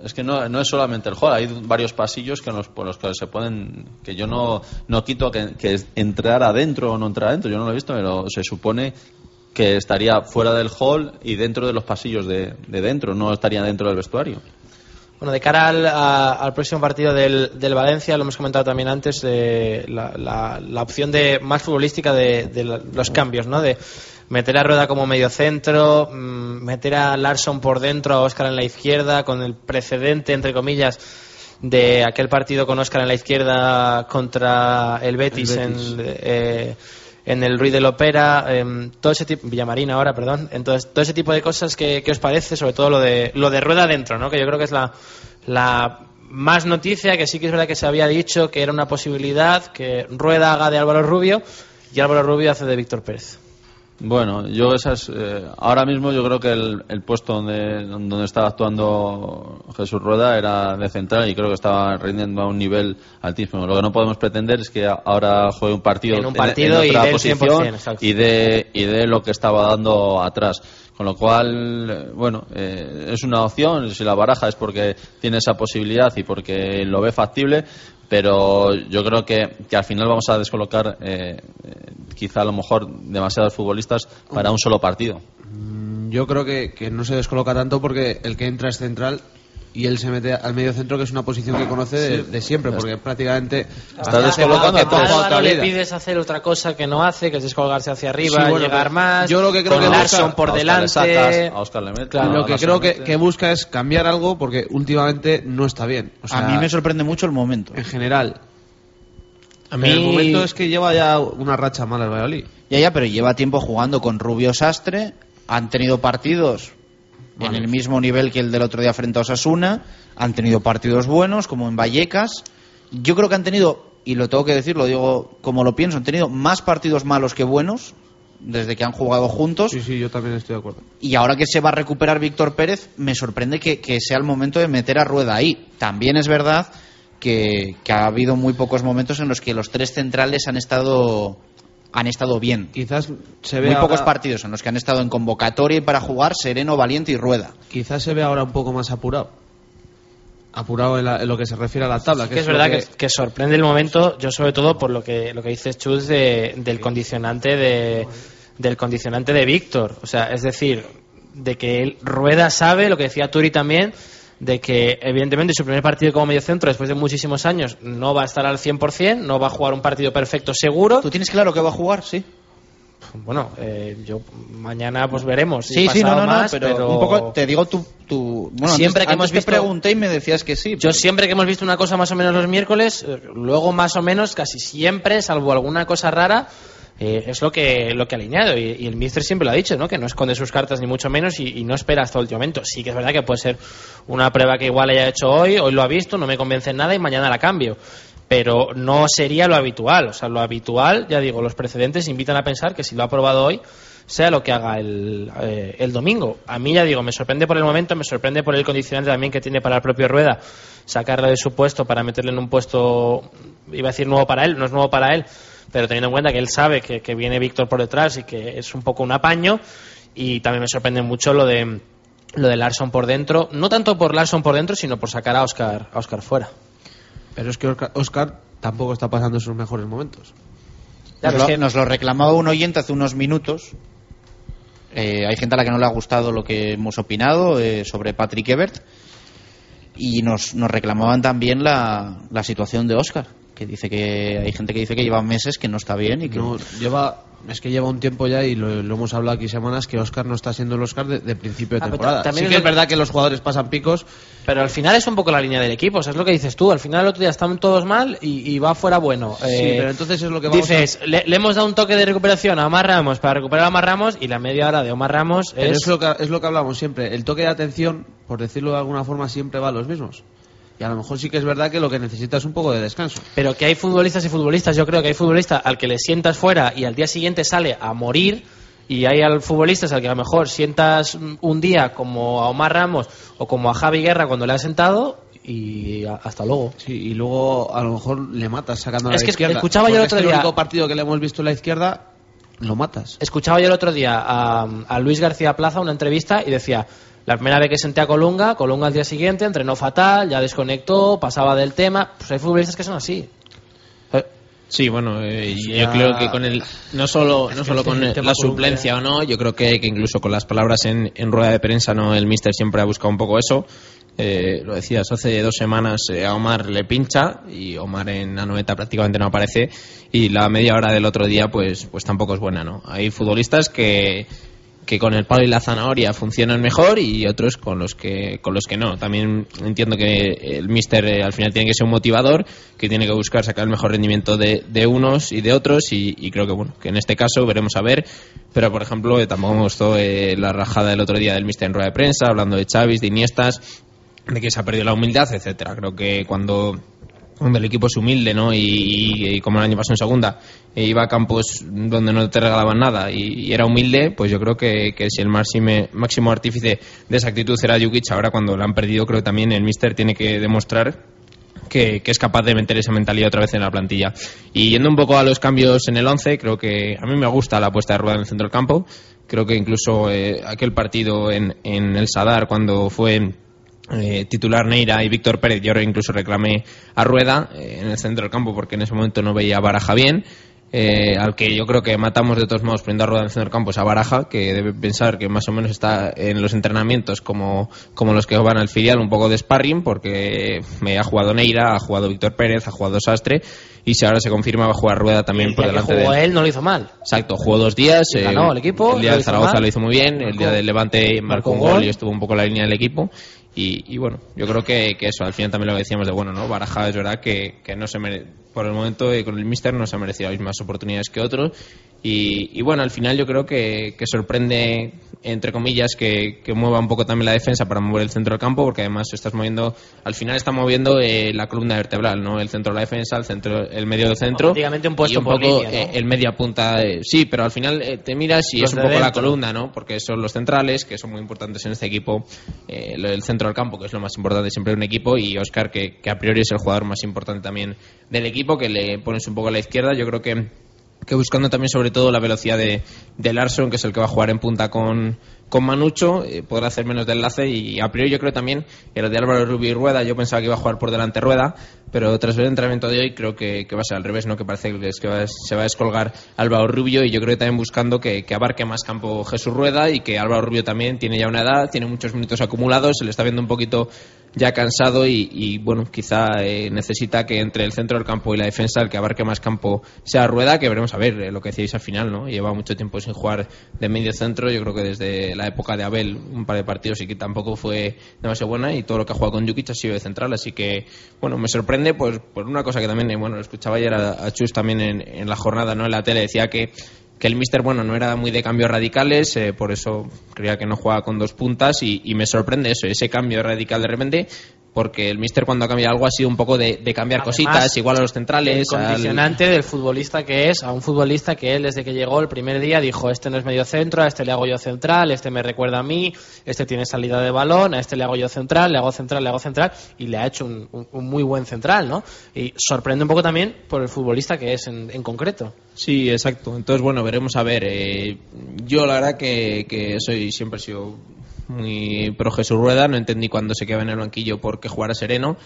es que no, no es solamente el hall, hay varios pasillos que por los que se pueden, que yo no, no quito que, que entrar adentro o no entrar adentro, yo no lo he visto, pero se supone que estaría fuera del hall y dentro de los pasillos de, de dentro, no estaría dentro del vestuario. Bueno, de cara al, a- al próximo partido del, del Valencia, lo hemos comentado también antes, eh, la, la- la opción de más futbolística de, de los cambios, ¿no? De meter a Rueda como medio centro, mm, meter a Larson por dentro, a Oscar en la izquierda, con el precedente, entre comillas, de aquel partido con Oscar en la izquierda contra el Betis, El Betis. en... eh, en el Ruiz de Lopera, em, todo ese tipo, Villamarina ahora, perdón, entonces todo ese tipo de cosas que, que os parece, sobre todo lo de lo de rueda dentro, ¿no? Que yo creo que es la, la más noticia, que sí que es verdad que se había dicho que era una posibilidad que Rueda haga de Álvaro Rubio y Álvaro Rubio hace de Víctor Pérez. Bueno, yo esas, eh, ahora mismo yo creo que el, el puesto donde, donde estaba actuando Jesús Rueda era de central y creo que estaba rindiendo a un nivel altísimo. Lo que no podemos pretender es que ahora juegue un partido En un partido en y otra el posición 100%, exacto. y de, y de lo que estaba dando atrás. Con lo cual, bueno, eh, es una opción. Si la baraja es porque tiene esa posibilidad y porque lo ve factible, pero yo creo que, que al final vamos a descolocar eh, eh, quizá a lo mejor demasiados futbolistas para un solo partido. Mm, Yo creo que, que no se descoloca tanto porque el que entra es central y él se mete al medio centro, que es una posición que conoce de, Sí. de siempre, porque prácticamente Está descolocando a Álvaro le pides hacer otra cosa que no hace, que es descolgarse hacia arriba, Sí, bueno, llegar más, yo lo que creo que Larson busca- por a Oscar delante. Lo que creo que, busca es cambiar algo porque últimamente no está bien. O sea, a mí me sorprende mucho el momento. en general. A el momento es que lleva ya una racha mala el Valladolid. Ya, ya, pero lleva tiempo jugando con Rubio Sastre. Han tenido partidos en el mismo nivel que el del otro día frente a Osasuna. Han tenido partidos buenos, como en Vallecas. Yo creo que han tenido, y lo tengo que decir, lo digo como lo pienso, han tenido más partidos malos que buenos desde que han jugado juntos. Sí, sí, yo también estoy de acuerdo. Y ahora que se va a recuperar Víctor Pérez, me sorprende que, que sea el momento de meter a Rueda ahí. También es verdad que, que ha habido muy pocos momentos en los que los tres centrales han estado han estado bien. Quizás se ve muy ahora- pocos partidos en los que han estado en convocatoria y para jugar Sereno, Valiente y Rueda. Quizás se ve ahora un poco más apurado. Apurado en, la- en lo que se refiere a la tabla. que es verdad que... que sorprende el momento, yo sobre todo por lo que lo que dice Chus de, del condicionante de del condicionante de Víctor, o sea, es decir, de que él Rueda sabe lo que decía Turi también de que evidentemente su primer partido como medio centro después de muchísimos años no va a estar al 100%, no va a jugar un partido perfecto seguro. ¿Tú tienes claro que va a jugar? Sí. Bueno, eh, yo mañana pues veremos. Sí, sí, no, no, no, pero, un poco te digo tu, tu bueno, siempre antes- que hemos antes te visto pregunté y me decías que sí. Yo siempre que hemos visto una cosa más o menos los miércoles, eh, luego más o menos, casi siempre, salvo alguna cosa rara, eh, es lo que lo que ha alineado. Y, el míster siempre lo ha dicho, ¿no? Que no esconde sus cartas ni mucho menos y, no espera hasta el último momento. Sí que es verdad que puede ser una prueba que igual haya hecho hoy, hoy lo ha visto, no me convence en nada y mañana la cambio. Pero no sería lo habitual. O sea, lo habitual, ya digo, los precedentes invitan a pensar que si lo ha probado hoy, sea lo que haga el, eh, el domingo. A mí, ya digo, me sorprende por el momento, me sorprende por el condicionante también que tiene para el propio Rueda, sacarle de su puesto para meterle en un puesto, iba a decir nuevo para él, no es nuevo para él, pero teniendo en cuenta que él sabe que, que viene Víctor por detrás y que es un poco un apaño, y también me sorprende mucho lo de lo de Larson por dentro, no tanto por Larson por dentro, sino por sacar a Oscar, a Oscar fuera. Pero es que Oscar, Oscar tampoco está pasando sus mejores momentos. Nos lo, nos lo reclamaba un oyente hace unos minutos. Eh, hay gente a la que no le ha gustado lo que hemos opinado eh, sobre Patrick Ebert. Y nos, nos reclamaban también la, la situación de Oscar. Que dice que hay gente que dice que lleva meses que no está bien y que. No, lleva, es que lleva un tiempo ya y lo, lo hemos hablado aquí semanas que Oscar no está siendo el Oscar de, de principio de Ah, pero temporada. también sí es que lo- es verdad que los jugadores pasan picos. Pero al final es un poco la línea del equipo, o sea, es lo que dices tú. Al final el otro día están todos mal y, y va fuera bueno. Sí, Eh, pero entonces es lo que vamos Dices, le, le hemos dado un toque de recuperación a Omar Ramos para recuperar a Omar Ramos y la media hora de Omar Ramos Pero es... es lo, que, es lo que hablamos siempre. El toque de atención, por decirlo de alguna forma, siempre va a los mismos. Y a lo mejor sí que es verdad que lo que necesita es un poco de descanso. Pero que hay futbolistas y futbolistas, yo creo que hay futbolistas al que le sientas fuera y al día siguiente sale a morir y hay al futbolistas al que a lo mejor sientas un día como a Omar Ramos o como a Javi Guerra cuando le has sentado y hasta luego. Sí, y luego a lo mejor le matas sacando a Es la que izquierda. escuchaba yo el otro día- El único partido que le hemos visto en la izquierda, lo matas. Escuchaba yo el otro día a, a Luis García Plaza una entrevista y decía, la primera vez que senté a Colunga, Colunga al día siguiente entrenó fatal, ya desconectó, pasaba del tema. Pues hay futbolistas que son así. Sí, bueno, eh, yo creo que con el no solo no solo el con el- la suplencia o no, yo creo que, que incluso con las palabras en, en rueda de prensa, no, el míster siempre ha buscado un poco eso. Eh, lo decías, hace dos semanas eh, a Omar le pincha y Omar en la noveta prácticamente no aparece y la media hora del otro día pues pues tampoco es buena, ¿no? Hay futbolistas que que con el palo y la zanahoria funcionan mejor y otros con los que con los que no. También entiendo que el míster eh, al final tiene que ser un motivador, que tiene que buscar sacar el mejor rendimiento de, de unos y de otros y, y creo que bueno, que en este caso veremos a ver, pero por ejemplo eh, tampoco me gustó eh, la rajada del otro día del míster en rueda de prensa, hablando de Chavis, de Iniestas, de que se ha perdido la humildad, etcétera. Creo que cuando el equipo es humilde, ¿no? Y, y- y como el año pasado en segunda, e iba a campos donde no te regalaban nada y, era humilde, pues yo creo que, que si el máxime- máximo artífice de esa actitud era Jukic, ahora cuando la han perdido, creo que también el míster tiene que demostrar que, que es capaz de meter esa mentalidad otra vez en la plantilla. Y yendo un poco a los cambios en el 11, creo que a mí me gusta la puesta de rueda en el centro del campo. Creo que incluso eh, aquel partido en, en el Sadar, cuando fue eh, titular Neira y Víctor Pérez, yo ahora incluso reclamé a Rueda eh, en el centro del campo porque en ese momento no veía a Baraja bien. eh, al que yo creo que matamos de todos modos poniendo a Rueda en el centro del campo es a Baraja, que debe pensar que más o menos está en los entrenamientos como, como los que van al filial, un poco de sparring, porque me ha jugado Neira, ha jugado Víctor Pérez, ha jugado Sastre, y si ahora se confirma va a jugar Rueda también por que delante de él. él no lo hizo mal. Exacto, jugó dos días. Eh, ganó el equipo, El día de Zaragoza mal. lo hizo muy bien. El día del Levante marcó un gol gol. y estuvo un poco en la línea del equipo. Y, y bueno, yo creo que, que eso, al final también lo que decíamos de bueno, ¿no? Baraja es verdad que, que no se mere- por el momento eh, con el Mister no se ha merecido las mismas oportunidades que otros. Y, y bueno, al final yo creo que, que sorprende, entre comillas, que, mueva un poco también la defensa para mover el centro del campo, porque además estás moviendo, al final está moviendo eh, la columna vertebral, ¿no? El centro de la defensa, el centro, el medio del centro. Prácticamente un puesto y un por poco línea, ¿no? eh, el media punta. sí, pero al final eh, te miras y Los es un poco la columna, ¿no? Porque son los centrales, que son muy importantes en este equipo, eh, lo del centro del campo, que es lo más importante siempre de un equipo, y Oscar, que, que a priori es el jugador más importante también del equipo, que le pones un poco a la izquierda. Yo creo que que buscando también sobre todo la velocidad de, de Larson, que es el que va a jugar en punta con, con Manucho, eh, podrá hacer menos de enlace y a priori yo creo también lo de Álvaro Rubio y Rueda, yo pensaba que iba a jugar por delante Rueda, pero tras ver el entrenamiento de hoy creo que, va a ser al revés, ¿no? que parece que, es que va se va a descolgar Álvaro Rubio y yo creo que también buscando que, que abarque más campo Jesús Rueda y que Álvaro Rubio también tiene ya una edad, tiene muchos minutos acumulados, se le está viendo un poquito ya cansado y, y, bueno, quizá eh, necesita que entre el centro del campo y la defensa el que abarque más campo sea Rueda, que veremos a ver eh, lo que decíais al final, ¿no? Lleva mucho tiempo sin jugar de medio centro, yo creo que desde la época de Abel un par de partidos y que tampoco fue demasiado buena y todo lo que ha jugado con Jukic ha sido de central, así que bueno, me sorprende pues por una cosa que también, eh, bueno, escuchaba ayer a, a Chus también en, en la jornada, ¿no? En la tele decía que que el Mister, bueno, no era muy de cambios radicales, eh, por eso creía que no jugaba con dos puntas y, y me sorprende eso, ese cambio radical de repente, porque el Mister cuando ha cambiado algo ha sido un poco de, de cambiar Además, cositas, igual a los centrales. El al- condicionante del futbolista que es, a un futbolista que él desde que llegó el primer día dijo, este no es medio centro, a este le hago yo central, este me recuerda a mí, este tiene salida de balón, a este le hago yo central, le hago central, le hago central, y le ha hecho un, un- un muy buen central, ¿no? Y sorprende un poco también por el futbolista que es en, en concreto. Sí, exacto. Entonces, bueno, veremos a ver. eh, yo la verdad que, que soy siempre he sido muy pro Jesús Rueda, no entendí cuando se quedaba en el banquillo porque jugara sereno.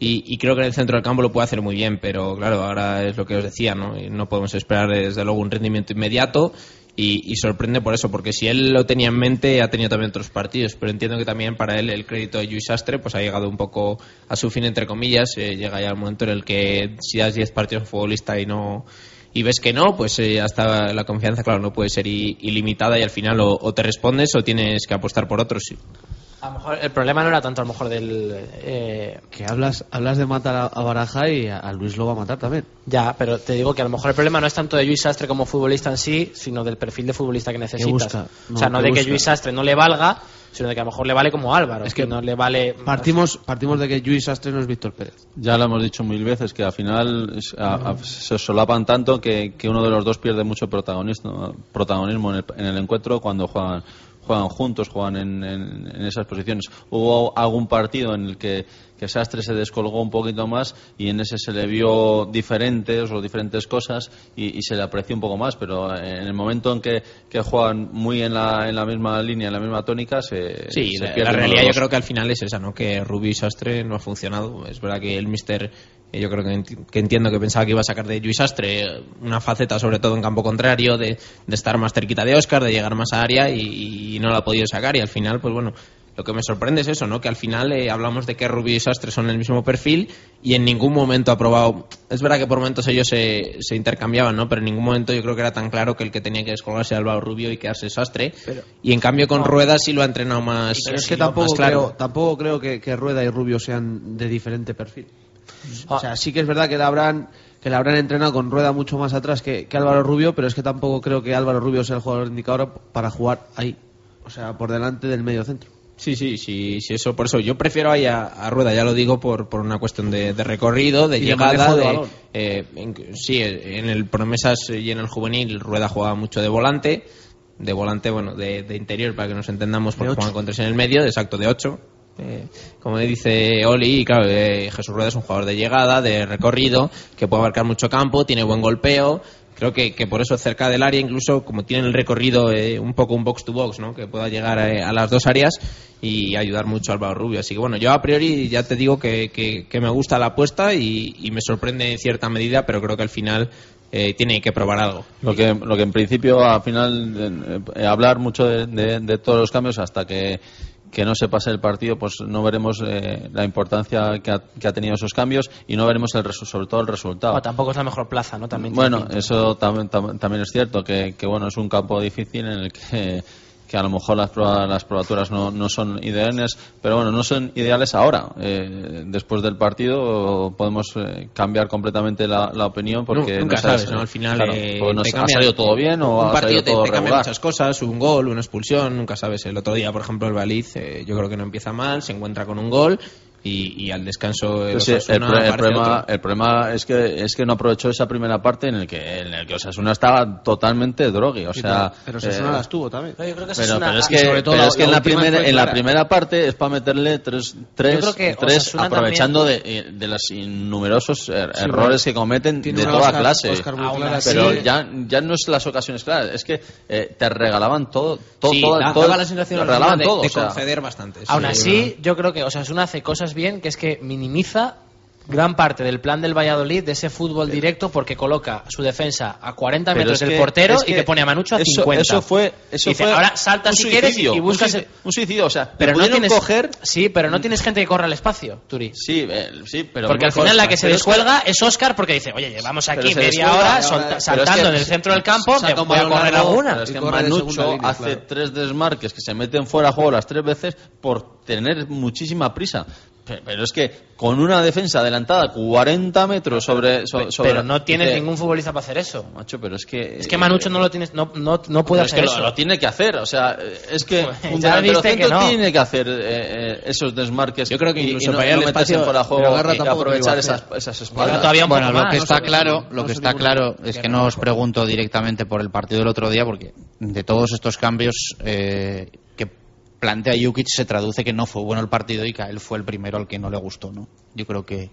Y, creo que en el centro del campo lo puede hacer muy bien, pero claro, ahora es lo que os decía, ¿no? Y no podemos esperar desde luego un rendimiento inmediato y, y sorprende por eso, porque si él lo tenía en mente ha tenido también otros partidos, pero entiendo que también para él el crédito de Luis Astre pues ha llegado un poco a su fin entre comillas, eh, llega ya el momento en el que si das 10 partidos a un futbolista y no y ves que no, pues eh, hasta la confianza, claro, no puede ser ilimitada y al final o, o te respondes o tienes que apostar por otros. sí. A lo mejor el problema no era tanto a lo mejor del... eh, Que hablas, hablas de matar a, a Baraja y a, a Luis lo va a matar también. Ya, pero te digo que a lo mejor el problema no es tanto de Luis Sastre como futbolista en sí, sino del perfil de futbolista que necesitas. busca? o sea, No, no ¿qué de que? Luis Sastre no le valga, sino de que a lo mejor le vale como Álvaro, es que no le vale... Partimos, partimos de que Luis Astre no es Víctor Pérez. Ya lo hemos dicho mil veces que al final a- a- se solapan tanto que, que uno de los dos pierde mucho protagonismo, protagonismo en el, en el encuentro cuando juegan juegan juntos, juegan en, en- en esas posiciones. Hubo algún partido en el que, que Sastre se descolgó un poquito más y en ese se le vio diferentes o diferentes cosas y, y se le apreció un poco más, pero en el momento en que, que juegan muy en la, en la misma línea, en la misma tónica, se, Sí, se la, pierde la realidad yo creo que al final es esa, ¿no? Que Rubio y Sastre no ha funcionado. Es verdad que el Mister, eh, yo creo que, enti- que entiendo que pensaba que iba a sacar de Luis Sastre eh, una faceta, sobre todo en campo contrario, de, de estar más cerquita de Oscar, de llegar más a área y, y no la ha podido sacar. Y al final, pues bueno, lo que me sorprende es eso, ¿no? Que al final eh, hablamos de que Rubio y Sastre son el mismo perfil y en ningún momento ha probado. Es verdad que por momentos ellos se, se intercambiaban, ¿no? Pero en ningún momento yo creo que era tan claro que el que tenía que descolgarse era Álvaro Rubio y quedarse Sastre. y en cambio con Rueda sí lo ha entrenado más. Pero es que tampoco, claro. creo, tampoco creo que, que Rueda y Rubio sean de diferente perfil. Ah. O sea, sí que es verdad que la habrán, que la habrán entrenado con Rueda mucho más atrás que, que Álvaro Rubio, pero es que tampoco creo que Álvaro Rubio sea el jugador indicado para jugar ahí. O sea, por delante del medio centro. Sí, sí, sí, sí, eso, por eso yo prefiero ahí a, a Rueda, ya lo digo por, por una cuestión de, de recorrido, de Y llegada, de eh, en- sí, en el promesas y en el juvenil Rueda jugaba mucho de volante, de volante, bueno, de, de interior para que nos entendamos, porque ocho. juegan con tres en el medio, de exacto, de 8. como dice Oli, y claro, eh, Jesús Rueda es un jugador de llegada, de recorrido, que puede abarcar mucho campo, tiene buen golpeo. Creo que, que por eso cerca del área, incluso como tiene el recorrido eh, un poco un box to box, ¿no? que pueda llegar eh, a las dos áreas y ayudar mucho a Álvaro Rubio. Así que bueno, yo a priori ya te digo que, que- me gusta la apuesta y, y me sorprende en cierta medida, pero creo que al final eh, tiene que probar algo. Lo que, lo que en principio, al final, eh, hablar mucho de- de todos los cambios hasta que, que no se pase el partido, pues no veremos eh, la importancia que ha, que ha tenido esos cambios y no veremos el sobre todo el resultado. O tampoco es la mejor plaza, ¿no? También Bueno, eso tam- tam- también es cierto, que, que, bueno, es un campo difícil en el que que a lo mejor las, proba- las probaturas no, no son ideales, pero bueno, no son ideales ahora. Eh, después del partido podemos eh, cambiar completamente la, la opinión porque Nu- nunca no sabes, ¿no? Al final claro, eh, pues ha salido todo bien o un ha partido salido te, todo te cambia muchas cosas, un gol, una expulsión, nunca sabes. El otro día, por ejemplo, el Baliz, eh, yo creo que no empieza mal, se encuentra con un gol y, y al descanso el Sí, el, pro- el problema, el problema es que es que no aprovechó esa primera parte en el que en el que Osasuna estaba totalmente drogui, o Sí, sea, pero Osasuna eh, las tuvo también. Yo creo que pero, pero es que, sobre todo pero la- es que en la la primera en la primera parte es para meterle tres, tres, creo que tres aprovechando también- de, de los innumerosos er- Sí, errores que cometen de toda Oscar- clase. Oscar pero ya, ya no es las ocasiones claras, es que eh, te regalaban todo, todo, Sí, todo, da- todo- la sensación te regalaban de, todo, de o sea, conceder bastante. sí, Aún así, yo creo que Osasuna hace cosas bien, que es que minimiza gran parte del plan del Valladolid de ese fútbol directo porque coloca su defensa a 40 Pero metros del que- portero es y que te pone a Manucho a eso- 50. Eso fue, eso Dice, fue ahora salta si quieres y- suicidio, y buscas un, el- suicidio, un suicidio, o sea, pero no tienes coger sí, pero no tienes gente que corra al espacio, Turi. Sí, eh, sí, pero porque al final la que se descuelga es Oscar porque dice, oye, llevamos aquí media descuelga, hora es saltando que en el centro del campo, me voy a correr alguna. es que Manucho hace claro. tres desmarques que se meten fuera de juego las tres veces por tener muchísima prisa. Pe- Pero es que con una defensa adelantada 40 metros sobre, so- sobre pero no tienes dice, ningún futbolista para hacer eso. Macho, pero es que Es que Manucho no lo tienes, no, no, no puede pero es hacer que eso. Lo, lo tiene que hacer, o sea, es que Pues, un ya delantero que no. tiene que hacer eh, eh, esos desmarques. Yo creo que y- incluso y no, para ir y no al meterse espacio, fuera juego y aprovechar esas, hacer. esas espaldas. todavía Bueno, lo que no está claro, no lo que está claro es que no os pregunto directamente por el partido del otro día, porque de todos estos cambios eh, que plantea Jukic se traduce que no fue bueno el partido y que a él fue el primero al que no le gustó, ¿no? Yo creo que,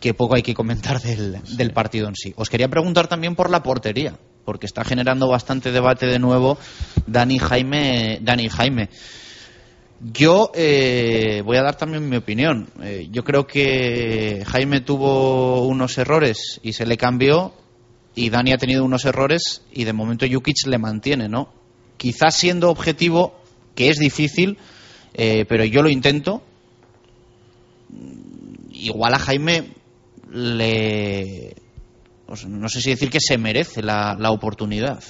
que poco hay que comentar del, del partido en sí. Os quería preguntar también por la portería, porque está generando bastante debate de nuevo Dani Jaime, Dani Jaime. Yo eh, voy a dar también mi opinión. Eh, yo creo que Jaime tuvo unos errores y se le cambió y Dani ha tenido unos errores y de momento Jukic le mantiene, ¿no? Quizás siendo objetivo, que es difícil, eh, pero yo lo intento. Igual a Jaime le... pues no sé si decir que se merece la, la oportunidad.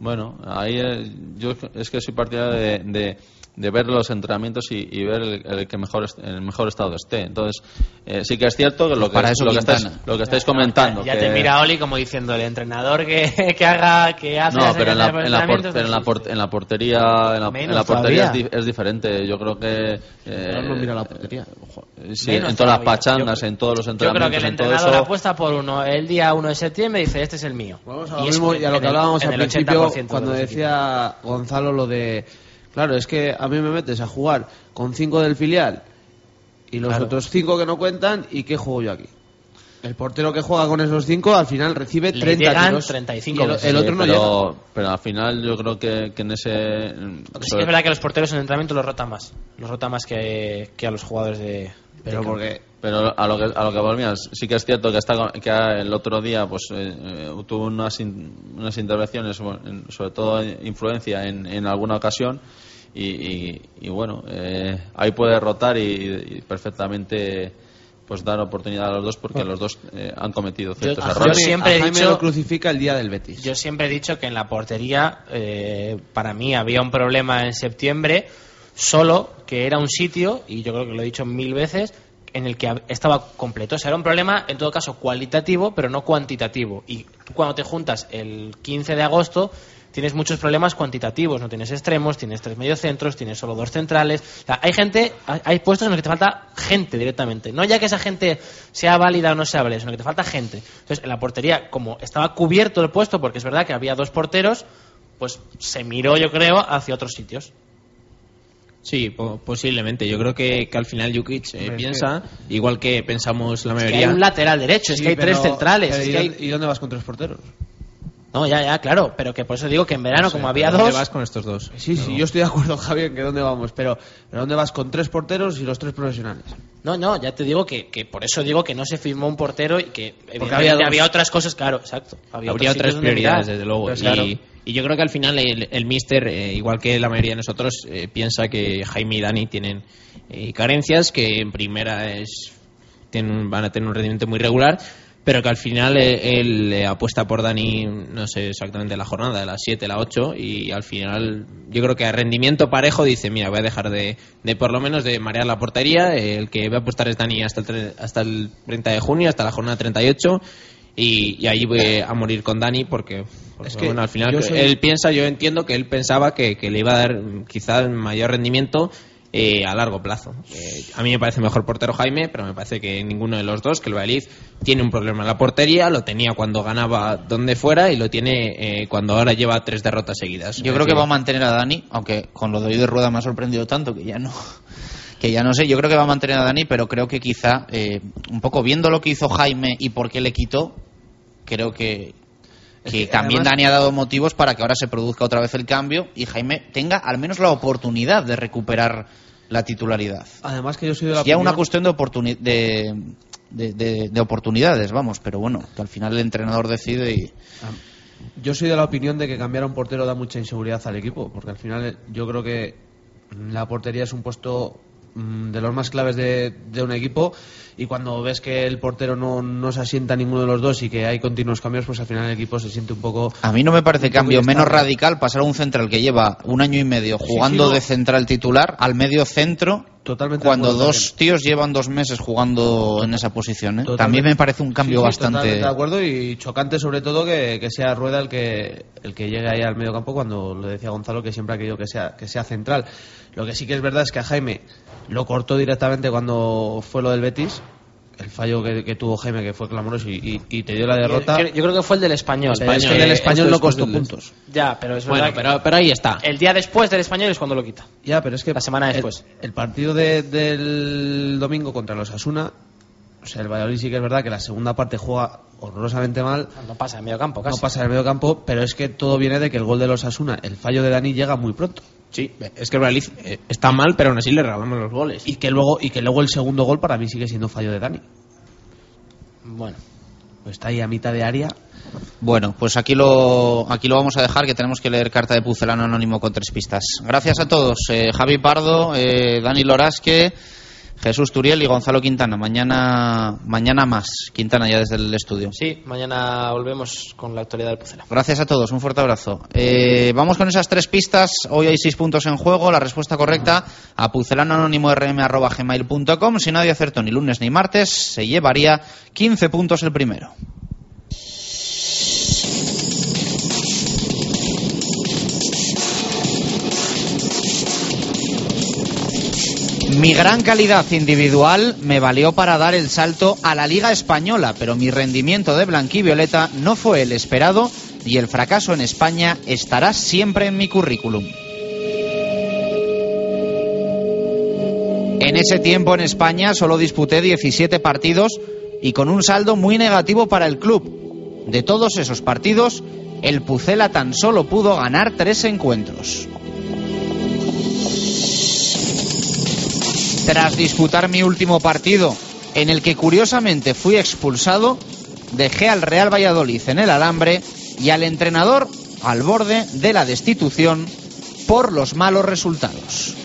Bueno, ahí eh, yo es que soy partidario de, de ver los entrenamientos y, y ver el, el que mejor est- en el mejor estado esté. Entonces, eh, sí que es cierto que lo que, Para eso lo que, estáis, Quintana. lo que estáis comentando. Ya que- te mira Oli como diciendo el entrenador que, que haga que hace no, pero en la, en la, por- entrenamientos, pero en la, no por- en la portería, en la, Menos en la portería es, di- es diferente. Yo creo que eh, no mira la portería. sí, Menos en todas las pachangas, Yo- en todos los Yo creo que entrenamientos, el en todo entrenador eso. apuesta por uno el día 1 de septiembre dice, este es el mío. Vamos a lo Y es mismo y a lo que hablábamos al principio 80% de cuando decía Gonzalo lo de claro es que a mí me metes a jugar con cinco del filial y los Claro. otros cinco que no cuentan y qué juego yo aquí el portero que juega con esos cinco al final recibe Le 30 llegan tiros 35 y el, el otro Sí, no pero, llega pero al final yo creo que, que en ese. Sí es verdad que los porteros en el entrenamiento los rotan más. Los rotan más que, que a los jugadores de... pero porque Pero a lo que, a lo que volvías, sí que es cierto que, está, que el otro día pues eh, eh, tuvo unas, in- unas intervenciones, sobre todo influencia en, en alguna ocasión, y, y- y bueno, eh, ahí puede rotar y, y perfectamente pues dar oportunidad a los dos porque los dos eh, han cometido ciertos yo errores. siempre a he Jaime dicho- lo crucifica el día del Betis Yo siempre he dicho que en la portería, eh, para mí había un problema en septiembre, solo que era un sitio, y yo creo que lo he dicho mil veces, en el que estaba completo. O sea, era un problema, en todo caso, cualitativo, pero no cuantitativo. Y cuando te juntas el 15 de agosto, tienes muchos problemas cuantitativos. No tienes extremos, tienes tres mediocentros, tienes solo dos centrales. O sea, hay gente, hay puestos en los que te falta gente directamente. No ya que esa gente sea válida o no sea válida, sino que te falta gente. Entonces, en la portería, como estaba cubierto el puesto, porque es verdad que había dos porteros, pues se miró, yo creo, hacia otros sitios. Sí, po- posiblemente. Yo creo que, que al final Jukic eh, piensa, igual que pensamos la Es que mayoría. hay un lateral derecho, es que hay pero- tres centrales. es ¿y hay- dónde- ¿y dónde vas con tres porteros? No, ya, ya, claro, pero que por eso digo que en verano, No sé, como había ¿pero dónde dos, vas con estos dos? Sí, sí, yo estoy de acuerdo, Javier, que dónde vamos, pero, pero ¿dónde vas con tres porteros y los tres profesionales? No, no, ya te digo que, que por eso digo que no se firmó un portero y que había había, dos. otras cosas, claro, exacto. Había, Habría otras prioridades, desde luego. Pues y, claro. Y yo creo que al final el, el Mister, eh, igual que la mayoría de nosotros, eh, piensa que Jaime y Dani tienen eh, carencias, que en primera es tienen, van a tener un rendimiento muy regular, pero que al final eh, él, eh, apuesta por Dani, no sé exactamente la jornada, de las 7, la 8, y al final yo creo que a rendimiento parejo dice, mira, voy a dejar de, de por lo menos de marear la portería, el que voy a apostar es Dani hasta el, hasta el 30 de junio, hasta la jornada 38, y, y ahí voy a morir con Dani porque, porque, Es que bueno, al final soy- él piensa, yo entiendo que él pensaba que, que le iba a dar mm, quizá mayor rendimiento eh, a largo plazo. Eh, a mí me parece mejor portero Jaime, pero me parece que ninguno de los dos, que el Valladolid tiene un problema en la portería, lo tenía cuando ganaba donde fuera y lo tiene eh, cuando ahora lleva tres derrotas seguidas. Yo creo que va a mantener a Dani, aunque con lo de hoy de rueda me ha sorprendido tanto que ya no que ya no sé, yo creo que va a mantener a Dani, pero creo que quizá eh, un poco viendo lo que hizo Jaime y por qué le quitó, creo que que que también además- Dani ha dado motivos para que ahora se produzca otra vez el cambio y Jaime tenga al menos la oportunidad de recuperar la titularidad. Además que yo soy de la ya una cuestión de, oportuni- de, de, de- de oportunidades, vamos, pero bueno, que al final el entrenador decide y... Yo soy de la opinión de que cambiar a un portero da mucha inseguridad al equipo, porque al final yo creo que la portería es un puesto de los más claves de, de un equipo y cuando ves que el portero no, no se asienta a ninguno de los dos y que hay continuos cambios, pues al final el equipo se siente un poco... A mí no me parece cambio menos radical pasar a un central que lleva un año y medio Sí, jugando sí, no. de central titular al medio centro Totalmente cuando dos tíos llevan dos meses jugando en esa posición. ¿eh? También me parece un cambio Sí, sí, bastante... totalmente de acuerdo y chocante sobre todo que, que sea Rueda el que el que llegue ahí al medio campo cuando le decía Gonzalo que siempre ha querido que sea que sea central. Lo que sí que es verdad es que a Jaime lo cortó directamente cuando fue lo del Betis. El fallo que, que tuvo Jaime que fue clamoroso y, y- y te dio la derrota. Yo, yo creo que fue el del español. Pero es que el del español Esto no costó puntos. Ya, pero es Bueno, verdad que pero, pero ahí está. el día después del español es cuando lo quita. Ya, pero es que La semana después. El, partido de- del domingo contra los Asuna, o sea, el Valladolid sí que es verdad que la segunda parte juega horrorosamente mal. No pasa en medio campo, casi. No pasa en el medio campo, pero es que todo viene de que el gol de los Asuna, el fallo de Dani llega muy pronto. Sí, es que el Valladolid eh, está mal, pero aún así le regalamos los goles. Y que luego y que luego el segundo gol para mí sigue siendo fallo de Dani. Bueno. Pues está ahí a mitad de área. Bueno, pues aquí lo, aquí lo vamos a dejar, que tenemos que leer carta de Pucelano Anónimo con tres pistas. Gracias a todos. eh, Javi Pardo, eh, Dani Lorasque, Jesús Turiel y Gonzalo Quintana. Mañana, mañana más. Quintana ya desde el estudio. Sí, mañana volvemos con la actualidad del Pucela. Gracias a todos, un fuerte abrazo. Eh, vamos con esas tres pistas. Hoy hay seis puntos en juego. La respuesta correcta a pucelananónimo.rm.gmail.com. Si nadie acertó ni lunes ni martes, se llevaría 15 puntos el primero. Mi gran calidad individual me valió para dar el salto a la Liga Española, pero mi rendimiento de blanquivioleta no fue el esperado y el fracaso en España estará siempre en mi currículum. En ese tiempo en España solo disputé 17 partidos y con un saldo muy negativo para el club. De todos esos partidos, el Pucela tan solo pudo ganar tres encuentros. Tras disputar mi último partido, en el que curiosamente fui expulsado, dejé al Real Valladolid en el alambre y al entrenador al borde de la destitución por los malos resultados.